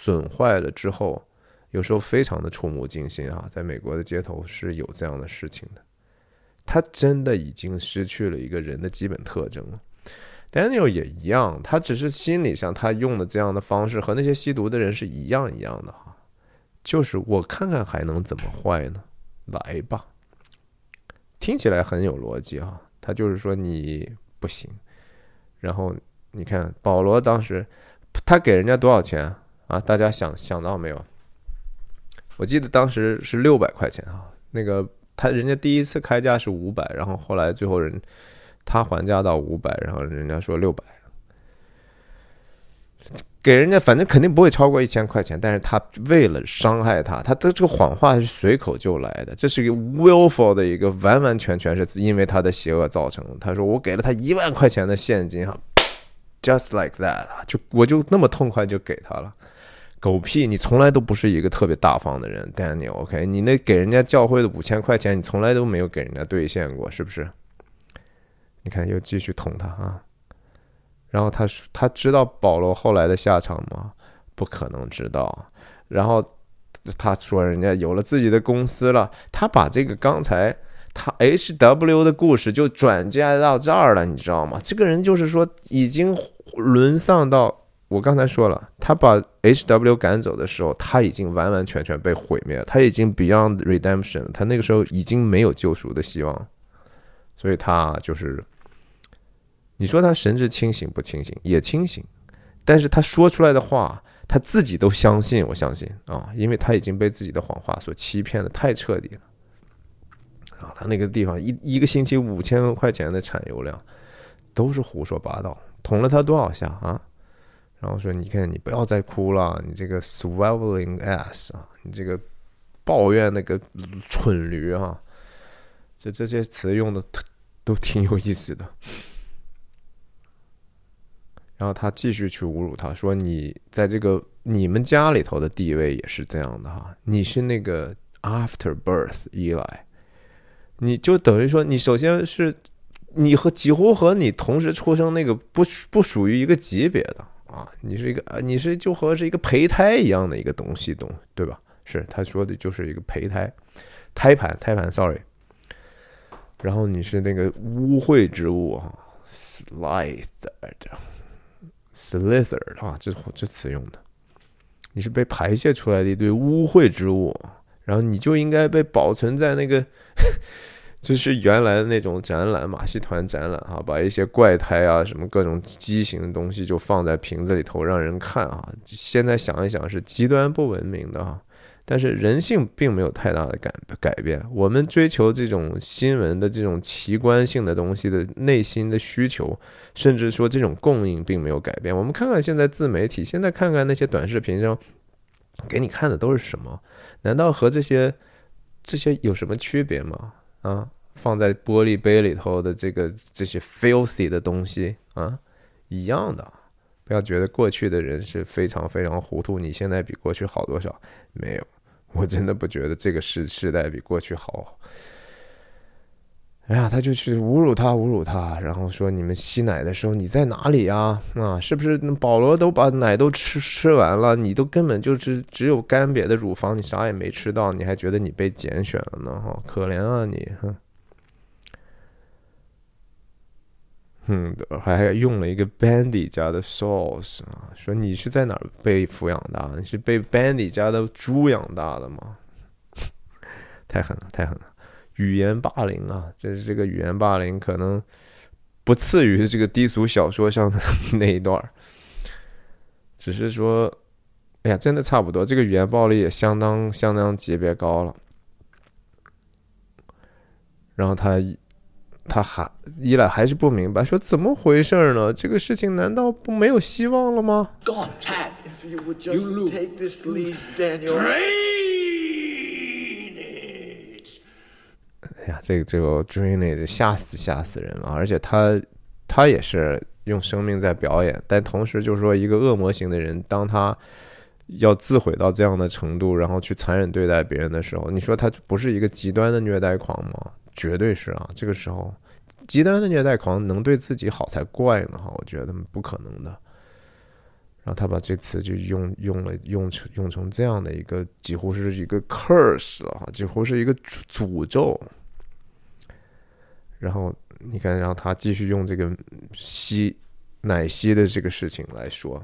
S1: 损坏了之后，有时候非常的触目惊心啊，在美国的街头是有这样的事情的，他真的已经失去了一个人的基本特征了。Daniel 也一样，他只是心理上他用的这样的方式和那些吸毒的人是一样一样的哈，就是我看看还能怎么坏呢？来吧，听起来很有逻辑哈。他就是说你不行，然后你看保罗当时他给人家多少钱？啊大家想想到没有？我记得当时是六百块钱啊，那个他人家第一次开价是五百，然后后来最后人。他还价到五百，然后人家说六百，给人家反正肯定不会超过一千块钱。但是他为了伤害他，他的这个谎话是随口就来的，这是一个 willful 的一个完完全全是因为他的邪恶造成的。他说我给了他一万块钱的现金哈，just like that，就我就那么痛快就给他了。狗屁！你从来都不是一个特别大方的人，Daniel。OK，你那给人家教会的五千块钱，你从来都没有给人家兑现过，是不是？你看，又继续捅他啊！然后他说：“他知道保罗后来的下场吗？不可能知道。”然后他说：“人家有了自己的公司了。”他把这个刚才他 H W 的故事就转嫁到这儿了，你知道吗？这个人就是说，已经沦丧到我刚才说了，他把 H W 赶走的时候，他已经完完全全被毁灭了，他已经 Beyond Redemption，他那个时候已经没有救赎的希望，所以他就是。你说他神志清醒不清醒？也清醒，但是他说出来的话，他自己都相信。我相信啊，因为他已经被自己的谎话所欺骗的太彻底了。啊，他那个地方一一个星期五千块钱的产油量，都是胡说八道。捅了他多少下啊？然后说，你看你不要再哭了，你这个 swaveling ass 啊，你这个抱怨那个蠢驴啊，这这些词用的都挺有意思的。然后他继续去侮辱他，说：“你在这个你们家里头的地位也是这样的哈，你是那个 after birth 依赖，你就等于说你首先是你和几乎和你同时出生那个不不属于一个级别的啊，你是一个啊你是就和是一个胚胎一样的一个东西，懂对吧？是他说的就是一个胚胎，胎盘胎盘，sorry。然后你是那个污秽之物啊，slither。” Slither 啊，这这词用的，你是被排泄出来的一堆污秽之物，然后你就应该被保存在那个，就是原来的那种展览马戏团展览啊，把一些怪胎啊什么各种畸形的东西就放在瓶子里头让人看啊。现在想一想是极端不文明的啊，但是人性并没有太大的改改变。我们追求这种新闻的这种奇观性的东西的内心的需求，甚至说这种供应并没有改变。我们看看现在自媒体，现在看看那些短视频上给你看的都是什么？难道和这些这些有什么区别吗？啊，放在玻璃杯里头的这个这些 filthy 的东西啊，一样的。不要觉得过去的人是非常非常糊涂，你现在比过去好多少？没有。我真的不觉得这个时时代比过去好。哎呀，他就去侮辱他，侮辱他，然后说：“你们吸奶的时候你在哪里呀？啊，是不是保罗都把奶都吃吃完了，你都根本就是只有干瘪的乳房，你啥也没吃到，你还觉得你被拣选了呢？哈，可怜啊你！”哼。嗯，还用了一个 Bandy 家的 sauce 啊，说你是在哪被抚养大？你是被 Bandy 家的猪养大的吗？太狠了，太狠了！语言霸凌啊，这是这个语言霸凌可能不次于这个低俗小说上的 那一段只是说，哎呀，真的差不多，这个语言暴力也相当相当级别高了。然后他。他还伊莱还是不明白，说怎么回事呢？这个事情难道不没有希望了吗
S4: ？God, Tad, if you would just take this lease, Daniel.
S1: 哎呀，这个这个 drainage 吓死吓死人了！而且他他也是用生命在表演，但同时就是说，一个恶魔型的人，当他要自毁到这样的程度，然后去残忍对待别人的时候，你说他不是一个极端的虐待狂吗？绝对是啊！这个时候，极端的虐待狂能对自己好才怪呢！哈，我觉得不可能的。然后他把这词就用用了，用成用成这样的一个，几乎是一个 curse 啊，几乎是一个诅咒。然后你看，然后他继续用这个吸奶昔的这个事情来说。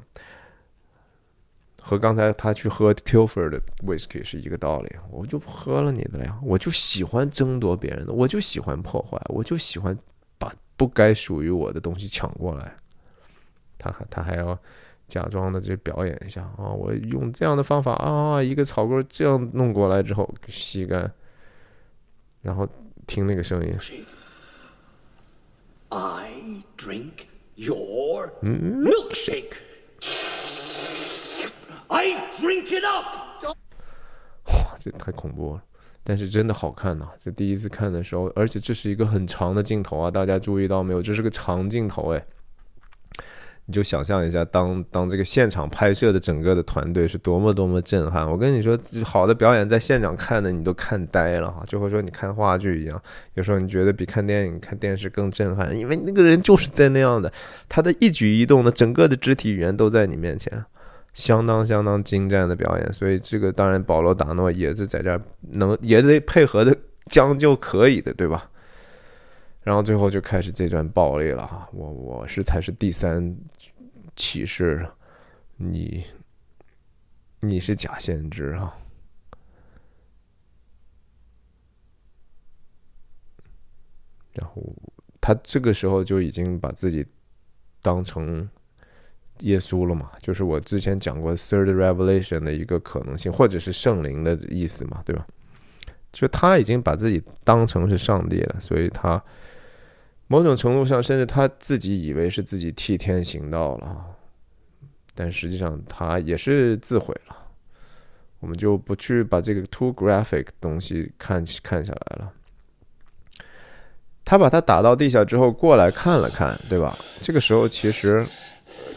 S1: 和刚才他去喝 Kilford 的 whisky 是一个道理，我就不喝了你的了呀，我就喜欢争夺别人的，我就喜欢破坏，我就喜欢把不该属于我的东西抢过来。他还他还要假装的这表演一下啊，我用这样的方法啊，一个草根这样弄过来之后吸干，然后听那个声音。
S2: I drink your milkshake. I drink it up。
S1: 哇，这太恐怖了！但是真的好看呐！这第一次看的时候，而且这是一个很长的镜头啊，大家注意到没有？这是个长镜头哎。你就想象一下，当当这个现场拍摄的整个的团队是多么多么震撼！我跟你说，好的表演在现场看的你都看呆了哈，就会说你看话剧一样。有时候你觉得比看电影、看电视更震撼，因为那个人就是在那样的，他的一举一动的整个的肢体语言都在你面前。相当相当精湛的表演，所以这个当然保罗·达诺也是在这儿能也得配合的将就可以的，对吧？然后最后就开始这段暴力了哈，我我是才是第三启示，你你是假先知哈，然后他这个时候就已经把自己当成。耶稣了嘛？就是我之前讲过 third revelation 的一个可能性，或者是圣灵的意思嘛，对吧？就他已经把自己当成是上帝了，所以他某种程度上，甚至他自己以为是自己替天行道了，但实际上他也是自毁了。我们就不去把这个 too graphic 东西看看下来了。他把他打到地下之后，过来看了看，对吧？这个时候其实。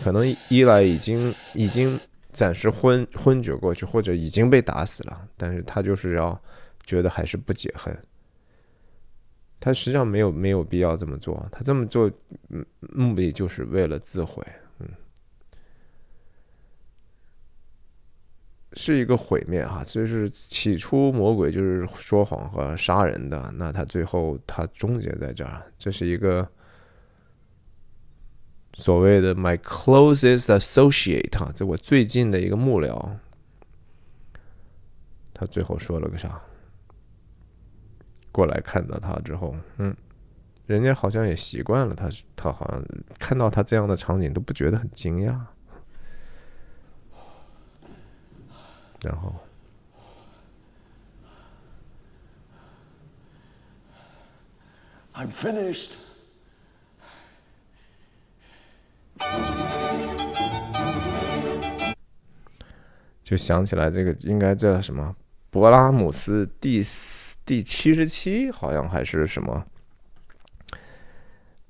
S1: 可能伊莱已经已经暂时昏昏厥过去，或者已经被打死了，但是他就是要觉得还是不解恨。他实际上没有没有必要这么做，他这么做目的就是为了自毁，嗯，是一个毁灭哈。就是起初魔鬼就是说谎和杀人的，那他最后他终结在这儿，这是一个。所谓的 my closest associate 啊，这我最近的一个幕僚，他最后说了个啥？过来看到他之后，嗯，人家好像也习惯了他，他好像看到他这样的场景都不觉得很惊讶。然后。
S2: I'm finished.
S1: 就想起来这个应该叫什么勃拉姆斯第四第七十七，好像还是什么，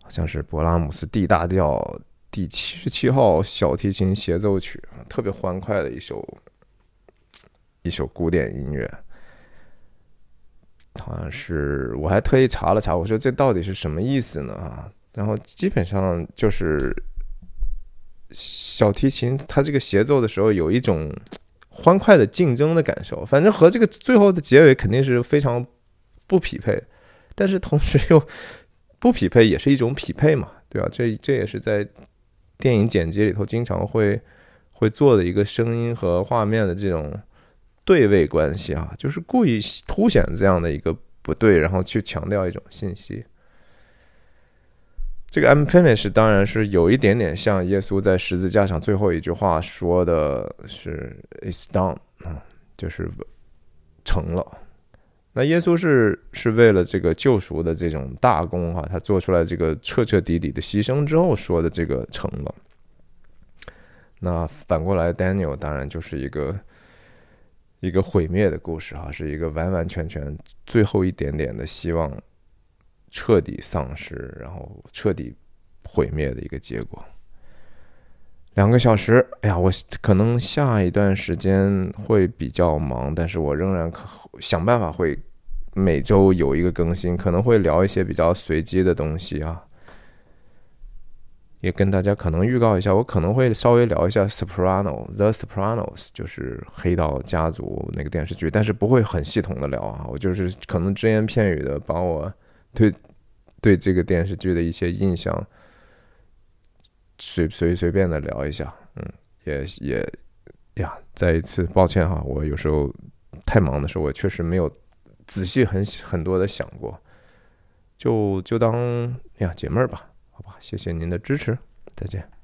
S1: 好像是勃拉姆斯 D 大调第七十七号小提琴协奏曲，特别欢快的一首一首古典音乐。好像是我还特意查了查，我说这到底是什么意思呢？啊，然后基本上就是小提琴它这个协奏的时候有一种。欢快的竞争的感受，反正和这个最后的结尾肯定是非常不匹配，但是同时又不匹配，也是一种匹配嘛，对吧？这这也是在电影剪辑里头经常会会做的一个声音和画面的这种对位关系啊，就是故意凸显这样的一个不对，然后去强调一种信息。这个 I'm finished 当然是有一点点像耶稣在十字架上最后一句话说的是 It's done 啊，就是成了。那耶稣是是为了这个救赎的这种大功哈，他做出来这个彻彻底底的牺牲之后说的这个成了。那反过来，Daniel 当然就是一个一个毁灭的故事哈，是一个完完全全最后一点点的希望。彻底丧失，然后彻底毁灭的一个结果。两个小时，哎呀，我可能下一段时间会比较忙，但是我仍然可想办法会每周有一个更新，可能会聊一些比较随机的东西啊。也跟大家可能预告一下，我可能会稍微聊一下《Soprano》The Sopranos》，就是黑道家族那个电视剧，但是不会很系统的聊啊，我就是可能只言片语的把我。对，对这个电视剧的一些印象，随随随便的聊一下，嗯，也也呀，再一次抱歉哈，我有时候太忙的时候，我确实没有仔细很很多的想过，就就当呀解闷儿吧，好吧，谢谢您的支持，再见。